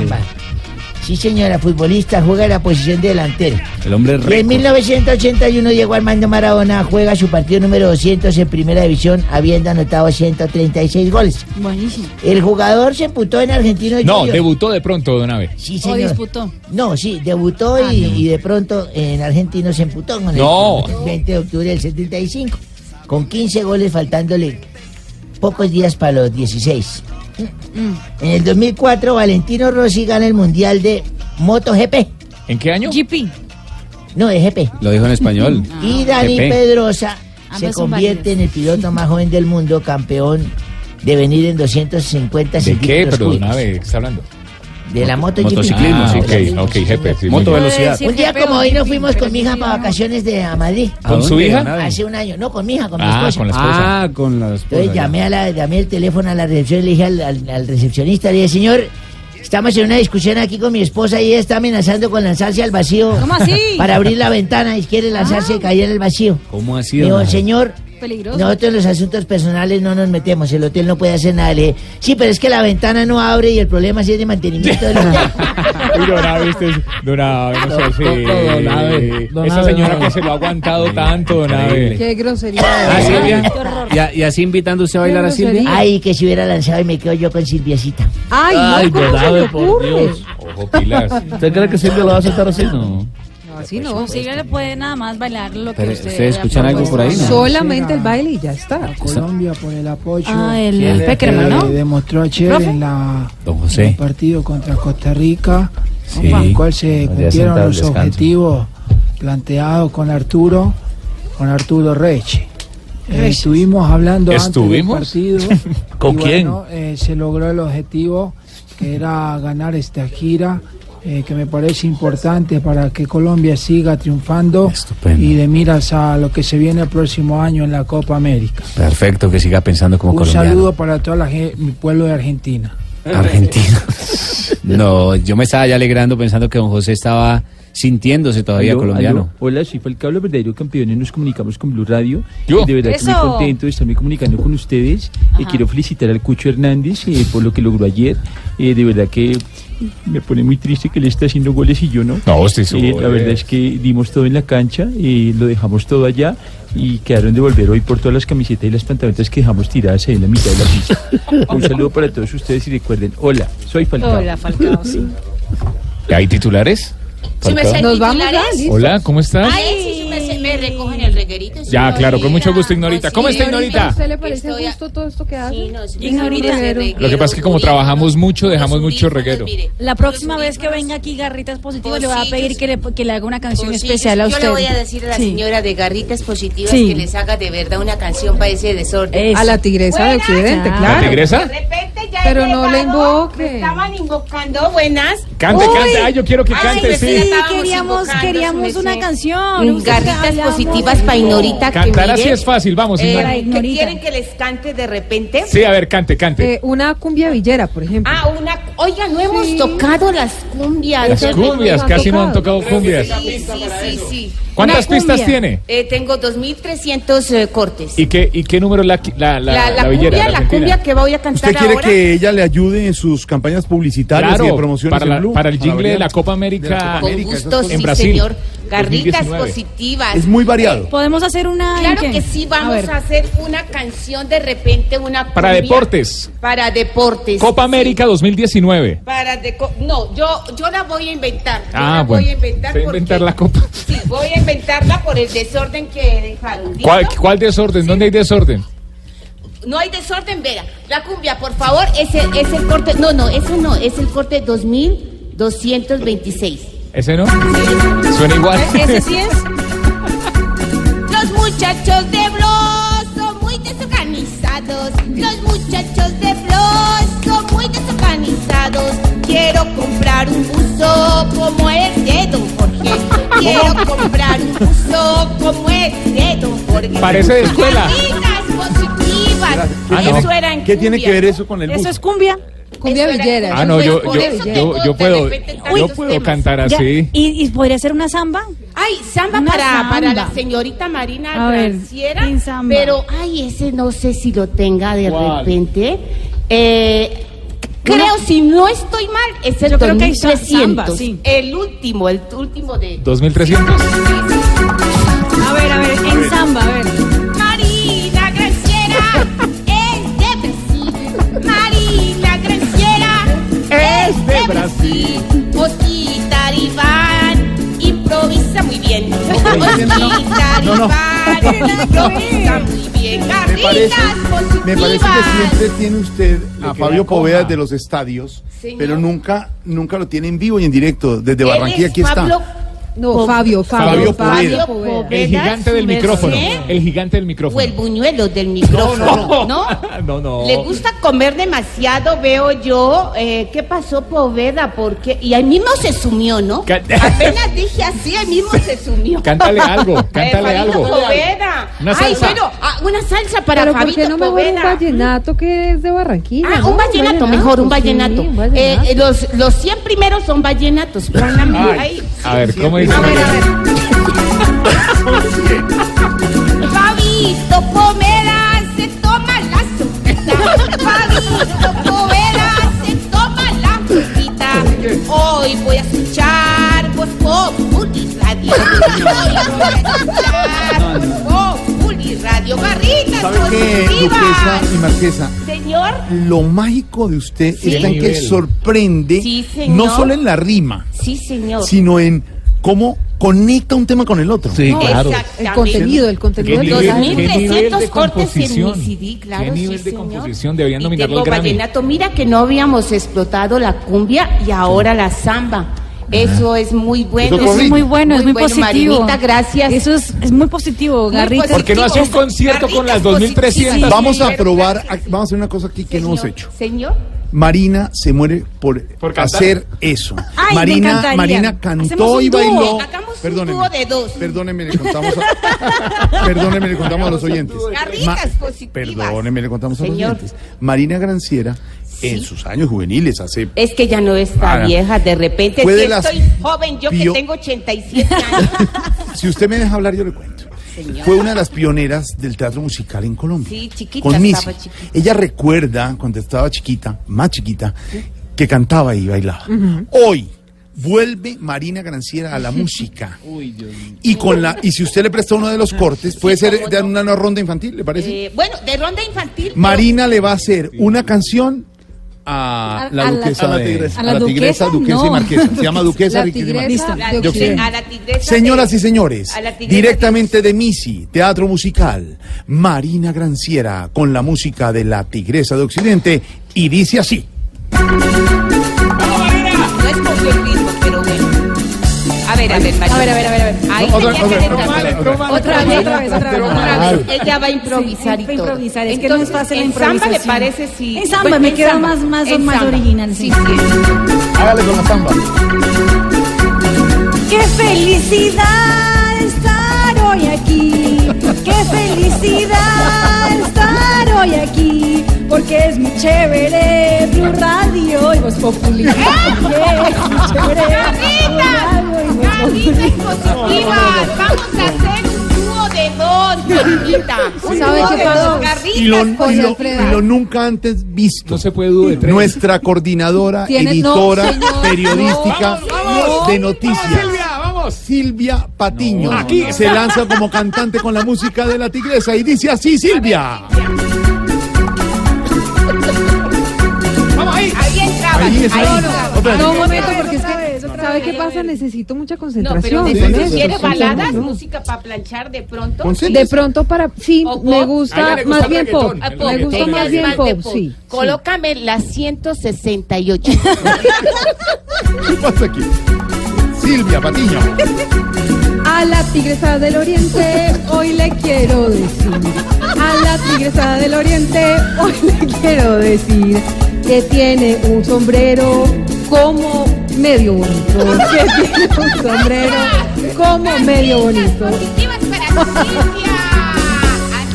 Sí, señora, futbolista, juega en la posición de delantero. El hombre Y en récord. 1981 Diego Armando Maradona juega su partido número 200 en primera división, habiendo anotado 136 goles. Buenísimo. El jugador se emputó en Argentino No, Junior. debutó de pronto, Don Abe. Sí, O señor. disputó. No, sí, debutó Ah, y, no. y de pronto en Argentino se emputó con el, No. el 20 de octubre del 75, con 15 goles faltándole pocos días para los 16. En el 2004, Valentino Rossi gana el Mundial de MotoGP. ¿En qué año? GP. No, de GP. Lo dijo en español. Y Dani GP. Pedrosa se convierte en el piloto más joven del mundo, campeón de venir en 250 ¿De Pero ¿qué está hablando? De la moto Motociclismo, Ah, sí. ok, ok, jefe. sí, Moto velocidad. Un día como hoy nos fuimos con mi hija para vacaciones de a Madrid. ¿Con su hija? Hace un año. No, con mi hija, con mi Ah, esposa. con la esposa. Ah, con la esposa. Entonces llamé, a la, llamé el teléfono a la recepción y le dije al, al- al recepcionista, le dije, señor, estamos en una discusión aquí con mi esposa y ella está amenazando con lanzarse al vacío. ¿Cómo así? Para abrir la ventana y quiere lanzarse y caer en el vacío. ¿Cómo sido? digo, señor, Peligroso. nosotros los asuntos personales no nos metemos, el hotel no puede hacer nada. Le dije, sí, pero es que la ventana no abre y el problema sí es de mantenimiento del hotel. Uy, don Abe, usted es- don Abe, no sé si- don Abe, don Esa señora que se lo ha aguantado tanto, don Abe. Qué grosería. Ah, Silvia. Y, a- y así invitando usted a bailar a Silvia. Ay, que si hubiera lanzado y me quedo yo con Silviacita. Ay, Ay, no, ¿cómo don se ocurre? Dios. Ojo, pilas. ¿Usted cree que Silvia lo va a aceptar así? No. No, así no. Con Silvia le puede nada más bailar lo que Pero, usted. ¿ustedes escuchan ha algo por ahí, no? Solamente el baile y ya está. Colombia por el apoyo Ah, el que Peckerman, ¿no? demostró ayer ¿Profe? en, la, Don en José. el partido contra Costa Rica, Sí. en el cual se cumplieron los descanso. objetivos planteados con Arturo, con Arturo Reche. Eh, estuvimos hablando ¿Estuvimos? antes del partido. ¿Con y quién? bueno, eh, se logró el objetivo que era ganar esta gira. Eh, que me parece importante para que Colombia siga triunfando Estupendo. y de miras a lo que se viene el próximo año en la Copa América. Perfecto, que siga pensando como Un colombiano. saludo para toda la gen- mi pueblo de Argentina. Argentina. No, yo me estaba ya alegrando pensando que don José estaba sintiéndose todavía Aló, colombiano. aló. Hola, soy Falcao, los verdaderos campeones. Nos comunicamos con Blue Radio. Yo. Y de verdad que muy contento de estarme comunicando con ustedes. Eh, quiero felicitar al Cucho Hernández eh, por lo que logró ayer. Eh, de verdad que me pone muy triste que él esté haciendo goles y yo no. No, usted hizo Eh, la verdad es que dimos todo en la cancha, eh, lo dejamos todo allá y quedaron de volver hoy por todas las camisetas y las pantalones que dejamos tiradas en la mitad de la pista. Un saludo para todos ustedes y recuerden, hola, soy Falcao. Hola, Falcao, sí. ¿Hay titulares? Sí, me Falcao. sé Nos vamos titulares. Hola, ¿cómo estás? Ay, sí, sí, me, me recogen el reguerito. Ya, claro, con mucho gusto, Ignorita. Ignorita. ¿Cómo está, ¿A Ignorita? usted le parece Estoy a- justo todo esto que hace? Sí, no, sí, Ignorita. mire ese reguero, Lo que pasa es que como trabajamos mucho, dejamos mucho reguero. La próxima vez que venga aquí Garritas Positivas le voy a pedir que le, que le haga una canción Pues especial a yo usted. le voy a decir a la Sí. señora de Garritas Positivas Sí. que les haga de verdad una canción para ese desorden. Eso. A la tigresa de Occidente, ¿La claro. tigresa? De repente ya Pero he no le llegado, invoque. me Estaban invocando, buenas. Cante, Uy. cante. Ay, yo quiero que Ay, cante, pues sí. sí, Sí, estábamos queríamos, invocando, queríamos su una canción. Usted Garritas positivas para Ignorita. Cantar así es fácil, vamos, eh, Ignorita. ¿que Ignorita. ¿Quieren que les cante de repente? Sí, a ver, cante, cante. Eh, una cumbia villera, por ejemplo. Ah, una. Oiga, no hemos Sí. tocado las cumbias. Las cumbias, casi no han tocado. tocado cumbias. Sí, sí, sí, sí. ¿Cuántas pistas tiene? Eh, tengo 2.300 eh, cortes. ¿Y qué, ¿Y qué número la, la, la, la, la la villera, cumbia, la cumbia que voy a cantar ¿Usted quiere ahora. que ella le ayude en sus campañas publicitarias y de promociones para, en la- Blue? para el jingle de la. Copa De la América Con gusto, sí, en Brasil. señor. Garritas 2019. positivas. Es muy variado. Podemos hacer una. Claro que sí, vamos a, hacer una canción de repente, una Para deportes. Para deportes. Copa América 2019. Para deco- no, yo yo la voy a inventar. Yo Ah, la bueno. voy a inventar va a porque- inventar la copa. Sí, voy a inventarla por el desorden que dejaron. ¿Cuál, cuál desorden? ¿Dónde hay desorden? No hay desorden, Vera. La cumbia, por favor, es el, es el corte. No, no, eso no, es el corte 2226. ¿Ese no? Suena igual. ¿Ese sí es? Los muchachos de Blos son muy desorganizados. Los muchachos de Blos son muy desorganizados. Quiero comprar un buzo como el de Don Jorge. Quiero comprar un buzo como el de Don Jorge. Parece de escuela. Positivas. Ah, no. Eso era en ¿Qué tiene cumbia. que ver eso con el Eso bus? es cumbia. Cumbia Eso era- villera. Ah, no, yo, por yo, eso yo, tengo yo de puedo, repente yo tantos puedo temas. cantar Ya, así. ¿Y, y podría ser una samba? Ay, samba Una para, samba. para la señorita Marina A ver, Granciera. en samba. Pero, ay, ese no sé si lo tenga de ¿Cuál? repente. Eh, creo, si no estoy mal, es el Yo creo que hay 2300. samba, sí. El último, el último de... 2300. A ver, a ver, en samba, a ver. Bien. No no. Está muy bien. Me parece, Garritas me parece que siempre tiene usted a queda Fabio. Poveda de los estadios, Señor. pero nunca, nunca lo tiene en vivo y en directo. Desde Barranquilla aquí Pablo está. No, Fabio, Fabio Fabio, Poveda. Poveda, El gigante del micrófono. merced. El gigante del O micrófono. el buñuelo del micrófono, ¿no? No, no. Le gusta comer demasiado, veo yo. Eh, ¿Qué pasó, Poveda? Porque Y ahí mismo se sumió, ¿no? Apenas dije así, ahí mismo se sumió. Cántale algo, cántale Eh, Fabito algo. Poveda. Una Ay, salsa. bueno, ah, una salsa para Pero ¿por Fabito qué no un Poveda. vallenato que es de Barranquilla? Ah, ¿no? un vallenato, mejor, un sí, vallenato. un Eh, vallenato. eh, los, los 100 primeros son vallenatos. Ay, ahí. a ver, ¿cómo A ver, a ver. Fabito Poveda se toma la sopita. Fabito Poveda se toma la sopita. Hoy voy a escuchar Voz Populi Radio. Hoy voy a escuchar Voz Populi Radio. Barritas ¿Sabe qué, positivas. Duquesa y Marquesa? Señor. Lo mágico de usted Sí. está en que sorprende, Sí, señor. no solo en la rima, Sí, señor. sino en cómo conecta un tema con el otro. No, El contenido, el contenido ¿Qué del nivel, programa. qué nivel de 2.300 cortes en mi CD, claro, ¿Qué sí, nivel de señor. composición? Deberían nominarlo al Grammy. vallenato. Mira que no habíamos explotado la cumbia y ahora la samba. Eso es muy bueno. Eso es muy bueno, es muy, positivo. Marinita, gracias. Eso es, es muy positivo, Garrita. ¿Por qué no hace un concierto con las 2300? Vamos a probar, a- vamos a hacer una cosa aquí que no hemos hecho. Señor. Marina se muere por, cantar. hacer eso. Ay, Marina. Marina cantó un y bailó. Hagamos un Perdóneme, de dos. perdóneme, le contamos a, perdóneme, le contamos a los oyentes. Garritas positivas. Perdóneme, le contamos a los Señor. oyentes. Marina Granciera, en sus años juveniles, hace Es que ya no está Ah, vieja, de repente. Si estoy joven, yo bio- que tengo 87 años. Si usted me deja hablar, yo le cuento. Señor. Fue una de las pioneras del teatro musical en Colombia. Sí, chiquita con Missy. estaba chiquita. Ella recuerda cuando estaba chiquita, más chiquita, que cantaba y bailaba. Hoy vuelve Marina Granciera a la música. Y con la y si usted le presta uno de los cortes, puede ser de una, una ronda infantil, ¿le parece? Eh, bueno, de ronda infantil. Marina le va a hacer una canción a la a la- duquesa a la tigresa. a la tigresa, duquesa y No. marquesa. Se llama duquesa, La riqueza y tigresa marquesa. de De Occidente. A la tigresa Señoras de- y señores, a la tigresa directamente de Misi, Teatro Musical, Marina Granciera, con la música de la Tigresa de Occidente, y dice así. No escogió el ritmo, pero bueno. A ver, a ver, María. A ver, a ver, a ver, a ver. Ahí Otra- tenía otra- que otra- entrar. otra- otra- otra vez, otra vez, otra vez. Otra vez. Ella va a improvisar Sí, y todo. improvisar, es que no es fácil la ¿En samba le parece si...? En samba, Bueno, me en queda samba. más- más- En más samba. original, sí. Sí, sí. Hágale con la samba. ¡Qué felicidad estar hoy aquí! ¡Qué felicidad estar hoy aquí! Porque es muy chévere Blue Radio y Voz es muy chévere Y. Vamos a hacer un dúo de dos, Marinita. Un ¿Sabe dúo qué de pasó? dos garritas Y lo, y lo- positivas. y lo nunca antes visto. No se puede dudar. Nuestra coordinadora, Tiene- no, editora, señor, periodística no, vamos, de noticias. Silvia Patiño Aquí se lanza como cantante con la música de la tigresa y dice así, Silvia. Vamos ahí. Ahí entraba. Ahí es ahí ahí. entraba. Otra vez. No, un momento, porque es que, ¿sabe qué pasa? Necesito mucha No, pero concentración. de- con si eso. quiere Sí, baladas, no. música para planchar de pronto. De pronto para, sí, ¿O me gusta más bien pop. Me gusta más bien pop, sí. Colócame la 168. ¿Qué pasa aquí? Silvia Patiño. A la tigresa del oriente hoy le quiero decir. A la tigresa del oriente hoy le quiero decir que tiene un sombrero como medio bonito. Que tiene un sombrero como medio bonito.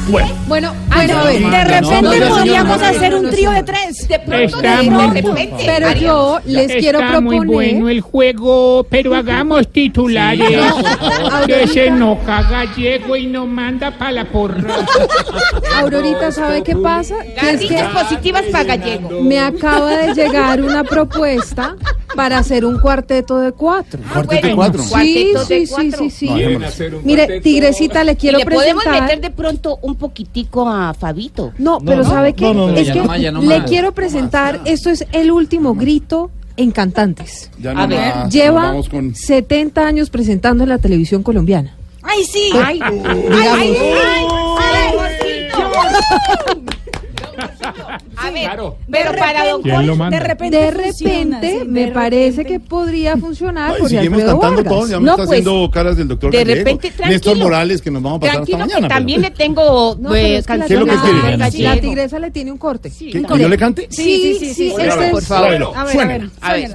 Bueno. Bueno, Bueno, bueno, a ver. de repente No, podríamos no, no, hacer no, un trío de tres. De pronto, Está de, muy repente. Pero yo les quiero Está muy proponer. bueno el juego, pero hagamos titulares. que se enoja gallego y no manda para la porra. Aurorita, ¿sabe qué pasa? Que es que positivas para Gallego. me acaba de llegar una propuesta para hacer un cuarteto de cuatro. Cuarteto de cuatro. Sí, sí, sí, sí, sí. Mire. Tigresita, le quiero y le podemos presentar. meter de pronto un poquitico a Fabito. No, pero no, ¿sabe qué? no, no, no, es que no más, le más. quiero presentar, esto es el último grito en cantantes. Ya A ver. más, Lleva con 70 años presentando en la televisión colombiana. ¡Ay, sí! Ay, ¡Ay, ay, ay! ay. A ver, pero para Don ¿Quién lo Col, manda? de repente De funciona, repente, sí, me de parece que podría funcionar Ay, seguimos Alfredo cantando Vargas. todo, ya me No, está pues, haciendo caras del doctor de Gallego. repente, Néstor tranquilo. Morales, que nos vamos a pasar Tranquilo hasta que mañana. también le tengo No, pero eh, es que la, canción ¿Qué es lo que a quiere? Jorge la Gallego. tigresa le tiene un corte. ¿Qué? ¿Que yo le cante? Sí, sí, sí. Este por favor. A ver, a ver. A ver.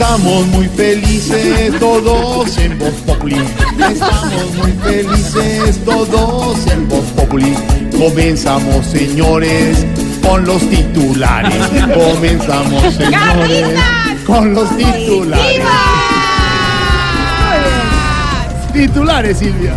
Estamos muy felices todos en Voz Populi. Estamos muy felices todos en Voz Populi. Comenzamos, señores, con los titulares. Comenzamos, señores, con los titulares. Titulares, Silvia.